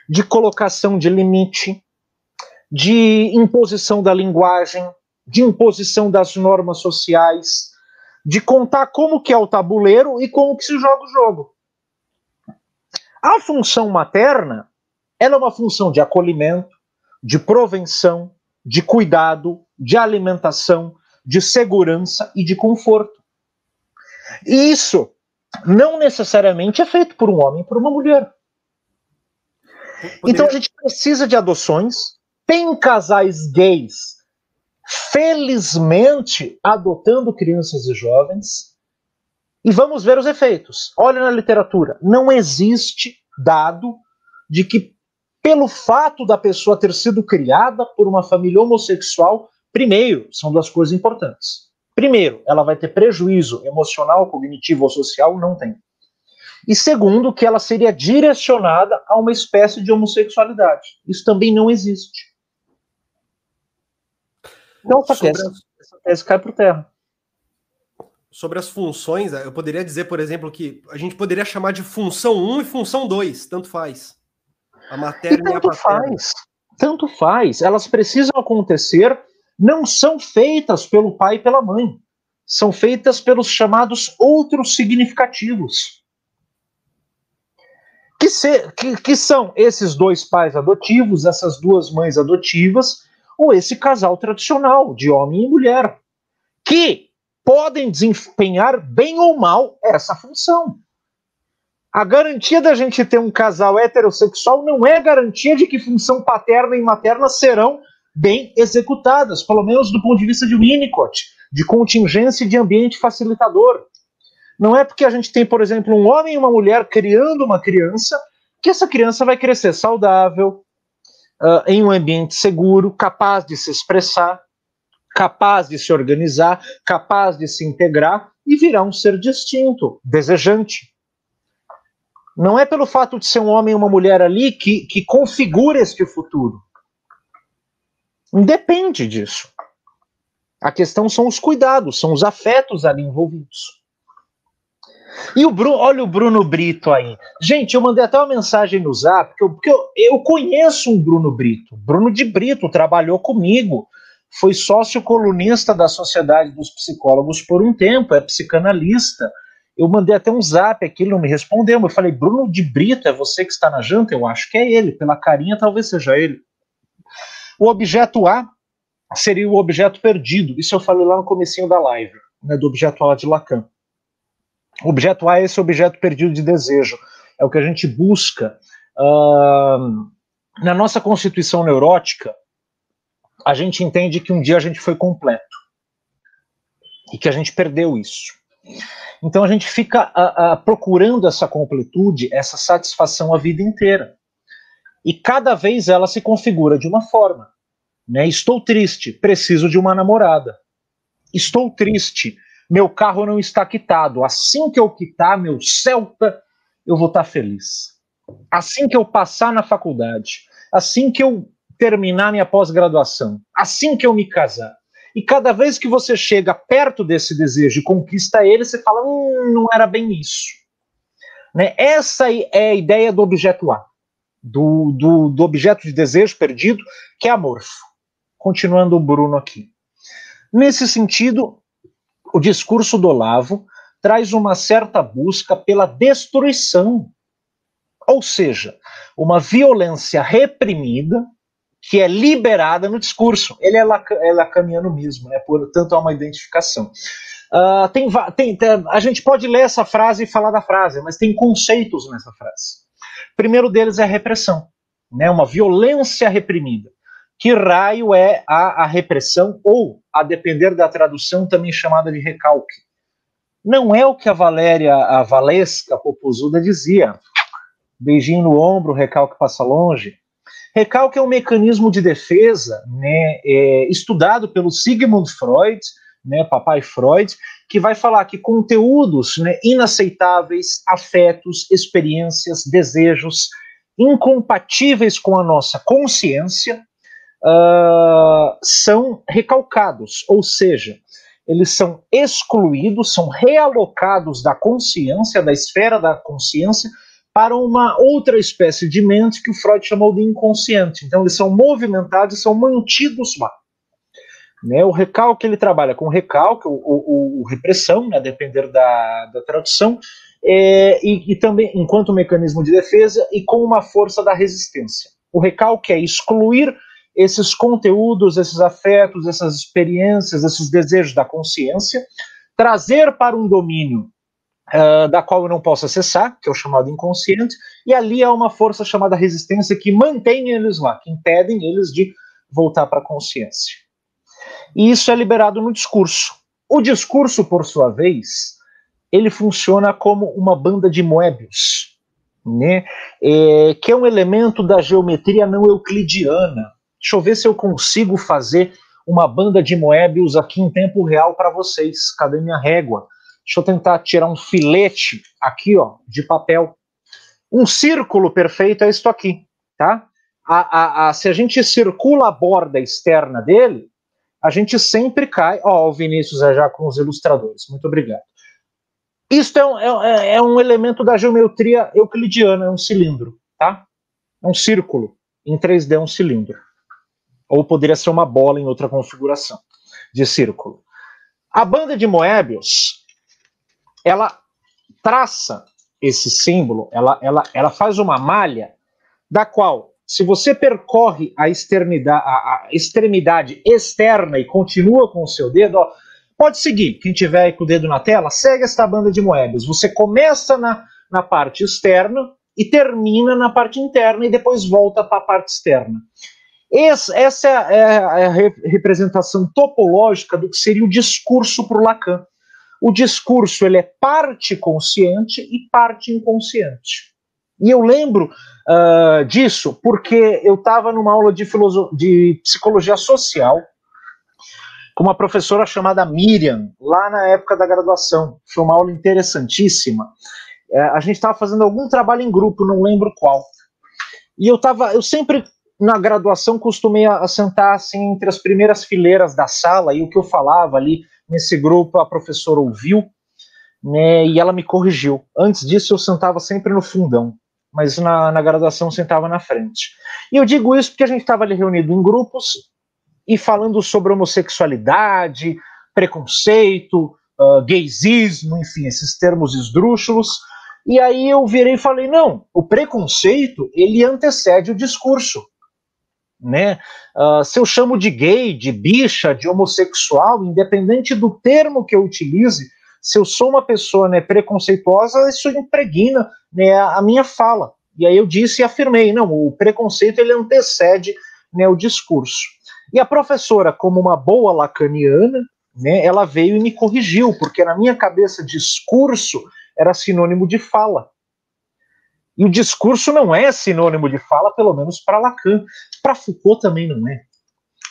de colocação de limite, de imposição da linguagem, de imposição das normas sociais, de contar como que é o tabuleiro e como que se joga o jogo. A função materna, ela é uma função de acolhimento, de provenção, de cuidado, de alimentação, de segurança e de conforto. E isso não necessariamente é feito por um homem e por uma mulher. Poderia... Então a gente precisa de adoções. Tem casais gays felizmente adotando crianças e jovens. E vamos ver os efeitos. Olha na literatura, não existe dado de que pelo fato da pessoa ter sido criada por uma família homossexual, primeiro, são duas coisas importantes. Primeiro, ela vai ter prejuízo emocional, cognitivo ou social, não tem. E segundo, que ela seria direcionada a uma espécie de homossexualidade. Isso também não existe. Então, essa tese, as... essa tese cai por terra. Sobre as funções, eu poderia dizer, por exemplo, que a gente poderia chamar de função 1 e função 2, tanto faz. A matéria e, tanto e faz. Tanto faz. Elas precisam acontecer, não são feitas pelo pai e pela mãe. São feitas pelos chamados outros significativos. Que, se, que, que são esses dois pais adotivos, essas duas mães adotivas, ou esse casal tradicional de homem e mulher, que podem desempenhar bem ou mal essa função. A garantia da gente ter um casal heterossexual não é garantia de que função paterna e materna serão bem executadas, pelo menos do ponto de vista de Winnicott, de contingência de ambiente facilitador. Não é porque a gente tem, por exemplo, um homem e uma mulher criando uma criança que essa criança vai crescer saudável, uh, em um ambiente seguro, capaz de se expressar, capaz de se organizar, capaz de se integrar e virar um ser distinto, desejante. Não é pelo fato de ser um homem e uma mulher ali que, que configura este futuro. Independe disso. A questão são os cuidados, são os afetos ali envolvidos. E o Bruno, olha o Bruno Brito aí. Gente, eu mandei até uma mensagem no zap, porque eu, porque eu, eu conheço um Bruno Brito. Bruno de Brito trabalhou comigo, foi sócio colunista da Sociedade dos Psicólogos por um tempo, é psicanalista. Eu mandei até um zap aqui, ele não me respondeu. Eu falei, Bruno de Brito, é você que está na janta? Eu acho que é ele, pela carinha talvez seja ele. O objeto A seria o objeto perdido. Isso eu falei lá no comecinho da live, né, do objeto A de Lacan. Objeto A é esse objeto perdido de desejo. É o que a gente busca. Uh, na nossa constituição neurótica, a gente entende que um dia a gente foi completo e que a gente perdeu isso. Então a gente fica uh, uh, procurando essa completude, essa satisfação a vida inteira. E cada vez ela se configura de uma forma. Né? Estou triste, preciso de uma namorada. Estou triste, meu carro não está quitado. Assim que eu quitar meu Celta, eu vou estar feliz. Assim que eu passar na faculdade, assim que eu terminar minha pós-graduação, assim que eu me casar. E cada vez que você chega perto desse desejo e conquista ele, você fala: hum, não era bem isso. Né? Essa é a ideia do objeto A, do, do, do objeto de desejo perdido, que é amorfo. Continuando o Bruno aqui. Nesse sentido, o discurso do Olavo traz uma certa busca pela destruição, ou seja, uma violência reprimida que é liberada no discurso. Ele é, lac é lacaniano mesmo, né? portanto há uma identificação. Uh, tem, tem, a gente pode ler essa frase e falar da frase, mas tem conceitos nessa frase. O primeiro deles é a repressão, né? uma violência reprimida. Que raio é a, a repressão, ou, a depender da tradução, também chamada de recalque? Não é o que a Valéria, a Valesca Popozuda dizia. Beijinho no ombro, recalque passa longe. Recalque é um mecanismo de defesa né, é, estudado pelo Sigmund Freud, né, papai Freud, que vai falar que conteúdos né, inaceitáveis, afetos, experiências, desejos incompatíveis com a nossa consciência uh, são recalcados, ou seja, eles são excluídos, são realocados da consciência, da esfera da consciência, para uma outra espécie de mente que o Freud chamou de inconsciente. Então, eles são movimentados são mantidos lá. Né, o recalque ele trabalha com recalque, o, o repressão, né, a depender da, da tradução, é, e, e, também enquanto mecanismo de defesa e com uma força da resistência. O recalque é excluir esses conteúdos, esses afetos, essas experiências, esses desejos da consciência, trazer para um domínio uh, da qual eu não posso acessar, que é o chamado inconsciente, e ali há uma força chamada resistência que mantém eles lá, que impedem eles de voltar para a consciência e isso é liberado no discurso. O discurso, por sua vez, ele funciona como uma banda de Moebius, né? É, que é um elemento da geometria não euclidiana. Deixa eu ver se eu consigo fazer uma banda de Moebius aqui em tempo real para vocês. Cadê minha régua? Deixa eu tentar tirar um filete aqui, ó, de papel. Um círculo perfeito é isso aqui, tá? A, a, a, se a gente circula a borda externa dele, a gente sempre cai. Ó, o Vinícius é já com os ilustradores, muito obrigado. Isto é um, é, é um elemento da geometria euclidiana, é um cilindro, tá? É um círculo. Em 3D é um cilindro. Ou poderia ser uma bola em outra configuração de círculo. A banda de Moebius, ela traça esse símbolo, ela, ela, ela faz uma malha da qual se você percorre a, a, a extremidade externa e continua com o seu dedo, ó, pode seguir. Quem tiver com o dedo na tela, segue esta banda de Moebius. Você começa na, na parte externa e termina na parte interna e depois volta para a parte externa. Esse, essa é a, é a representação topológica do que seria o discurso para o Lacan. O discurso ele é parte consciente e parte inconsciente. E eu lembro uh, disso porque eu estava numa aula de, de psicologia social com uma professora chamada Miriam, lá na época da graduação. Foi uma aula interessantíssima. É, a gente estava fazendo algum trabalho em grupo, não lembro qual. E eu tava, eu sempre na graduação costumei a, sentar assim entre as primeiras fileiras da sala e o que eu falava ali nesse grupo a professora ouviu, né, e ela me corrigiu. Antes disso eu sentava sempre no fundão mas na, na graduação sentava na frente. E eu digo isso porque a gente estava ali reunido em grupos e falando sobre homossexualidade, preconceito, uh, gaysismo, enfim, esses termos esdrúxulos. E aí eu virei e falei: não, o preconceito ele antecede o discurso. Né? Uh, se eu chamo de gay, de bicha, de homossexual, independente do termo que eu utilize, se eu sou uma pessoa né, preconceituosa, isso impregna né, a minha fala. E aí eu disse e afirmei, não, o preconceito ele antecede né, o discurso. E a professora, como uma boa lacaniana, né, ela veio e me corrigiu, porque na minha cabeça discurso era sinônimo de fala. E o discurso não é sinônimo de fala, pelo menos para Lacan. Para Foucault também não é.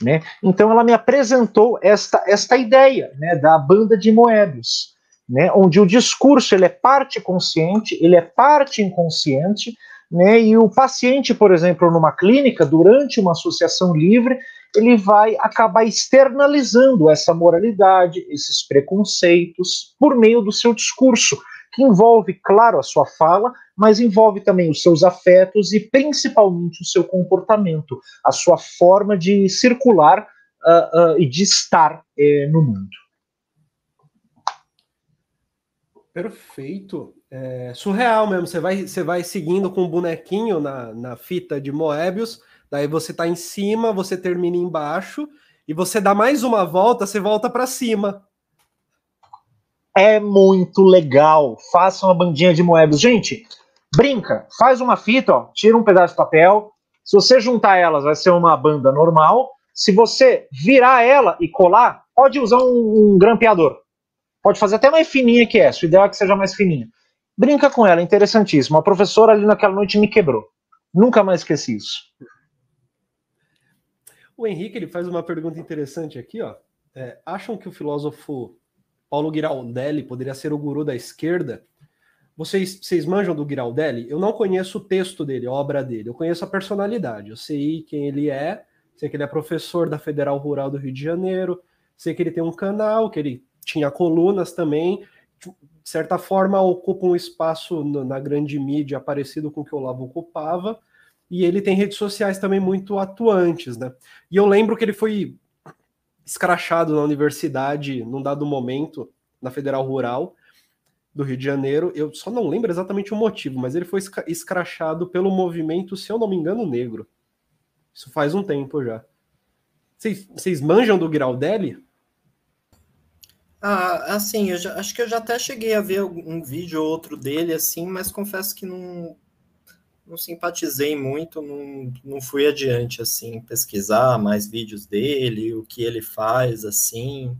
Né? Então ela me apresentou esta, esta ideia né, da banda de Moebius né, onde o discurso ele é parte consciente, ele é parte inconsciente, né, e o paciente, por exemplo, numa clínica, durante uma associação livre, ele vai acabar externalizando essa moralidade, esses preconceitos, por meio do seu discurso, que envolve, claro, a sua fala, mas envolve também os seus afetos e principalmente o seu comportamento, a sua forma de circular uh, uh, e de estar uh, no mundo. Perfeito. É surreal mesmo. Você vai, você vai seguindo com o bonequinho na, na fita de Moebius, daí você está em cima, você termina embaixo, e você dá mais uma volta, você volta para cima. É muito legal. Faça uma bandinha de Moebius. Gente, brinca, faz uma fita, ó, tira um pedaço de papel, Se você juntar elas, vai ser uma banda normal. Se você virar ela e colar, pode usar um, um grampeador. Pode fazer até mais fininha que essa. O ideal é que seja mais fininha. Brinca com ela, interessantíssimo. A professora ali naquela noite me quebrou. Nunca mais esqueci isso. O Henrique ele faz uma pergunta interessante aqui, ó. É, acham que o filósofo Paulo Giraldelli poderia ser o guru da esquerda? Vocês, vocês manjam do Giraldelli? Eu não conheço o texto dele, a obra dele. Eu conheço a personalidade. Eu sei quem ele é. Sei que ele é professor da Federal Rural do Rio de Janeiro. Sei que ele tem um canal, que ele tinha colunas também. De certa forma, ocupa um espaço na grande mídia parecido com o que o Olavo ocupava. E ele tem redes sociais também muito atuantes, né? E eu lembro que ele foi escrachado na universidade num dado momento, na Federal Rural do Rio de Janeiro. Eu só não lembro exatamente o motivo, mas ele foi escrachado pelo movimento, se eu não me engano, negro. Isso faz um tempo já. Vocês manjam do Giraldelli? Ah, assim, eu já, acho que eu já até cheguei a ver um vídeo ou outro dele, assim, mas confesso que não, não simpatizei muito, não, não fui adiante, assim, pesquisar mais vídeos dele, o que ele faz, assim,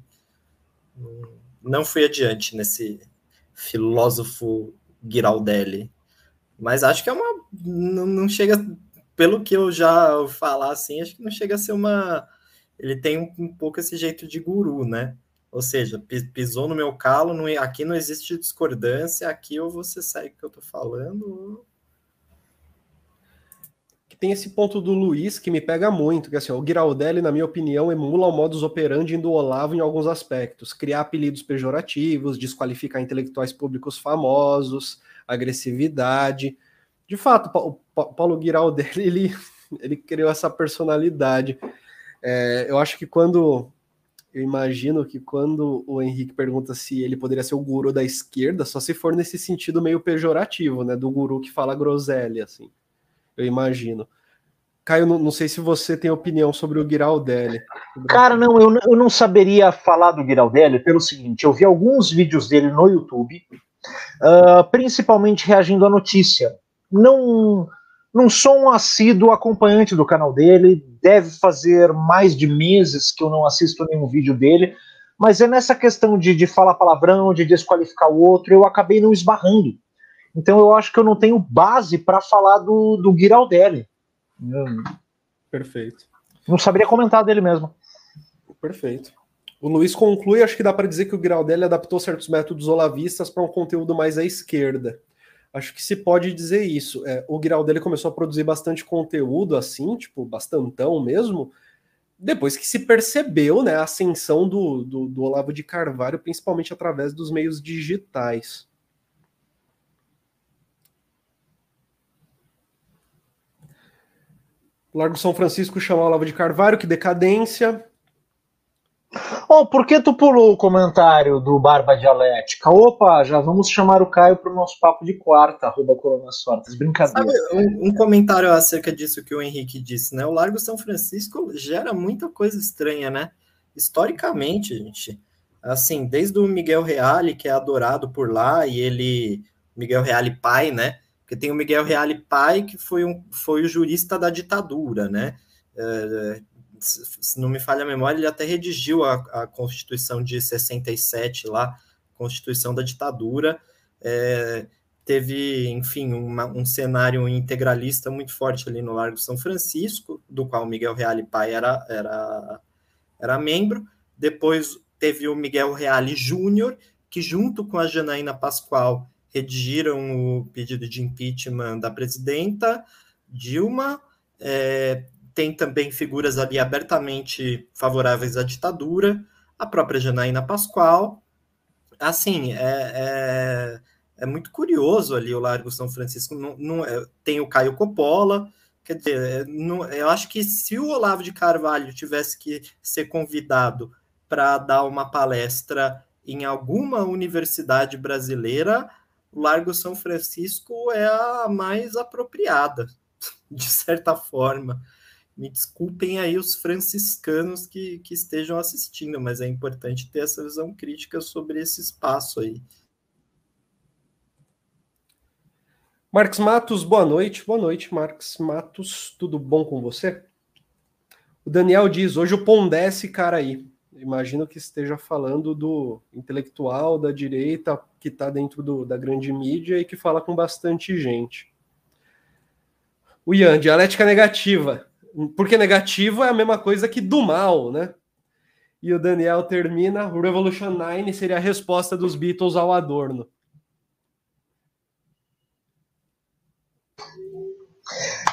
não, não fui adiante nesse, filósofo Giraldelli. Mas acho que é uma. Não, não chega. Pelo que eu já falar assim, acho que não chega a ser uma. Ele tem um, um pouco esse jeito de guru, né? Ou seja, pisou no meu calo, não, aqui não existe discordância, aqui ou você segue o que eu tô falando, que tem esse ponto do Luiz que me pega muito, que assim, o Giraldelli, na minha opinião, emula o modus operandi do Olavo em alguns aspectos, criar apelidos pejorativos, desqualificar intelectuais públicos famosos, agressividade. De fato, o Paulo Giraldelli, ele, ele criou essa personalidade. É, eu acho que quando eu imagino que quando o Henrique pergunta se ele poderia ser o guru da esquerda, só se for nesse sentido meio pejorativo, né? Do guru que fala groselha, assim eu imagino. Caio, não, não sei se você tem opinião sobre o Giraldelli. Cara, não eu, eu não saberia falar do Giraldelli pelo seguinte: eu vi alguns vídeos dele no YouTube, uh, principalmente reagindo à notícia. Não, não sou um assíduo acompanhante do canal dele, deve fazer mais de meses que eu não assisto nenhum vídeo dele, mas é nessa questão de, de falar palavrão, de desqualificar o outro, eu acabei não esbarrando. Então eu acho que eu não tenho base para falar do, do Giraldelli. Perfeito. Não saberia comentar dele mesmo. Perfeito. O Luiz conclui, acho que dá para dizer que o Giraldelli adaptou certos métodos olavistas para um conteúdo mais à esquerda. Acho que se pode dizer isso. É, o Giraldelli começou a produzir bastante conteúdo assim, tipo, bastantão mesmo, depois que se percebeu né, a ascensão do, do, do Olavo de Carvalho, principalmente através dos meios digitais. Largo São Francisco chama Olavo de Carvalho, que decadência. Oh, por que tu pulou o comentário do Barba Dialética? Opa, já vamos chamar o Caio para o nosso papo de quarta, arroba Corona Sortes. Brincadeira. Sabe, um, um, comentário acerca disso que o Henrique disse, né? O Largo São Francisco gera muita coisa estranha, né? Historicamente, gente. Assim, desde o Miguel Reale, que é adorado por lá, e ele. Miguel Reale pai, né? Porque tem o Miguel Reale pai, que foi, um, foi o jurista da ditadura, né? É, se não me falha a memória, ele até redigiu a, a Constituição de 67 lá, Constituição da ditadura. É, teve, enfim, uma, um cenário integralista muito forte ali no Largo São Francisco, do qual Miguel Reale pai era, era, era membro. Depois teve o Miguel Reale Júnior, que junto com a Janaína Pascoal redigiram o pedido de impeachment da presidenta Dilma. É, tem também figuras ali abertamente favoráveis à ditadura, a própria Janaína Pascoal. Assim, é, é, é muito curioso ali o Largo São Francisco. Não, não, é, tem o Caio Coppola. Quer dizer, é, não, eu acho que se o Olavo de Carvalho tivesse que ser convidado para dar uma palestra em alguma universidade brasileira, Largo São Francisco é a mais apropriada, de certa forma. Me desculpem aí os franciscanos que, que estejam assistindo, mas é importante ter essa visão crítica sobre esse espaço aí. Marcos Matos, boa noite. Boa noite, Marcos Matos. Tudo bom com você? O Daniel diz: hoje o pão desce, cara aí. Imagino que esteja falando do intelectual da direita que está dentro do, da grande mídia e que fala com bastante gente. O Ian, dialética negativa. Porque negativo é a mesma coisa que do mal, né? E o Daniel termina: Revolution 9 seria a resposta dos Beatles ao Adorno.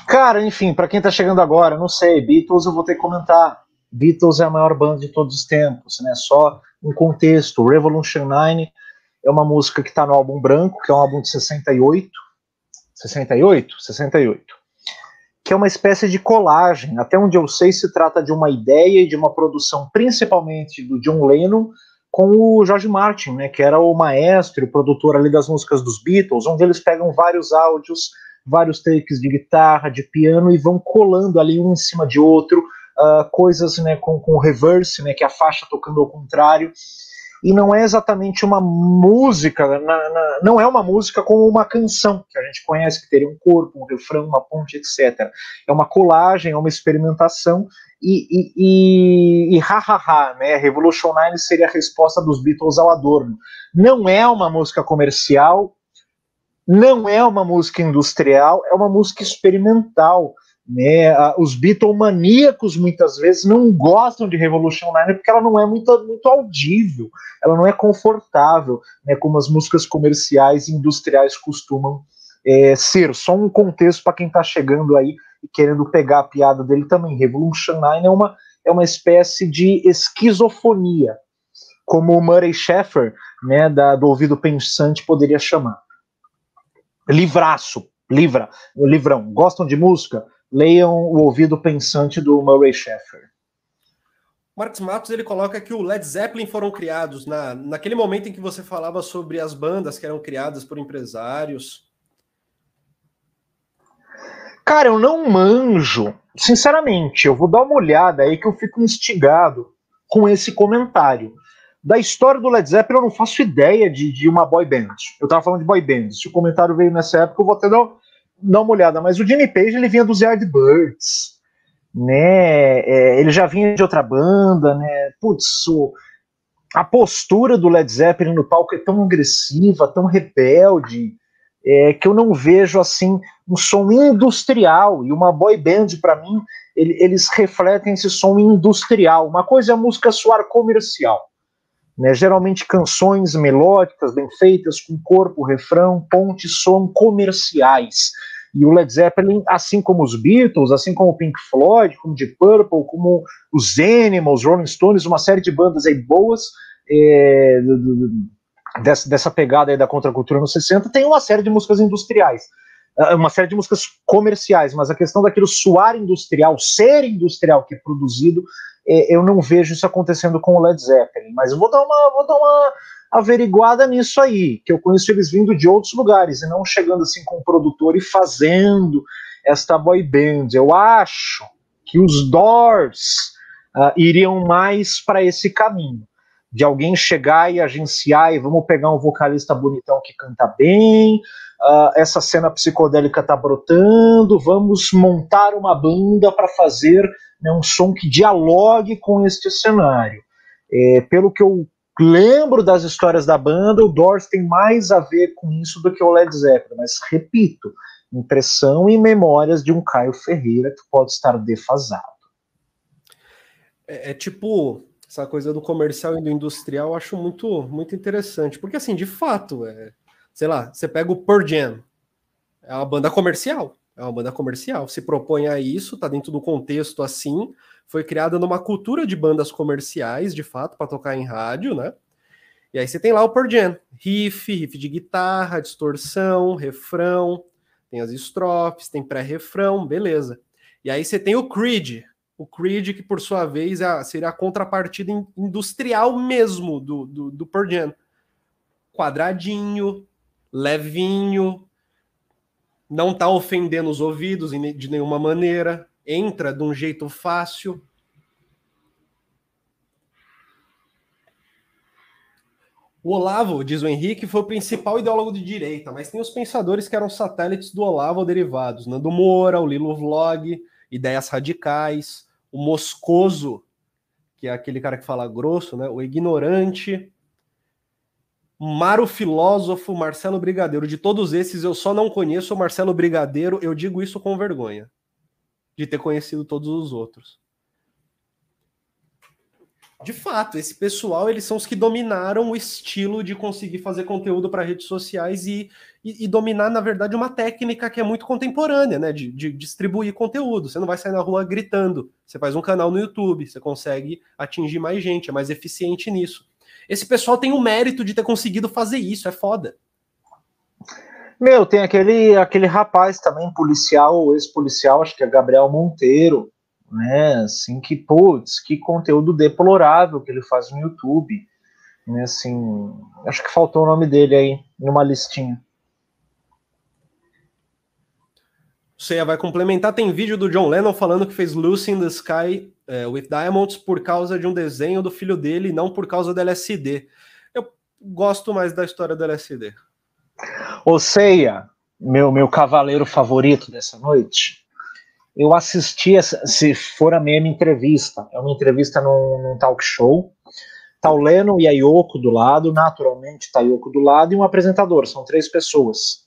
Cara, enfim, para quem tá chegando agora, não sei, Beatles eu vou ter que comentar. Beatles é a maior banda de todos os tempos, né? Só um contexto. Revolution 9 é uma música que está no álbum branco, que é um álbum de 68. 68? 68 que é uma espécie de colagem. Até onde eu sei, se trata de uma ideia e de uma produção, principalmente do John Lennon, com o George Martin, né, que era o maestro, o produtor ali das músicas dos Beatles, onde eles pegam vários áudios, vários takes de guitarra, de piano e vão colando ali um em cima de outro, uh, coisas né, com, com reverse, né, que é a faixa tocando ao contrário e não é exatamente uma música, na, na, não é uma música como uma canção que a gente conhece, que teria um corpo, um refrão, uma ponte, etc. É uma colagem, é uma experimentação e, e, e, e ha, ha, ha, né? Revolution 9 seria a resposta dos Beatles ao Adorno. Não é uma música comercial, não é uma música industrial, é uma música experimental. Né? Os Beatlemaníacos muitas vezes não gostam de Revolution 9 porque ela não é muito, muito audível, ela não é confortável, né? como as músicas comerciais e industriais costumam é, ser. Só um contexto para quem está chegando aí e querendo pegar a piada dele também. Revolution 9 é uma, é uma espécie de esquizofonia, como o Murray Sheffer, né, da, do ouvido pensante, poderia chamar. Livraço, livra, livrão. Gostam de música? Leiam O Ouvido Pensante do Murray Sheffer. Marcos Matos ele coloca que o Led Zeppelin foram criados na, naquele momento em que você falava sobre as bandas que eram criadas por empresários. Cara, eu não manjo. Sinceramente, eu vou dar uma olhada aí que eu fico instigado com esse comentário. Da história do Led Zeppelin, eu não faço ideia de, de uma boy band. Eu tava falando de boy band. Se o comentário veio nessa época, eu vou até dar, dar uma olhada, mas o Jimmy Page ele vinha dos Yardbirds, né? É, ele já vinha de outra banda, né? Putz, o, a postura do Led Zeppelin no palco é tão agressiva, tão rebelde, é, que eu não vejo assim um som industrial. E uma boy band, para mim, ele, eles refletem esse som industrial. Uma coisa é a música soar comercial. Né, geralmente canções melódicas, bem feitas, com corpo, refrão, ponte, som comerciais. E o Led Zeppelin, assim como os Beatles, assim como o Pink Floyd, como Deep Purple, como os Animals, Rolling Stones, uma série de bandas aí boas é, dessa, dessa pegada aí da contracultura nos 60, tem uma série de músicas industriais, ah, uma série de músicas comerciais, mas a questão daquilo suar industrial, ser industrial que é produzido, é, eu não vejo isso acontecendo com o Led Zeppelin, mas vou dar uma, vou dar uma averiguada nisso aí, que eu conheço eles vindo de outros lugares e não chegando assim com o produtor e fazendo esta boy band. Eu acho que os Doors uh, iriam mais para esse caminho. De alguém chegar e agenciar e vamos pegar um vocalista bonitão que canta bem, uh, essa cena psicodélica tá brotando, vamos montar uma banda para fazer né, um som que dialogue com este cenário. É, pelo que eu lembro das histórias da banda, o Doors tem mais a ver com isso do que o Led Zeppelin, mas repito, impressão e memórias de um Caio Ferreira que pode estar defasado. É, é tipo essa coisa do comercial e do industrial, eu acho muito muito interessante, porque assim, de fato, é, sei lá, você pega o Pearl Jam, é uma banda comercial, é uma banda comercial, se propõe a isso, tá dentro do contexto assim, foi criada numa cultura de bandas comerciais, de fato, para tocar em rádio, né? E aí você tem lá o Pearl Jam, riff, riff de guitarra, distorção, refrão, tem as estrofes, tem pré-refrão, beleza. E aí você tem o Creed, o Creed que por sua vez é seria a contrapartida industrial mesmo do, do, do Pearl Jam. Quadradinho, levinho, não tá ofendendo os ouvidos de nenhuma maneira, entra de um jeito fácil. O Olavo, diz o Henrique, foi o principal ideólogo de direita, mas tem os pensadores que eram satélites do Olavo derivados. Nando Moura, o Lilo Vlog, Ideias Radicais, o Moscoso, que é aquele cara que fala grosso, né? O Ignorante, Maro Filósofo, Marcelo Brigadeiro. De todos esses, eu só não conheço o Marcelo Brigadeiro, eu digo isso com vergonha de ter conhecido todos os outros de fato, esse pessoal, eles são os que dominaram o estilo de conseguir fazer conteúdo para redes sociais e, e, e, dominar, na verdade, uma técnica que é muito contemporânea, né? De, de, distribuir conteúdo. Você não vai sair na rua gritando. Você faz um canal no YouTube, você consegue atingir mais gente, é mais eficiente nisso. Esse pessoal tem o mérito de ter conseguido fazer isso, é foda. Meu, tem aquele, aquele rapaz também, policial, ex-policial, acho que é Gabriel Monteiro, né? Assim, que, putz, que conteúdo deplorável que ele faz no YouTube. Né, assim, acho que faltou o nome dele aí, numa listinha. Você vai complementar, tem vídeo do John Lennon falando que fez Lucy in the Sky é, with Diamonds por causa de um desenho do filho dele, não por causa do LSD. Eu gosto mais da história do LSD. Ô Ceia, meu, meu cavaleiro favorito dessa noite, eu assisti, se for a mesma entrevista, é uma entrevista num, num talk show, tá o Leno e a Yoko do lado, naturalmente tá a Yoko do lado, e um apresentador, são três pessoas.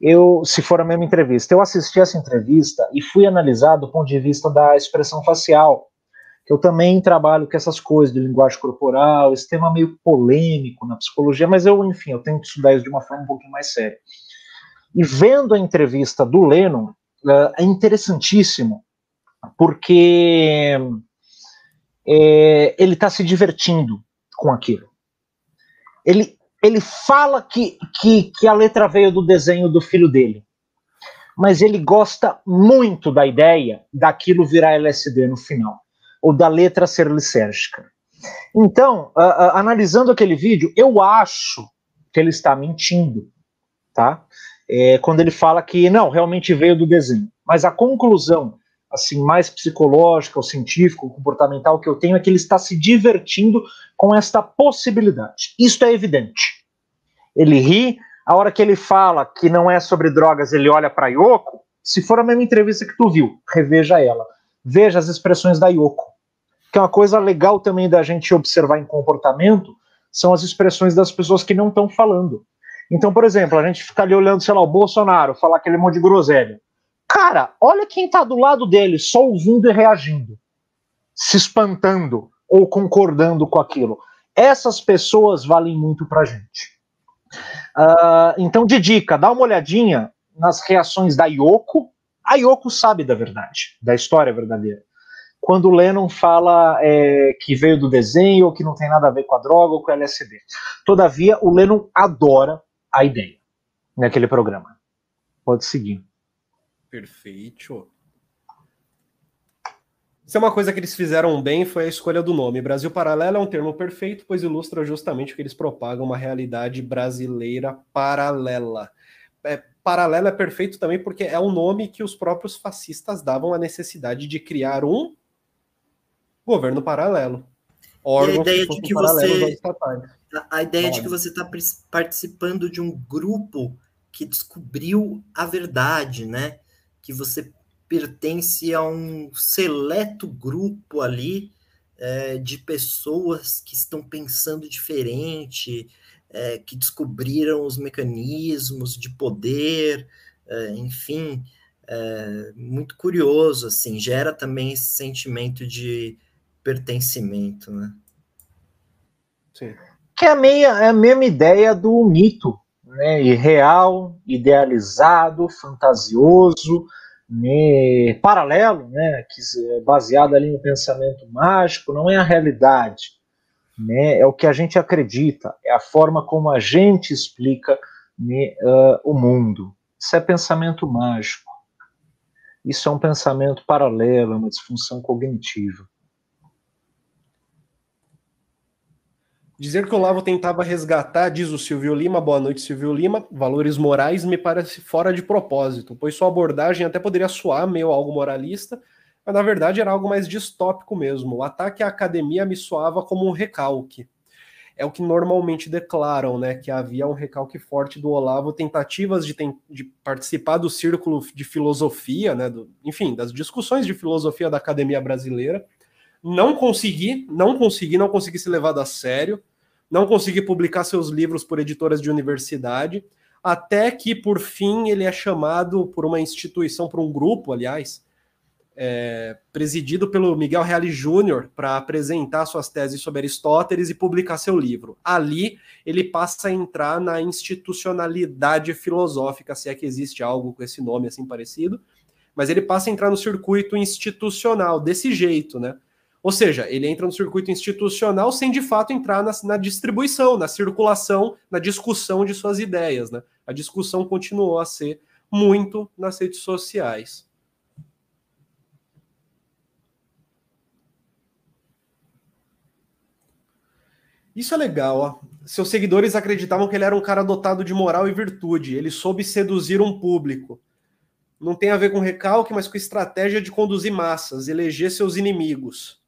Eu, se for a mesma entrevista, eu assisti essa entrevista e fui analisar do ponto de vista da expressão facial, eu também trabalho com essas coisas de linguagem corporal, esse tema meio polêmico na psicologia, mas eu, enfim, eu tento estudar isso de uma forma um pouquinho mais séria. E vendo a entrevista do Lennon, é interessantíssimo, porque é, ele está se divertindo com aquilo. Ele, ele fala que, que, que a letra veio do desenho do filho dele, mas ele gosta muito da ideia daquilo virar LSD no final, ou da letra ser lisérgica. Então, uh, uh, analisando aquele vídeo, eu acho que ele está mentindo, tá? é, quando ele fala que não, realmente veio do desenho. Mas a conclusão, assim, mais psicológica, ou científica, ou comportamental que eu tenho é que ele está se divertindo com esta possibilidade. Isto é evidente. Ele ri, a hora que ele fala que não é sobre drogas, ele olha para Yoko. Se for a mesma entrevista que tu viu, reveja ela. Veja as expressões da Yoko. Que é uma coisa legal também da gente observar em comportamento, são as expressões das pessoas que não estão falando. Então, por exemplo, a gente fica ali olhando, sei lá, o Bolsonaro, falar aquele monte de groselha. Cara, olha quem tá do lado dele, só ouvindo e reagindo, se espantando ou concordando com aquilo. Essas pessoas valem muito pra gente. Uh, então, de dica, dá uma olhadinha nas reações da Yoko. A Yoko sabe da verdade, da história verdadeira. Quando o Lennon fala é, que veio do desenho, ou que não tem nada a ver com a droga ou com o LSD. Todavia, o Lennon adora a ideia naquele programa. Pode seguir. Perfeito. Isso é uma coisa que eles fizeram bem, foi a escolha do nome. Brasil Paralelo é um termo perfeito, pois ilustra justamente o que eles propagam, uma realidade brasileira paralela. É, paralelo é perfeito também porque é o nome que os próprios fascistas davam à necessidade de criar um governo paralelo. Órgãos a ideia de que você a, a ideia de que você está participando de um grupo que descobriu a verdade, né? Que você pertence a um seleto grupo ali é, de pessoas que estão pensando diferente, é, que descobriram os mecanismos de poder, é, enfim, é, muito curioso, assim, gera também esse sentimento de pertencimento, né? Sim que é a, meia, é a mesma ideia do mito, né? Irreal, idealizado, fantasioso, né? paralelo, né? Que é baseado ali no pensamento mágico, não é a realidade, né? É o que a gente acredita, é a forma como a gente explica né, uh, o mundo. Isso é pensamento mágico. Isso é um pensamento paralelo, é uma disfunção cognitiva. Dizer que o Olavo tentava resgatar, diz o Silvio Lima, boa noite, Silvio Lima, valores morais me parece fora de propósito, pois sua abordagem até poderia soar meio algo moralista, mas na verdade era algo mais distópico mesmo. O ataque à academia me soava como um recalque. é o que normalmente declaram, né? Que havia um recalque forte do Olavo, tentativas de, tem, de participar do círculo de filosofia, né? Do, enfim, das discussões de filosofia da academia brasileira. Não consegui, não consegui, não consegui ser levado a sério, não consegui publicar seus livros por editoras de universidade, até que, por fim, ele é chamado por uma instituição, por um grupo, aliás, é, presidido pelo Miguel Reale Júnior para apresentar suas teses sobre Aristóteles e publicar seu livro. Ali ele passa a entrar na institucionalidade filosófica, se é que existe algo com esse nome assim parecido, mas ele passa a entrar no circuito institucional desse jeito, né? Ou seja, ele entra no circuito institucional sem de fato entrar na, na distribuição, na circulação, na discussão de suas ideias, né? A discussão continuou a ser muito nas redes sociais. Isso é legal, ó. Seus seguidores acreditavam que ele era um cara dotado de moral e virtude. Ele soube seduzir um público. Não tem a ver com recalque, mas com estratégia de conduzir massas, eleger seus inimigos.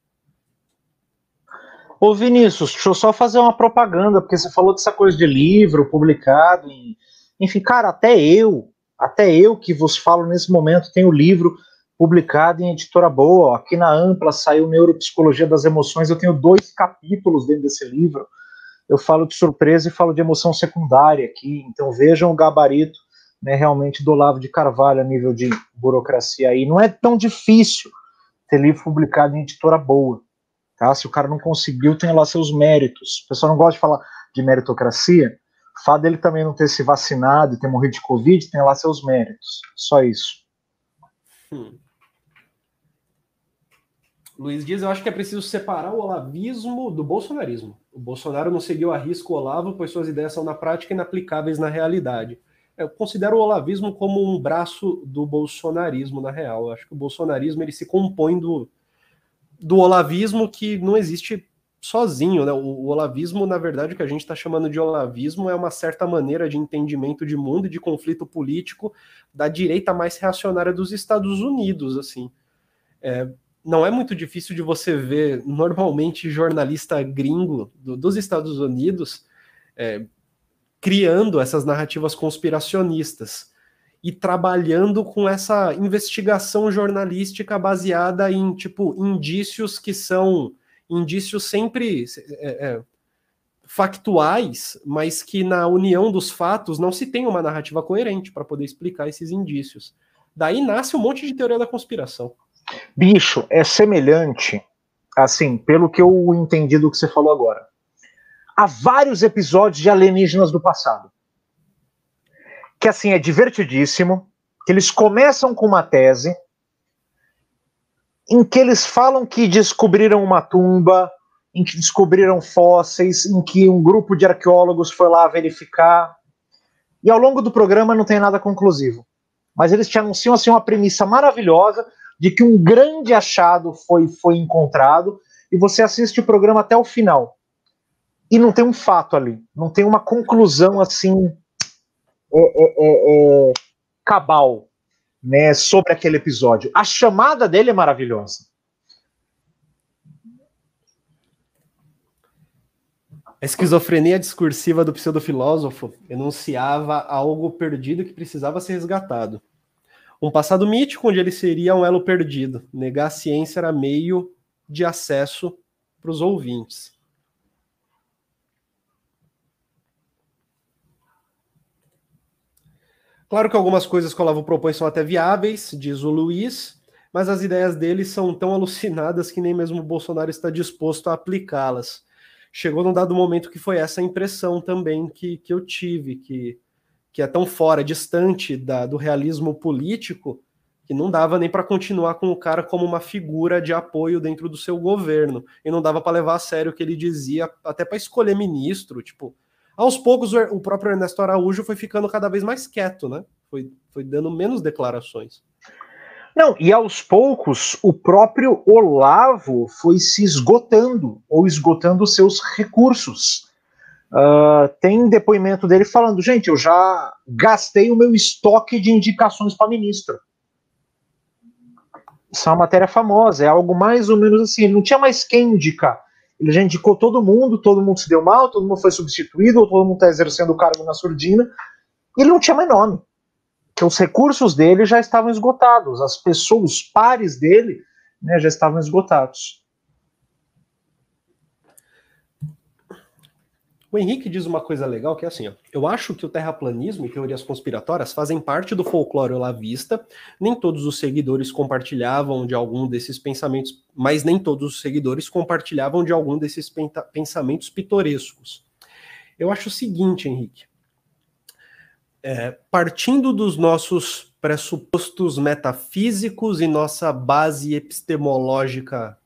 Ô Vinícius, deixa eu só fazer uma propaganda, porque você falou dessa coisa de livro publicado. Em... Enfim, cara, até eu, até eu que vos falo nesse momento, tenho livro publicado em editora boa. Aqui na Ampla saiu Neuropsicologia das Emoções. Eu tenho dois capítulos dentro desse livro. Eu falo de surpresa e falo de emoção secundária aqui. Então vejam o gabarito né, realmente do Olavo de Carvalho a nível de burocracia aí. Não é tão difícil ter livro publicado em editora boa. Tá? Se o cara não conseguiu, tem lá seus méritos. O pessoal não gosta de falar de meritocracia. O fato dele também não ter se vacinado e ter morrido de Covid tem lá seus méritos. Só isso. Hum. Luiz Dias, eu acho que é preciso separar o olavismo do bolsonarismo. O Bolsonaro não seguiu a risco o Olavo, pois suas ideias são na prática inaplicáveis na realidade. Eu considero o olavismo como um braço do bolsonarismo, na real. Eu acho que o bolsonarismo ele se compõe do, do olavismo que não existe sozinho. Né? O, o olavismo, na verdade, o que a gente está chamando de olavismo é uma certa maneira de entendimento de mundo e de conflito político da direita mais reacionária dos Estados Unidos. assim. É, não é muito difícil de você ver normalmente jornalista gringo do, dos Estados Unidos é, criando essas narrativas conspiracionistas e trabalhando com essa investigação jornalística baseada em tipo indícios que são indícios sempre é, é, factuais, mas que na união dos fatos não se tem uma narrativa coerente para poder explicar esses indícios. Daí nasce um monte de teoria da conspiração. Bicho, é semelhante, assim, pelo que eu entendi do que você falou agora. Há vários episódios de alienígenas do passado. Que, assim, é divertidíssimo. Que eles começam com uma tese em que eles falam que descobriram uma tumba, em que descobriram fósseis, em que um grupo de arqueólogos foi lá verificar. E ao longo do programa não tem nada conclusivo. Mas eles te anunciam assim uma premissa maravilhosa de que um grande achado foi, foi encontrado e você assiste o programa até o final. E não tem um fato ali, não tem uma conclusão assim é, é, é, é cabal né, sobre aquele episódio. A chamada dele é maravilhosa. A esquizofrenia discursiva do pseudofilósofo enunciava algo perdido que precisava ser resgatado. Um passado mítico onde ele seria um elo perdido. Negar a ciência era meio de acesso para os ouvintes. Claro que algumas coisas que o Olavo propõe são até viáveis, diz o Luiz, mas as ideias dele são tão alucinadas que nem mesmo o Bolsonaro está disposto a aplicá-las. Chegou num dado momento que foi essa impressão também que, que eu tive, que que é tão fora, distante da, do realismo político, que não dava nem para continuar com o cara como uma figura de apoio dentro do seu governo. E não dava para levar a sério o que ele dizia, até para escolher ministro. Tipo, aos poucos o próprio Ernesto Araújo foi ficando cada vez mais quieto, né? Foi, foi dando menos declarações. Não, e aos poucos o próprio Olavo foi se esgotando, ou esgotando seus recursos. Uh, tem depoimento dele falando: gente, eu já gastei o meu estoque de indicações para ministro. Isso é uma matéria famosa, é algo mais ou menos assim. Ele não tinha mais quem indicar. Ele já indicou todo mundo, todo mundo se deu mal, todo mundo foi substituído, todo mundo está exercendo o cargo na surdina. Ele não tinha mais nome. Que os recursos dele já estavam esgotados, as pessoas, os pares dele, né, já estavam esgotados. O Henrique diz uma coisa legal que é assim: ó, eu acho que o terraplanismo e teorias conspiratórias fazem parte do folclore olavista. Nem todos os seguidores compartilhavam de algum desses pensamentos, mas nem todos os seguidores compartilhavam de algum desses pensamentos pitorescos. Eu acho o seguinte, Henrique: é, partindo dos nossos pressupostos metafísicos e nossa base epistemológica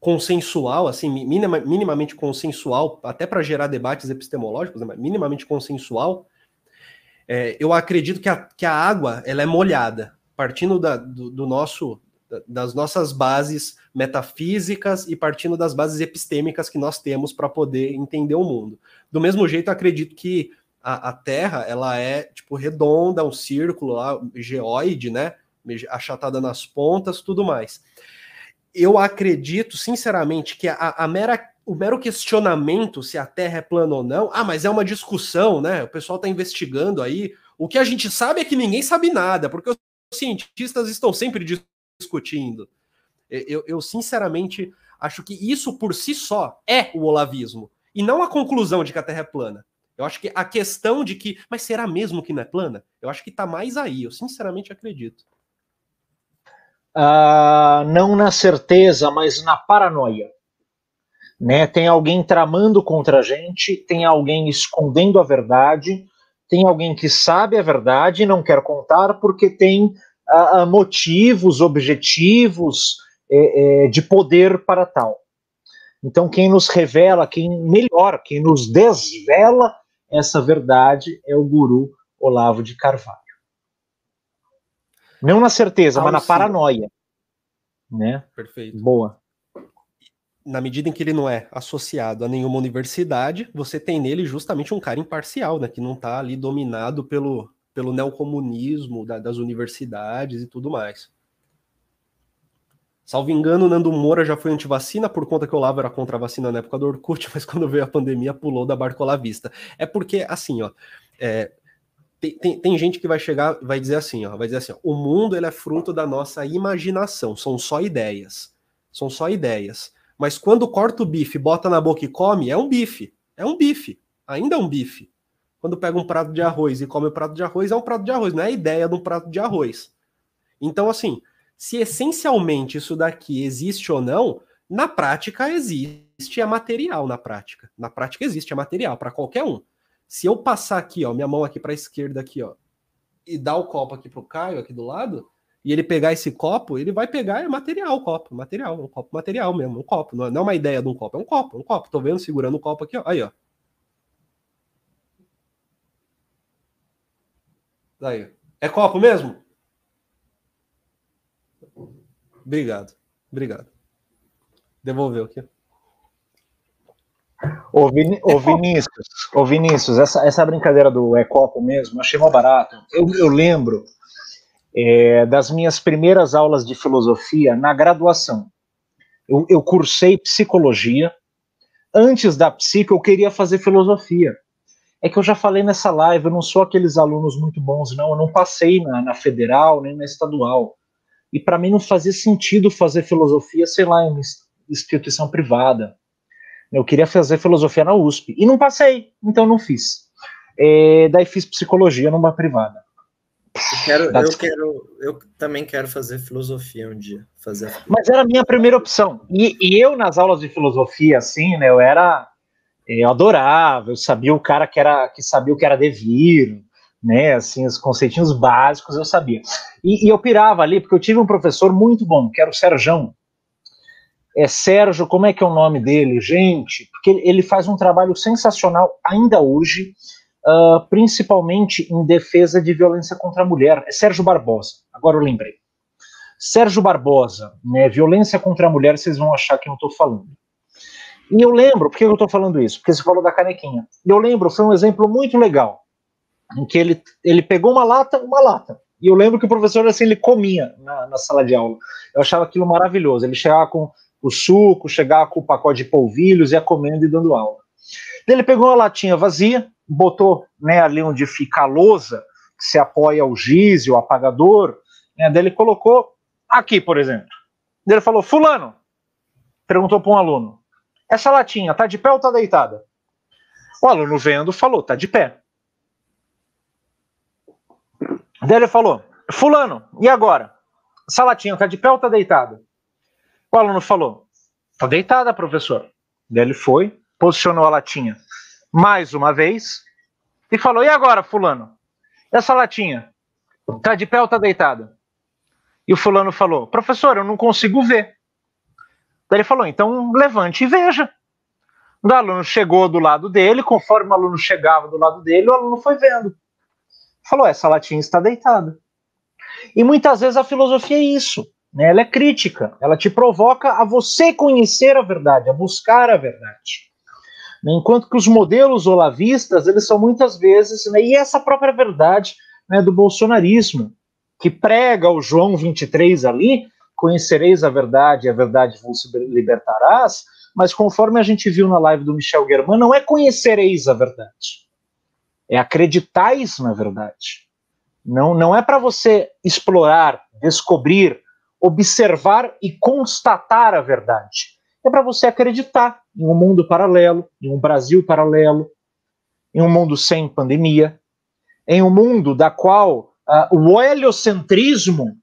consensual, assim, minima, minimamente consensual, até para gerar debates epistemológicos, né, minimamente consensual, é, eu acredito que a, que a água ela é molhada, partindo da, do, do, nosso das nossas bases metafísicas e partindo das bases epistêmicas que nós temos para poder entender o mundo. Do mesmo jeito, acredito que a, a, Terra ela é tipo redonda, um círculo lá, né? Achatada nas pontas, tudo mais eu acredito, sinceramente, que a, a mera, o mero questionamento se a Terra é plana ou não, ah, mas é uma discussão, né? O pessoal está investigando aí. O que a gente sabe é que ninguém sabe nada, porque os cientistas estão sempre discutindo. Eu, eu sinceramente acho que isso por si só é o olavismo, e não a conclusão de que a Terra é plana. Eu acho que a questão de que, mas será mesmo que não é plana? Eu acho que está mais aí, eu sinceramente acredito uh, não na certeza, mas na paranoia. Né? Tem alguém tramando contra a gente, tem alguém escondendo a verdade, tem alguém que sabe a verdade e não quer contar porque tem uh, motivos, objetivos é, é, de poder para tal. Então, quem nos revela, quem melhor, quem nos desvela essa verdade é o guru Olavo de Carvalho. Não na certeza, mas na paranoia. Né? Perfeito. Boa. Na medida em que ele não é associado a nenhuma universidade, você tem nele justamente um cara imparcial, né? Que não está ali dominado pelo, pelo neocomunismo da, das universidades e tudo mais. Salvo engano, Nando Moura já foi antivacina por conta que o Olavo era contra a vacina na época do Orkut, mas quando veio a pandemia pulou da barca olavista. É porque, assim, ó, é, tem, tem, tem, gente que vai chegar, vai dizer assim, ó, vai dizer assim, ó, o mundo ele é fruto da nossa imaginação, são só ideias, são só ideias. Mas quando corta o bife, bota na boca e come, é um bife, é um bife, ainda é um bife. Quando pega um prato de arroz e come o prato de arroz, é um prato de arroz, não é a ideia de um prato de arroz. Então, assim, se essencialmente isso daqui existe ou não, na prática existe, é material na prática. Na prática existe, é material para qualquer um. Se eu passar aqui, ó, minha mão aqui para a esquerda aqui, ó, e dar o copo aqui pro Caio aqui do lado, e ele pegar esse copo, ele vai pegar é material o copo, material, um copo material mesmo, um copo, não é, é uma ideia de um copo, é um copo, um copo. Tô vendo segurando o copo aqui, ó. Aí, ó. Aí. É copo mesmo? Obrigado. Obrigado. Devolveu aqui. Ô, Vin, ô Vinícius, ô Vinícius essa, essa brincadeira do é copo mesmo, achei mó barato. Eu, eu lembro é, das minhas primeiras aulas de filosofia na graduação. Eu, eu cursei psicologia. Antes da psico, eu queria fazer filosofia. É que eu já falei nessa live, eu não sou aqueles alunos muito bons, não. Eu não passei na, na federal nem na estadual. E para mim não fazia sentido fazer filosofia, sei lá, em uma instituição privada. Eu queria fazer filosofia na USP. E não passei, então não fiz. É, daí fiz psicologia numa privada. Eu, quero, eu, quero, eu também quero fazer filosofia um dia. Fazer Mas era a minha primeira opção. E, e, eu, nas aulas de filosofia, assim, né, eu era. Eu adorava, eu sabia o cara que era que sabia o que era devir, né? Assim, os conceitinhos básicos eu sabia. E, e eu pirava ali, porque eu tive um professor muito bom, que era o Serjão, é Sérgio, como é que é o nome dele, gente? Porque ele faz um trabalho sensacional ainda hoje, uh, principalmente em defesa de violência contra a mulher. É Sérgio Barbosa, agora eu lembrei. Sérgio Barbosa, né, violência contra a mulher, vocês vão achar que eu estou falando. E eu lembro, por que eu estou falando isso? Porque você falou da canequinha. Eu lembro, foi um exemplo muito legal, em que ele, ele pegou uma lata, uma lata, e eu lembro que o professor, assim, ele comia na, na, sala de aula. Eu achava aquilo maravilhoso. Ele chegava com o suco, chegava com o pacote de polvilhos, ia comendo e dando aula. Ele pegou uma latinha vazia, botou né, ali onde fica a lousa, que se apoia o giz o apagador, né, daí ele colocou aqui, por exemplo. Daí ele falou, fulano, perguntou para um aluno, essa latinha tá de pé ou tá deitada? O aluno vendo falou, tá de pé. Daí ele falou, fulano, e agora? Essa latinha tá de pé ou tá deitada? O aluno falou, tá deitada, professor. Daí ele foi, posicionou a latinha mais uma vez e falou: E agora, Fulano? Essa latinha tá de pé ou tá deitada? E o Fulano falou: Professor, eu não consigo ver. Daí ele falou: Então levante e veja. O aluno chegou do lado dele, conforme o aluno chegava do lado dele, o aluno foi vendo. Falou: Essa latinha está deitada. E muitas vezes a filosofia é isso. Né? Ela é crítica, ela te provoca a você conhecer a verdade, a buscar a verdade. Né? Enquanto que os modelos olavistas, eles são muitas vezes, né, e essa própria verdade né, do bolsonarismo, que prega o João 23 ali, conhecereis a verdade a verdade vos libertarás, mas conforme a gente viu na live do Michel Germain, não é conhecereis a verdade, é acreditais na verdade. Não, não é para você explorar, descobrir, observar e constatar a verdade. É para você acreditar em um mundo paralelo, em um Brasil paralelo, em um mundo sem pandemia, em um mundo da qual uh, o heliocentrismo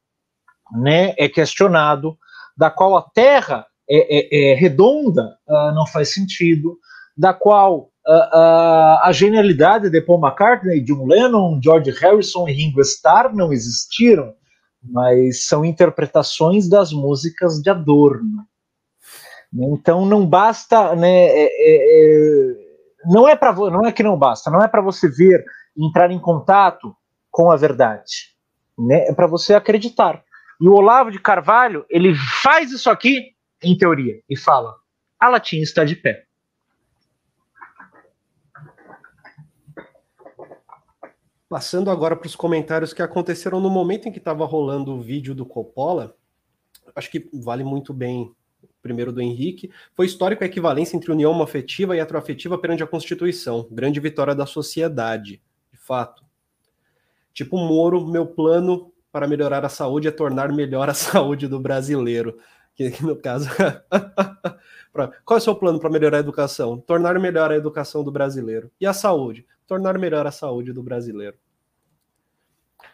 né, é questionado, da qual a Terra é, é, é redonda, uh, não faz sentido, da qual uh, a genialidade de Paul McCartney, John Lennon, George Harrison e Ringo Starr não existiram, mas são interpretações das músicas de Adorno. Então não basta, né, é, é, é não é para não é que não basta, não é para você ver, entrar em contato com a verdade, né? É para você acreditar. E o Olavo de Carvalho ele faz isso aqui em teoria e fala: a latinha está de pé. Passando agora para os comentários que aconteceram no momento em que estava rolando o vídeo do Coppola, acho que vale muito bem primeiro do Henrique, foi histórico a equivalência entre união afetiva e heteroafetiva perante a Constituição. Grande vitória da sociedade, de fato. Tipo Moro, meu plano para melhorar a saúde é tornar melhor a saúde do brasileiro. Que, que no caso. Qual é o seu plano para melhorar a educação? Tornar melhor a educação do brasileiro. E a saúde? Tornar melhor a saúde do brasileiro.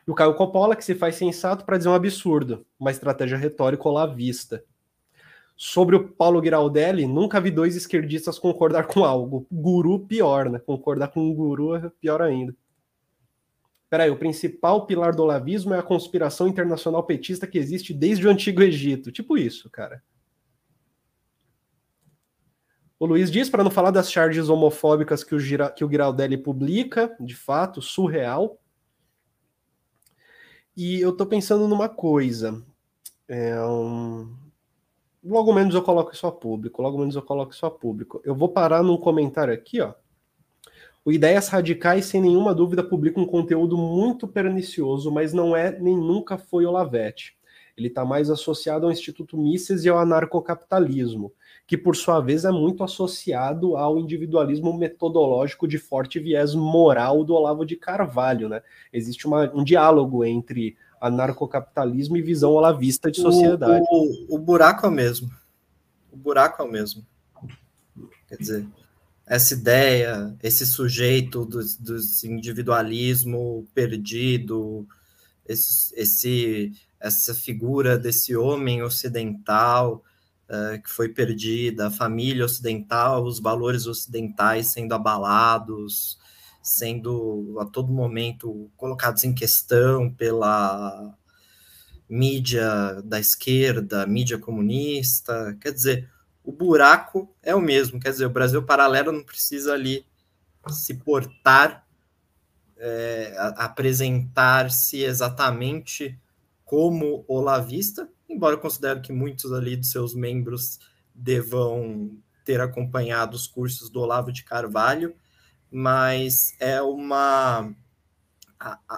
E o Caio Coppola, que se faz sensato para dizer um absurdo, uma estratégia retórica olavista. Sobre o Paulo Giraldelli, nunca vi dois esquerdistas concordar com algo. Guru, pior, né? Concordar com um guru é pior ainda. Peraí, o principal pilar do olavismo é a conspiração internacional petista que existe desde o Antigo Egito. Tipo isso, cara. O Luiz diz, para não falar das charges homofóbicas que o, Gira, que o Giraldelli publica, de fato, surreal. E eu tô pensando numa coisa. É um logo menos eu coloco isso a público, logo menos eu coloco isso a público. Eu vou parar num comentário aqui, ó. O Ideias Radicais, sem nenhuma dúvida, publica um conteúdo muito pernicioso, mas não é nem nunca foi Olavete. Ele está mais associado ao Instituto Mises e ao anarcocapitalismo, que por sua vez é muito associado ao individualismo metodológico de forte viés moral do Olavo de Carvalho. Né? Existe uma, um diálogo entre anarcocapitalismo e visão olavista de sociedade. O, o, o, buraco é o mesmo. O buraco é o mesmo. Quer dizer, essa ideia, esse sujeito do, do individualismo perdido, esse, esse, essa figura desse homem ocidental uh, que foi perdida, a família ocidental, os valores ocidentais sendo abalados, sendo a todo momento colocados em questão pela mídia da esquerda, mídia comunista. Quer dizer, o buraco é o mesmo. Quer dizer, o Brasil paralelo não precisa ali se portar, é, apresentar-se exatamente como olavista, embora eu considero que muitos ali dos seus membros devam ter acompanhado os cursos do Olavo de Carvalho, mas é uma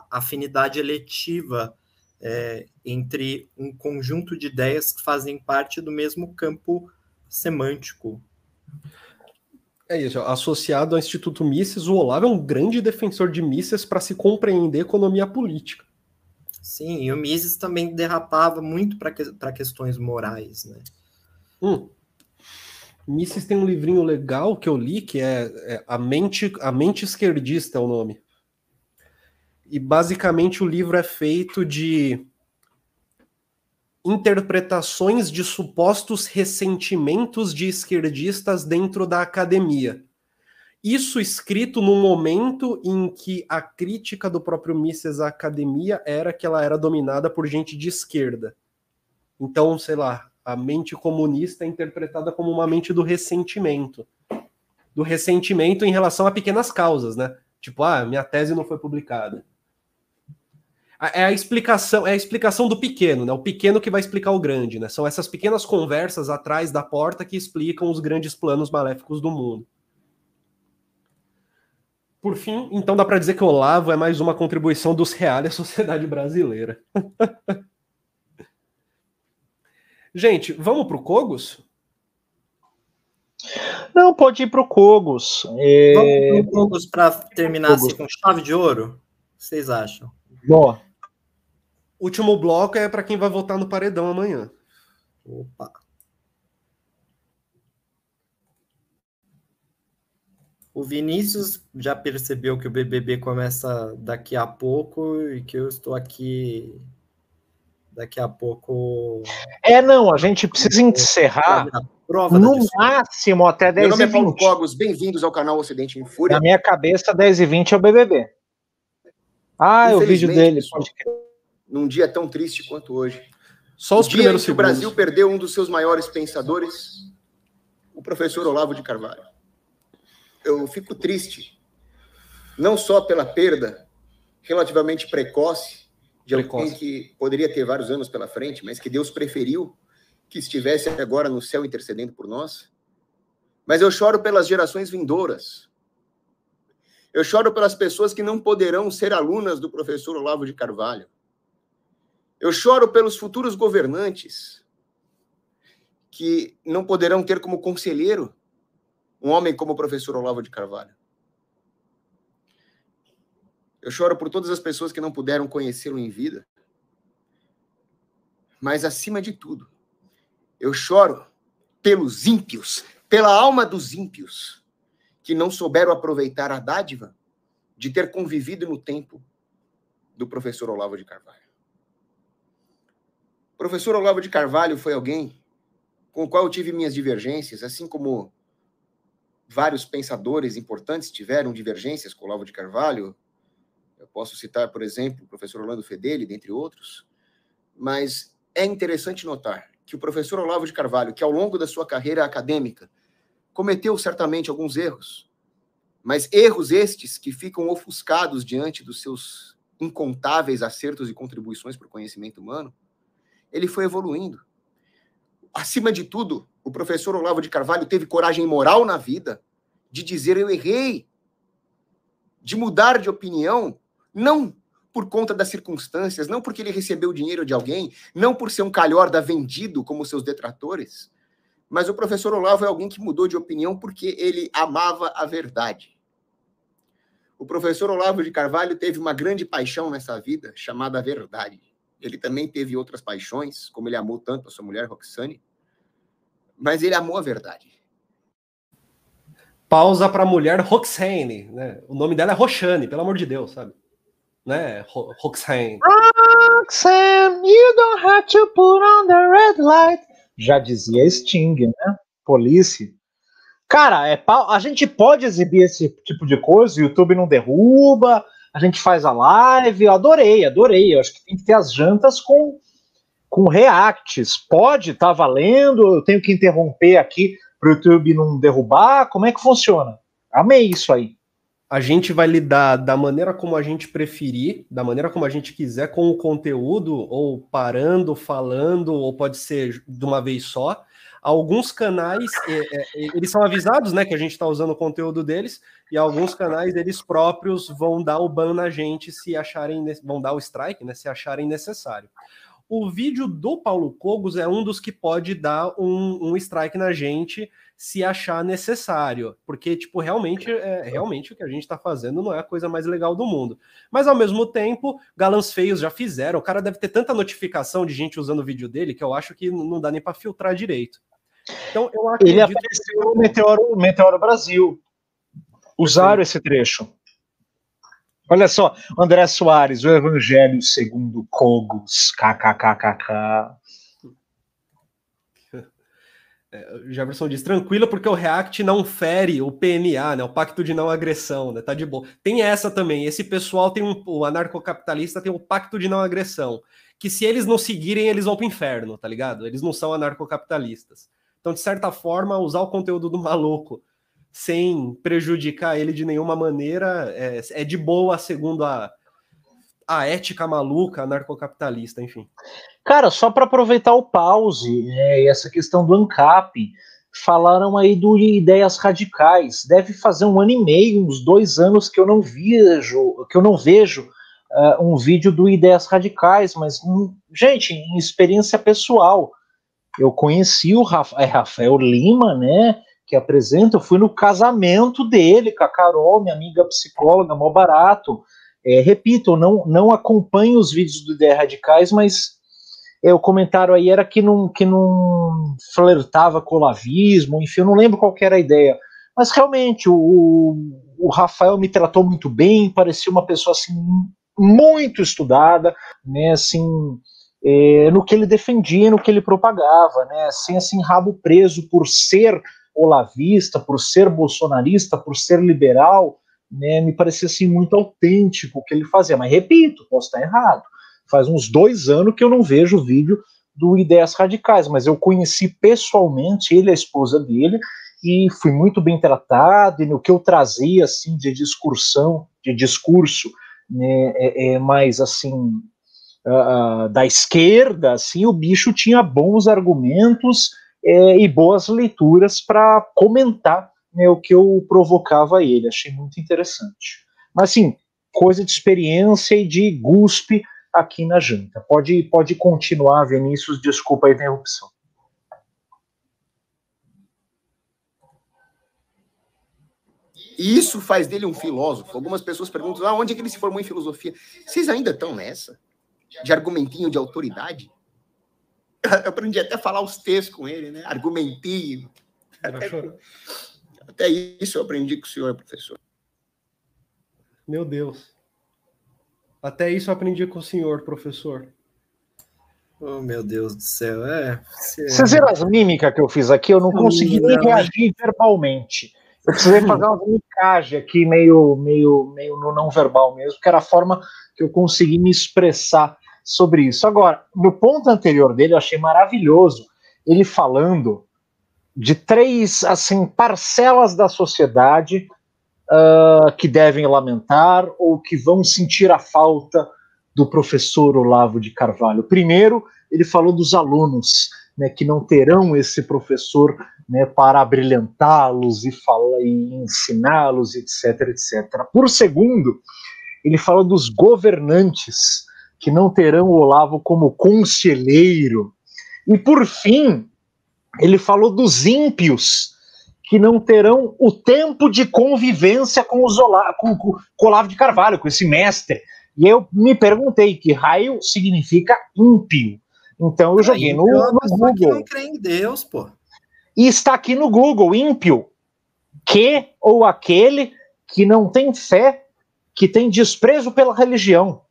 afinidade eletiva é, entre um conjunto de ideias que fazem parte do mesmo campo semântico. É isso, associado ao Instituto Mises, o Olavo é um grande defensor de Mises para se compreender economia política. Sim, e o Mises também derrapava muito para que, questões morais, né? Hum. Mises tem um livrinho legal que eu li, que é, é, a, mente, a Mente Esquerdista é o nome. E basicamente o livro é feito de interpretações de supostos ressentimentos de esquerdistas dentro da academia. Isso escrito no momento em que a crítica do próprio Mises à academia era que ela era dominada por gente de esquerda. Então, sei lá, a mente comunista é interpretada como uma mente do ressentimento. Do ressentimento em relação a pequenas causas, né? Tipo, ah, minha tese não foi publicada. É a explicação, é a explicação do pequeno, né? O pequeno que vai explicar o grande, né? São essas pequenas conversas atrás da porta que explicam os grandes planos maléficos do mundo. Por fim, então dá para dizer que o Olavo é mais uma contribuição dos reais à sociedade brasileira. Gente, vamos para o Cogos? Não, pode ir para o Cogos. É... Vamos para o Cogos para terminar assim, com chave de ouro? O que vocês acham? Boa. Último bloco é para quem vai votar no paredão amanhã. Opa. O Vinícius já percebeu que o BBB começa daqui a pouco e que eu estou aqui daqui a pouco. É, não, a gente precisa encerrar no máximo até 10 Meu nome é Paulo Cogos, bem-vindos ao canal Ocidente em Fúria. Na minha cabeça, 10 e 20 é o BBB. Ah, é o vídeo dele. Pode... Num dia tão triste quanto hoje. Só os primeiros segundos. O Brasil perdeu um dos seus maiores pensadores, o professor Olavo de Carvalho eu fico triste, não só pela perda relativamente precoce de precoce. alguém que poderia ter vários anos pela frente, mas que Deus preferiu que estivesse agora no céu intercedendo por nós. Mas eu choro pelas gerações vindouras. Eu choro pelas pessoas que não poderão ser alunas do professor Olavo de Carvalho. Eu choro pelos futuros governantes que não poderão ter como conselheiro um homem como o professor Olavo de Carvalho. Eu choro por todas as pessoas que não puderam conhecê-lo em vida. Mas, acima de tudo, eu choro pelos ímpios, pela alma dos ímpios, que não souberam aproveitar a dádiva de ter convivido no tempo do professor Olavo de Carvalho. O professor Olavo de Carvalho foi alguém com o qual eu tive minhas divergências, assim como vários pensadores importantes tiveram divergências com Olavo de Carvalho. Eu posso citar, por exemplo, o professor Orlando Fedeli, dentre outros. Mas é interessante notar que o professor Olavo de Carvalho, que ao longo da sua carreira acadêmica cometeu certamente alguns erros, mas erros estes que ficam ofuscados diante dos seus incontáveis acertos e contribuições para o conhecimento humano, ele foi evoluindo. Acima de tudo, o professor Olavo de Carvalho teve coragem moral na vida de dizer eu errei, de mudar de opinião, não por conta das circunstâncias, não porque ele recebeu dinheiro de alguém, não por ser um calhorda vendido como seus detratores, mas o professor Olavo é alguém que mudou de opinião porque ele amava a verdade. O professor Olavo de Carvalho teve uma grande paixão nessa vida, chamada verdade. Ele também teve outras paixões, como ele amou tanto a sua mulher Roxane, mas ele amou a verdade. Pausa para a mulher Roxane, né? O nome dela é Roxane, pelo amor de Deus, sabe? Né? Roxane. Roxane, you don't have to put on the red light. Já dizia Sting, né? Police. Cara, é a gente pode exibir esse tipo de coisa, o YouTube não derruba, a gente faz a live, eu adorei, adorei. Eu acho que tem que ter as jantas com com reacts. Pode, tá valendo, eu tenho que interromper aqui para o YouTube não derrubar. Como é que funciona? Amei isso aí. A gente vai lidar da maneira como a gente preferir, da maneira como a gente quiser com o conteúdo, ou parando, falando, ou pode ser de uma vez só. alguns canais, é, é, eles são avisados, né, que a gente está usando o conteúdo deles, e alguns canais, eles próprios vão dar o ban na gente se acharem, vão dar o strike, né, se acharem necessário. O vídeo do Paulo Cogos é um dos que pode dar um, um strike na gente se achar necessário, porque tipo realmente é realmente o que a gente está fazendo não é a coisa mais legal do mundo. Mas ao mesmo tempo, galãs feios já fizeram. O cara deve ter tanta notificação de gente usando o vídeo dele que eu acho que não dá nem para filtrar direito. Então eu acredito... ele apareceu no Meteoro, Meteoro Brasil. Usaram esse trecho. Olha só, André Soares, o Evangelho segundo Cogos, kkkk. É, Jefferson diz, tranquila, porque o React não fere o PNA, né? O Pacto de Não Agressão, né? Tá de boa. Tem essa também. Esse pessoal tem um. O anarcocapitalista tem o Pacto de Não Agressão. Que se eles não seguirem, eles vão pro inferno, tá ligado? Eles não são anarcocapitalistas. Então, de certa forma, usar o conteúdo do maluco sem prejudicar ele de nenhuma maneira é, é de boa, segundo a, a ética maluca anarcocapitalista, enfim. Cara, só para aproveitar o pause é, essa questão do ANCAP, falaram aí do ideias radicais. Deve fazer um ano e meio, uns dois anos que eu não vejo, que eu não vejo uh, um vídeo do ideias radicais, mas hum, gente, em experiência pessoal, eu conheci o é, Rafael Lima, né? Que apresenta, eu fui no casamento dele com a Carol, minha amiga psicóloga, mó barato. É, repito, eu não, não acompanho os vídeos do Ideias Radicais, mas é, o comentário aí era que não, que não flertava com o lavismo, enfim, eu não lembro qual era a ideia. Mas realmente, o, o Rafael me tratou muito bem, parecia uma pessoa assim, muito estudada, né, assim, é, no que ele defendia, no que ele propagava, né, sem assim rabo preso por ser olavista, por ser bolsonarista, por ser liberal, né, me parecia assim muito autêntico o que ele fazia. Mas repito, posso estar errado. Faz uns dois anos que eu não vejo o vídeo do Ideias Radicais, mas eu conheci pessoalmente ele, a esposa dele, e fui muito bem tratado, e no que eu trazia assim de discursão, de discurso, né, é, é mais assim uh, da esquerda, assim, o bicho tinha bons argumentos é, e boas leituras para comentar né, o que eu provocava ele. Achei muito interessante. Mas, assim, coisa de experiência e de guspe aqui na janta. Pode, pode continuar, Vinícius, desculpa a interrupção. Isso faz dele um filósofo. Algumas pessoas perguntam: ah, onde é que ele se formou em filosofia? Vocês ainda estão nessa? De argumentinho de autoridade? Eu aprendi até a falar os textos com ele, né? Argumentinho. Até... Até isso eu aprendi com o senhor, professor. Meu Deus. Até isso eu aprendi com o senhor, professor. Oh, meu Deus do céu. É, Vocês viram as mímicas que eu fiz aqui? Eu não consegui nem reagir verbalmente. Eu precisei fazer uma mimicagem aqui, meio, meio, meio no não verbal mesmo, que era a forma que eu consegui me expressar sobre isso. Agora, no ponto anterior dele, eu achei maravilhoso ele falando de três assim parcelas da sociedade uh, que devem lamentar ou que vão sentir a falta do professor Olavo de Carvalho. Primeiro, ele falou dos alunos, né, que não terão esse professor né, para brilhantá-los e, e ensiná-los, etc, etc. Por segundo, ele fala dos governantes que não terão o Olavo como conselheiro. E por fim, ele falou dos ímpios que não terão o tempo de convivência com, os Olavo, com, com, com Olavo de Carvalho, com esse mestre. E eu me perguntei que raio significa ímpio. Então eu joguei no, no Google. Que não crê em Deus, pô. E está aqui no Google, ímpio. Que ou aquele que não tem fé, que tem desprezo pela religião.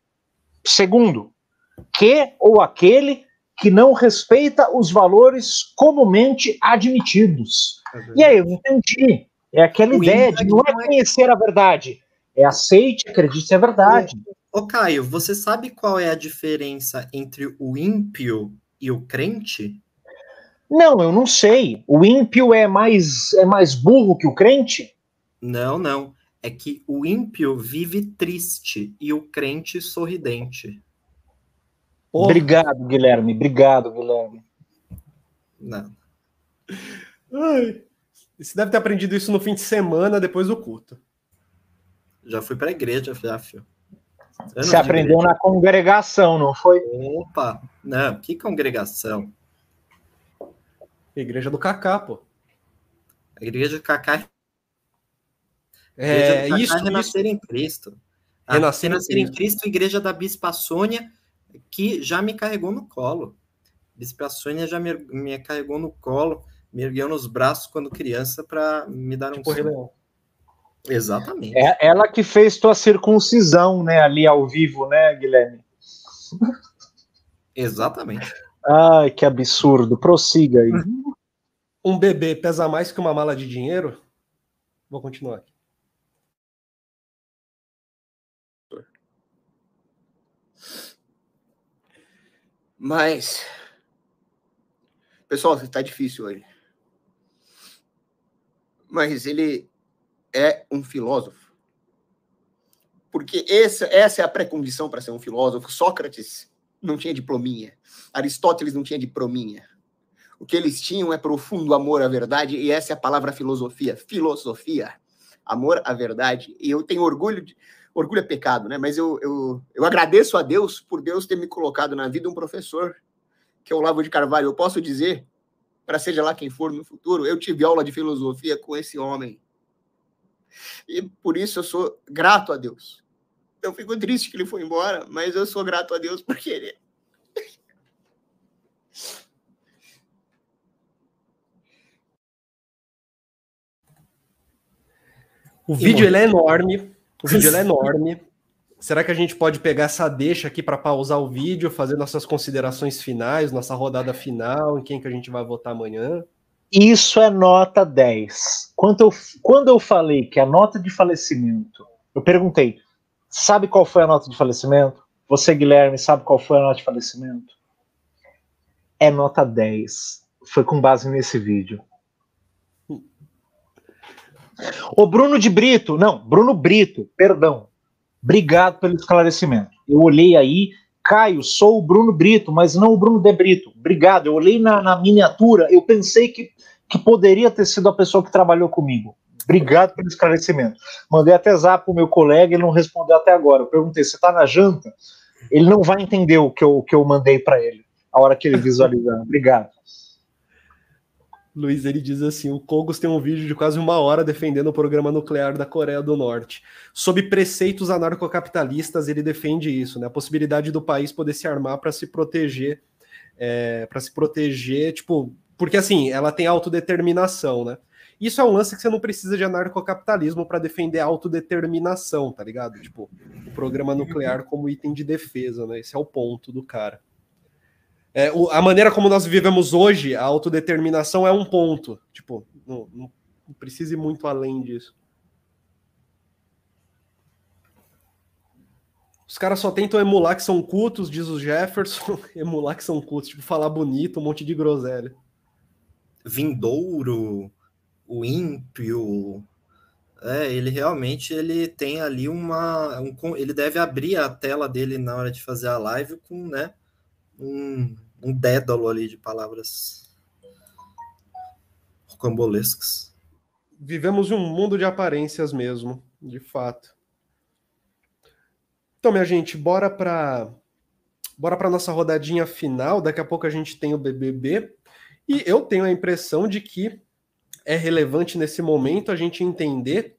Segundo, que ou aquele que não respeita os valores comumente admitidos. É e aí eu entendi. É aquela o ideia de não é, é conhecer a verdade, é aceite, acredite é verdade. Ô Caio, você sabe qual é a diferença entre o ímpio e o crente? Não, eu não sei. O ímpio é mais é mais burro que o crente? Não, não. É que o ímpio vive triste e o crente sorridente. Porra. Obrigado, Guilherme. Obrigado, Guilherme. Não. Ai. Você deve ter aprendido isso no fim de semana, depois do culto. Já fui para a igreja, já, filho. Você aprendeu igreja. na congregação, não foi? Opa, não, que congregação? Igreja do Cacá, pô. A igreja do Cacá. É, do Cacá isso, é renascer isso. em Cristo. A renascer, renascer em Cristo, igreja da Bispa Sônia, que já me carregou no colo. Bispa Sônia já me, me carregou no colo me ergueu nos braços quando criança para me dar um tipo Exatamente. É ela que fez tua circuncisão, né, ali ao vivo, né, Guilherme? Exatamente. Ai, que absurdo. Prossiga aí. Um bebê pesa mais que uma mala de dinheiro? Vou continuar aqui. Mas, pessoal, está difícil hoje mas ele é um filósofo. Porque essa, essa é a pré-condição para ser um filósofo. Sócrates não tinha diplominha. Aristóteles não tinha diplominha. O que eles tinham é profundo amor à verdade, e essa é a palavra filosofia. Filosofia, amor à verdade. E eu tenho orgulho de. Orgulho é pecado, né? Mas eu, eu, eu agradeço a Deus por Deus ter me colocado na vida um professor, que é o Lavo de Carvalho. Eu posso dizer para seja lá quem for no futuro, eu tive aula de filosofia com esse homem. E por isso eu sou grato a Deus. Eu fico triste que ele foi embora, mas eu sou grato a Deus porque ele. O vídeo ele é enorme. O vídeo é enorme. Será que a gente pode pegar essa deixa aqui para pausar o vídeo, fazer nossas considerações finais, nossa rodada final, em quem que a gente vai votar amanhã? Isso é nota 10. Quando eu, quando eu falei que a nota de falecimento, eu perguntei, sabe qual foi a nota de falecimento? Você, Guilherme, sabe qual foi a nota de falecimento? É nota 10. Foi com base nesse vídeo. O Bruno de Brito, não, Bruno Brito, perdão. Obrigado pelo esclarecimento. Eu olhei aí, Caio, sou o Bruno Brito, mas não o Bruno De Brito. Obrigado. Eu olhei na, na miniatura, eu pensei que, que poderia ter sido a pessoa que trabalhou comigo. Obrigado pelo esclarecimento. Mandei até zap pro meu colega, ele não respondeu até agora. Eu perguntei, você está na janta? Ele não vai entender o que eu, o que eu mandei para ele, a hora que ele visualizar. Obrigado. Luiz, ele diz assim: o Kogos tem um vídeo de quase uma hora defendendo o programa nuclear da Coreia do Norte. Sob preceitos anarcocapitalistas, ele defende isso, né? A possibilidade do país poder se armar para se proteger, é, para se proteger, tipo, porque assim, ela tem autodeterminação, né? Isso é um lance que você não precisa de anarcocapitalismo para defender a autodeterminação, tá ligado? Tipo, o programa nuclear como item de defesa, né? Esse é o ponto do cara. É, o, a maneira como nós vivemos hoje, a autodeterminação é um ponto. Tipo, não, não, não precisa ir muito além disso. Os caras só tentam emular que são cultos, diz o Jefferson, emular que são cultos, tipo, falar bonito, um monte de groselha. Vindouro, o ímpio, é, ele realmente ele tem ali uma. Um, ele deve abrir a tela dele na hora de fazer a live com, né? Um, um dédalo ali de palavras rocambolescas. Vivemos um mundo de aparências mesmo, de fato. Então, minha gente, bora para bora para nossa rodadinha final. Daqui a pouco a gente tem o BBB e eu tenho a impressão de que é relevante nesse momento a gente entender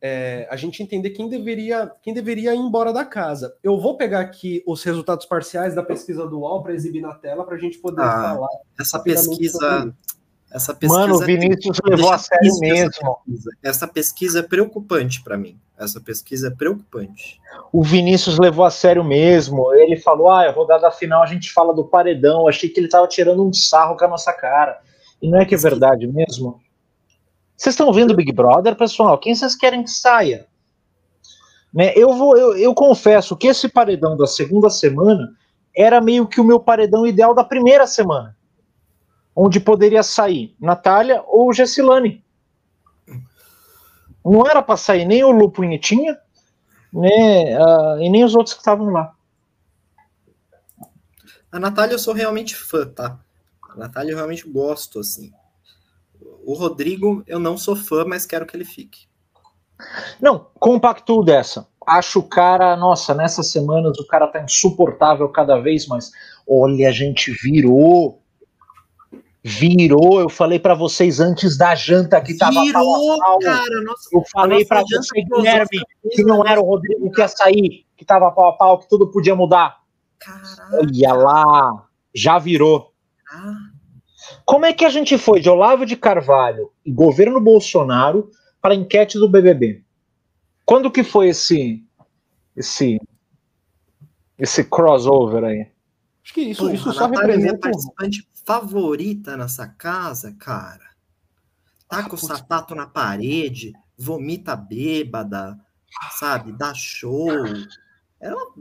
é, a gente entender quem deveria, quem deveria ir embora da casa. Eu vou pegar aqui os resultados parciais da pesquisa do UOL para exibir na tela para a gente poder ah, falar. Essa pesquisa, essa pesquisa. Mano, o Vinícius levou a sério mesmo. Essa pesquisa é preocupante para mim. Essa pesquisa é preocupante. O Vinícius levou a sério mesmo. Ele falou: ah, a rodada final a gente fala do paredão. Eu achei que ele estava tirando um sarro com a nossa cara. E não é que é verdade mesmo? Vocês estão vendo Big Brother, pessoal? Quem vocês querem que saia? Né, eu, vou, eu, eu confesso que esse paredão da segunda semana era meio que o meu paredão ideal da primeira semana, onde poderia sair Natália ou Gessilane. Não era para sair nem o Lu Punhetinha, né, uh, e nem os outros que estavam lá. A Natália eu sou realmente fã, tá? A Natália eu realmente gosto, assim. O Rodrigo, eu não sou fã, mas quero que ele fique. Não, compactuo dessa. Acho o cara, nossa, nessas semanas o cara tá insuportável cada vez mais. Olha, a gente virou. Virou, eu falei para vocês antes da janta que tava Virou, pau cara, nossa, Eu falei para você, Guilherme, que não era o Rodrigo que ia sair, que tava pau a pau, que tudo podia mudar. Caraca. Olha lá, já virou. Ah. Como é que a gente foi de Olavo de Carvalho e governo Bolsonaro para a enquete do BBB? Quando que foi esse esse esse crossover aí? Acho que isso, Pô, isso só representa a participante favorita nessa casa, cara. Tá com o sapato na parede, vomita bêbada, sabe? Dá show. Ela,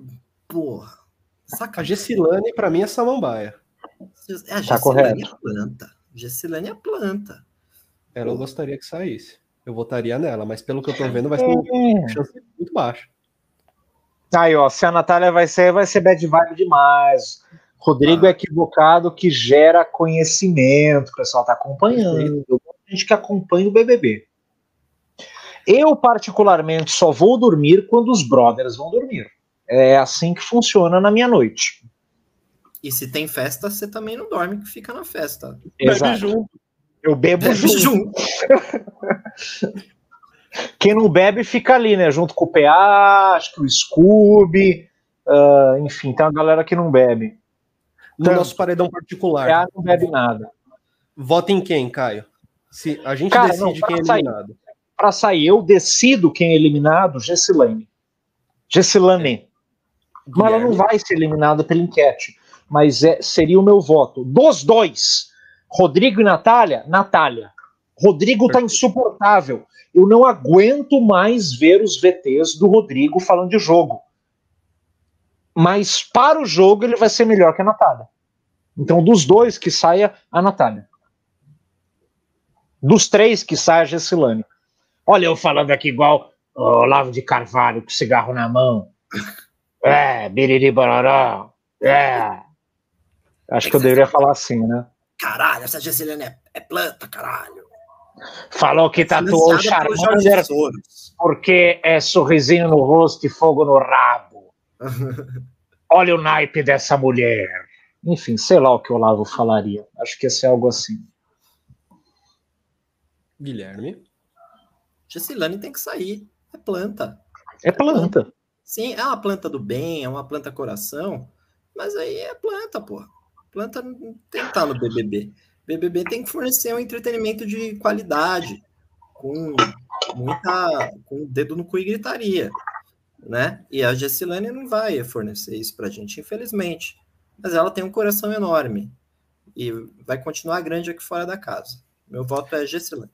porra. Saca... A Gessilane, pra mim, é samambaia. A tá correto. é planta. Gessilane é planta. Ela eu gostaria que saísse. Eu votaria nela, mas pelo que eu tô vendo, vai ser uma chance muito baixa. Aí, ó, se a Natália vai ser, vai ser bad vibe demais. Rodrigo ah. é equivocado que gera conhecimento, o pessoal tá acompanhando. A gente que acompanha o BBB. Eu, particularmente, só vou dormir quando os brothers vão dormir. É assim que funciona na minha noite. E se tem festa, você também não dorme, que fica na festa. Exato. Bebe junto. Eu bebo bebe junto. junto. Quem não bebe fica ali, né? Junto com o PA, acho que o Scooby, uh, enfim, tem uma galera que não bebe. No Tanto, nosso paredão particular. PA não bebe nada. Vota em quem, Caio? Se a gente Cara, decide não, quem é eliminado. Para sair, eu decido quem é eliminado, Gessilane. Gessilane. Mas ela não vai ser eliminada pela enquete. Mas é, seria o meu voto. Dos dois, Rodrigo e Natália, Natália. Rodrigo tá insuportável. Eu não aguento mais ver os VTs do Rodrigo falando de jogo. Mas para o jogo ele vai ser melhor que a Natália. Então, dos dois que saia a Natália. Dos três que saia a Gessilane. Olha eu falando aqui igual o Olavo de Carvalho com cigarro na mão. É, biriri barará. É. Acho que eu deveria falar assim, né? Caralho, essa Gessilane é, é planta, caralho. Falou que tatuou o Charmander porque é sorrisinho no rosto e fogo no rabo. Olha o naipe dessa mulher. Enfim, sei lá o que o Olavo falaria. Acho que ia ser algo assim. Guilherme? Gessilane tem que sair. É planta. É planta. Sim, é uma planta do bem, é uma planta coração, mas aí é planta, pô. Planta tem que estar no BBB. BBB tem que fornecer um entretenimento de qualidade, com muita, com o dedo no cu e gritaria, né? E a Gessilane não vai fornecer isso pra gente, infelizmente. Mas ela tem um coração enorme e vai continuar grande aqui fora da casa. Meu voto é Gessilane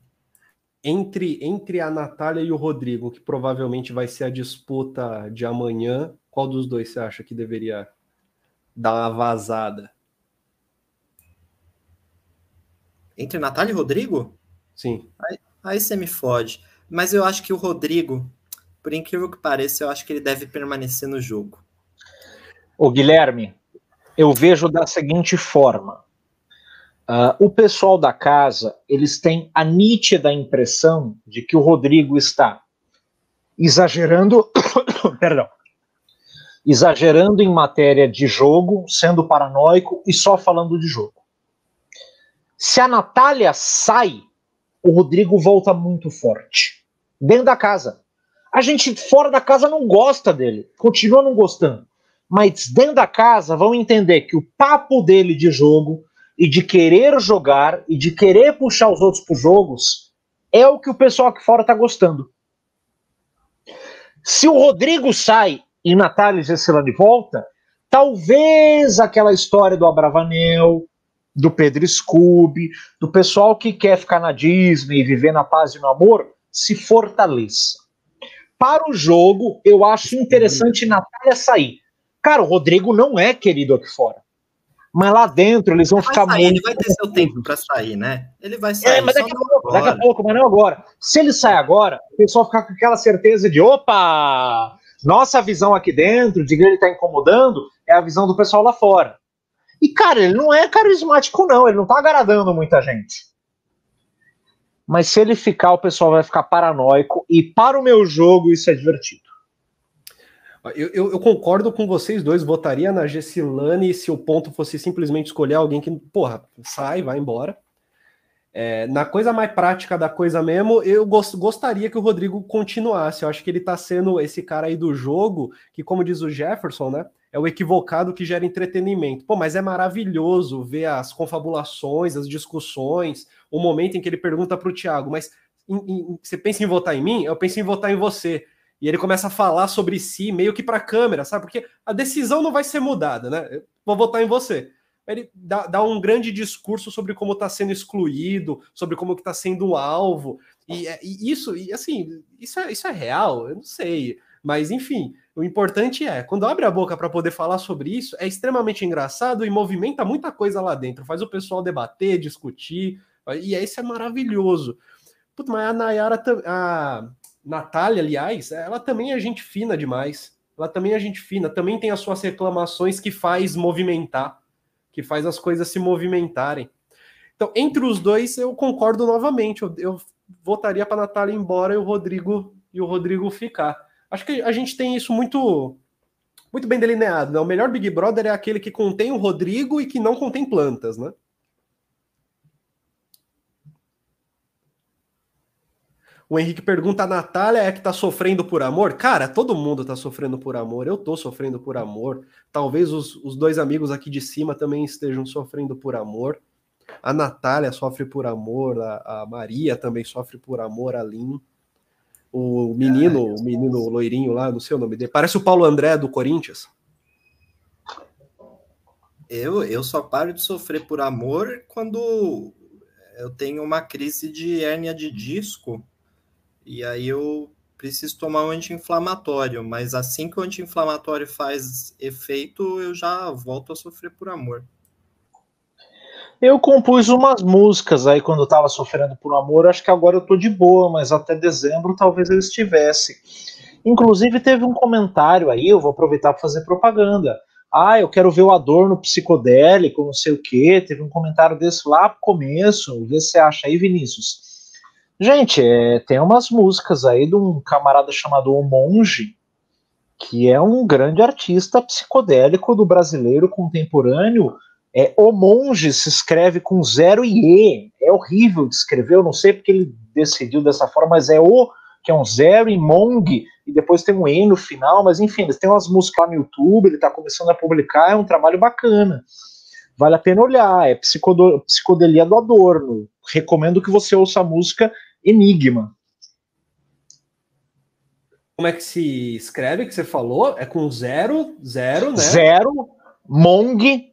entre, entre a Natália e o Rodrigo, que provavelmente vai ser a disputa de amanhã, qual dos dois você acha que deveria dar uma vazada? Entre Natália e Rodrigo? Sim. Aí, aí você me fode. Mas eu acho que o Rodrigo, por incrível que pareça, eu acho que ele deve permanecer no jogo. O Guilherme, eu vejo da seguinte forma. Uh, o pessoal da casa, eles têm a nítida impressão de que o Rodrigo está exagerando, perdão, exagerando em matéria de jogo, sendo paranoico e só falando de jogo. Se a Natália sai, o Rodrigo volta muito forte. Dentro da casa. A gente fora da casa não gosta dele, continua não gostando. Mas dentro da casa vão entender que o papo dele de jogo, e de querer jogar e de querer puxar os outros para os jogos é o que o pessoal aqui fora está gostando. Se o Rodrigo sai e Natália Gessilane volta, talvez aquela história do Abravanel, do Pedro Scooby, do pessoal que quer ficar na Disney e viver na paz e no amor, se fortaleça. Para o jogo, eu acho interessante Natália sair. Cara, o Rodrigo não é querido aqui fora mas lá dentro eles vão ele ficar sair, muito. Ele vai ter seu tempo para sair, né? Ele vai sair. É, mas daqui a, pouco, daqui a pouco, mas não agora. Se ele sai agora, o pessoal ficar com aquela certeza de: opa, nossa visão aqui dentro, de que ele está incomodando, é a visão do pessoal lá fora. E, cara, ele não é carismático, não. Ele não tá agradando muita gente. mas se ele ficar, o pessoal vai ficar paranoico, e para o meu jogo isso é divertido. Eu, eu, eu, concordo com vocês dois, votaria na Gessilane se o ponto fosse simplesmente escolher alguém que, porra, sai, vai embora. É, na coisa mais prática da coisa mesmo, eu gost, gostaria que o Rodrigo continuasse. Eu acho que ele tá sendo esse cara aí do jogo, que, como diz o Jefferson, né? É o equivocado que gera entretenimento. Pô, mas é maravilhoso ver as confabulações, as discussões, o momento em que ele pergunta para o Thiago, mas em, em, você pensa em votar em mim? Eu penso em votar em você. E ele começa a falar sobre si, meio que para a câmera, sabe? Porque a decisão não vai ser mudada, né? Eu vou votar em você. Ele dá, dá um grande discurso sobre como está sendo excluído, sobre como está sendo um alvo. E, é, e, isso, e assim, isso é, isso é real? Eu não sei. Mas, enfim, o importante é, quando abre a boca para poder falar sobre isso, é extremamente engraçado e movimenta muita coisa lá dentro. Faz o pessoal debater, discutir. E isso é maravilhoso. Puta, mas a Nayara, a, Natália, aliás, ela também é gente fina demais. Ela também é gente fina, também tem as suas reclamações que faz movimentar, que faz as coisas se movimentarem. Então, entre os dois, eu concordo novamente. Eu, eu votaria para Natália ir embora e o Rodrigo e o Rodrigo ficar. Acho que a gente tem isso muito muito bem delineado. Né? O melhor Big Brother é aquele que contém o Rodrigo e que não contém plantas, né? O Henrique pergunta: a Natália é que tá sofrendo por amor? Cara, todo mundo tá sofrendo por amor. Eu tô sofrendo por amor. Talvez os, os dois amigos aqui de cima também estejam sofrendo por amor. A Natália sofre por amor, a, a Maria também sofre por amor, a Lin. O menino, o menino loirinho lá, não sei o nome dele. Parece o Paulo André do Corinthians. Eu, eu só paro de sofrer por amor quando eu tenho uma crise de hérnia de disco e aí eu preciso tomar um anti-inflamatório, mas assim que o anti-inflamatório faz efeito, eu já volto a sofrer por amor. Eu compus umas músicas aí quando eu tava sofrendo por amor, acho que agora eu tô de boa, mas até dezembro talvez eu estivesse. Inclusive teve um comentário aí, eu vou aproveitar para fazer propaganda. Ah, eu quero ver o Adorno psicodélico, não sei o quê. Teve um comentário desse lá pro começo. Vê se você acha aí, Vinícius. Gente, é, tem umas músicas aí de um camarada chamado O Monge, que é um grande artista psicodélico do brasileiro contemporâneo. É, o Monge se escreve com zero e E. É horrível de escrever, eu não sei porque ele decidiu dessa forma, mas é o, que é um zero e Mong, e depois tem um E no final, mas enfim, eles têm umas músicas lá no YouTube, ele está começando a publicar, é um trabalho bacana. Vale a pena olhar, é psicodelia do Adorno. Recomendo que você ouça a música Enigma. Como é que se escreve que você falou? É com zero, zero, né? Zero, Mong,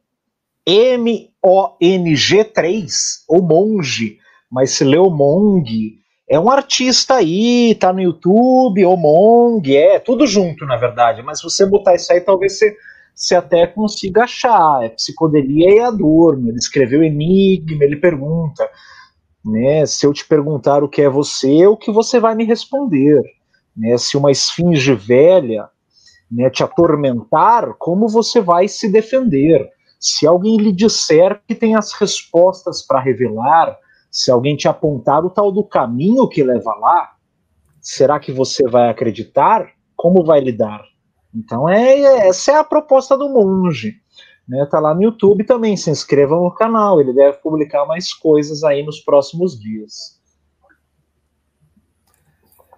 M-O-N-G 3, ou Monge, mas se leu Mong. É um artista aí, tá no YouTube, ou Mong, é tudo junto, na verdade. Mas se você botar isso aí, talvez você, você até consiga achar. É psicodelia e Adorno. Ele escreveu Enigma, ele pergunta né? Se eu te perguntar o que é você, o que você vai me responder? Né? Se uma esfinge velha né, te atormentar, como você vai se defender? Se alguém lhe disser que tem as respostas para revelar, se alguém te apontar o tal do caminho que leva lá, será que você vai acreditar? Como vai lidar? Então é essa é a proposta do monge. Né, tá lá no YouTube também, se inscrevam no canal, ele deve publicar mais coisas aí nos próximos dias.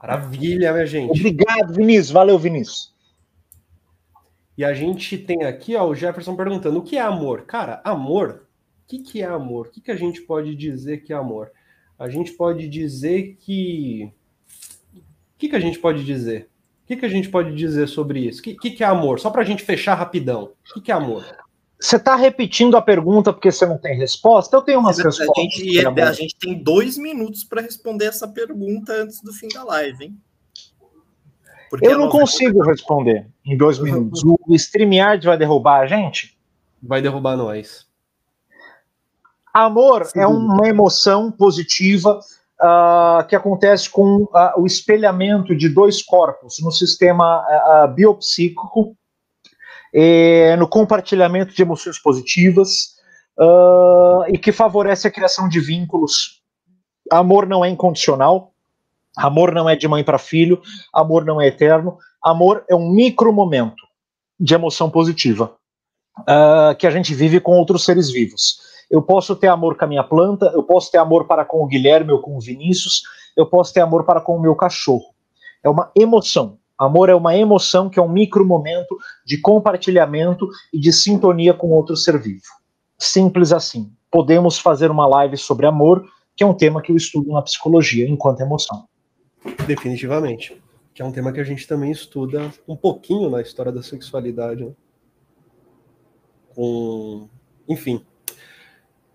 Maravilha, minha gente. Obrigado, Vinícius. Valeu, Vinícius. E a gente tem aqui ó, o Jefferson perguntando: o que é amor? Cara, amor, o que, que é amor? O que, que a gente pode dizer que é amor? A gente pode dizer que. O que, que a gente pode dizer? O que, que a gente pode dizer sobre isso? O que, que, que é amor? Só para a gente fechar rapidão. O que, que é amor? Você está repetindo a pergunta porque você não tem resposta? Eu tenho umas a respostas. Gente, a, a gente tem dois minutos para responder essa pergunta antes do fim da live, hein? Porque eu não consigo responder em dois minutos. O StreamYard vai derrubar a gente? Vai derrubar nós. Amor Sim. é uma emoção positiva uh, que acontece com uh, o espelhamento de dois corpos no sistema uh, biopsíquico no compartilhamento de emoções positivas uh, e que favorece a criação de vínculos Amor não é incondicional, amor não é de mãe para filho, amor não é eterno, amor é um micro momento de emoção positiva uh, que a gente vive com outros seres vivos. Eu posso ter amor com a minha planta, eu posso ter amor para com o Guilherme ou com o Vinícius, eu posso ter amor para com o meu cachorro. É uma emoção. Amor é uma emoção que é um micro momento de compartilhamento e de sintonia com outro ser vivo. Simples assim. Podemos fazer uma live sobre amor, que é um tema que eu estudo na psicologia enquanto emoção. Definitivamente. Que é um tema que a gente também estuda um pouquinho na história da sexualidade. Né? Com... Enfim,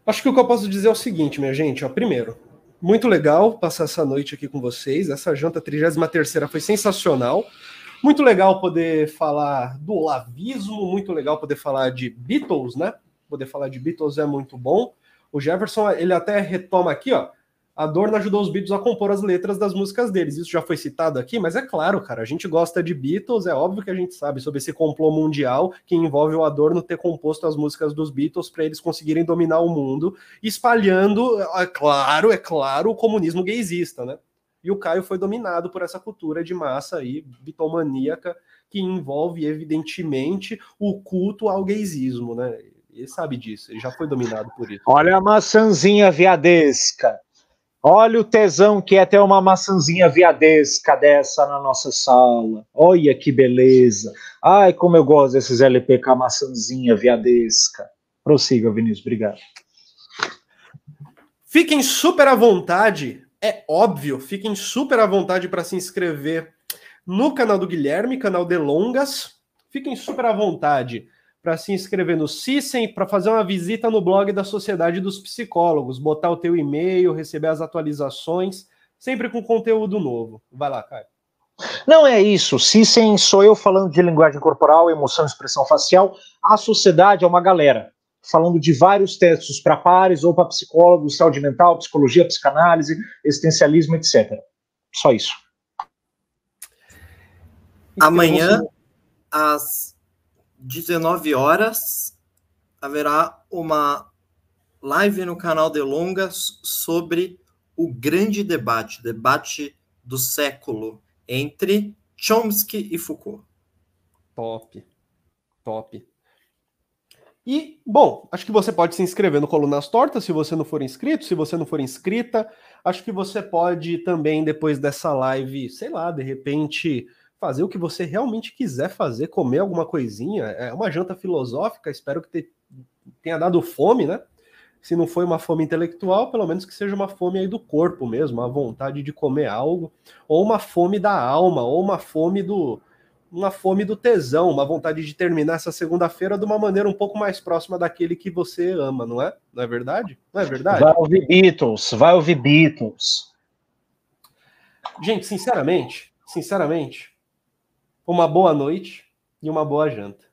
Acho que o que eu posso dizer é o seguinte, minha gente. Ó, primeiro, muito legal passar essa noite aqui com vocês. Essa janta 33 foi sensacional. Muito legal poder falar do lavismo, muito legal poder falar de Beatles, né? Poder falar de Beatles é muito bom. O Jefferson, ele até retoma aqui, ó. Adorno ajudou os Beatles a compor as letras das músicas deles. Isso já foi citado aqui, mas é claro, cara, a gente gosta de Beatles, é óbvio que a gente sabe sobre esse complô mundial que envolve o Adorno ter composto as músicas dos Beatles para eles conseguirem dominar o mundo, espalhando, é claro, é claro, o comunismo gaysista, né? E o Caio foi dominado por essa cultura de massa aí, bitomaníaca, que envolve, evidentemente, o culto ao gaysismo, né? Ele sabe disso, ele já foi dominado por isso. Olha a maçãzinha viadesca. Olha o tesão que é ter uma maçãzinha viadesca dessa na nossa sala. Olha que beleza. Ai, como eu gosto desses LP com a maçãzinha viadesca. Prossiga, Vinícius, obrigado. Fiquem super à vontade, é óbvio, fiquem super à vontade para se inscrever no canal do Guilherme, canal de Longas. Fiquem super à vontade para se inscrever no CISEM, para fazer uma visita no blog da Sociedade dos Psicólogos, botar o teu e-mail, receber as atualizações, sempre com conteúdo novo. Vai lá, Caio. Não é isso. CISEM sou eu falando de linguagem corporal, emoção e expressão facial. A sociedade é uma galera falando de vários textos para pares ou para psicólogos, saúde mental, psicologia, psicanálise, existencialismo, etc. Só isso. Amanhã, às 19 horas, haverá uma live no canal de Longas sobre o grande debate, debate do século entre Chomsky e Foucault. Top, top. E, bom, acho que você pode se inscrever no Colunas Tortas se você não for inscrito, se você não for inscrita. Acho que você pode também, depois dessa live, sei lá, de repente fazer o que você realmente quiser fazer, comer alguma coisinha. É uma janta filosófica, espero que te, tenha dado fome, né? Se não foi uma fome intelectual, pelo menos que seja uma fome aí do corpo mesmo, a vontade de comer algo, ou uma fome da alma, ou uma fome do uma fome do tesão, uma vontade de terminar essa segunda-feira de uma maneira um pouco mais próxima daquele que você ama, não é? Não é verdade? Não é verdade? Vai ouvir Beatles, vai ouvir Beatles. Gente, sinceramente, sinceramente, uma boa noite e uma boa janta.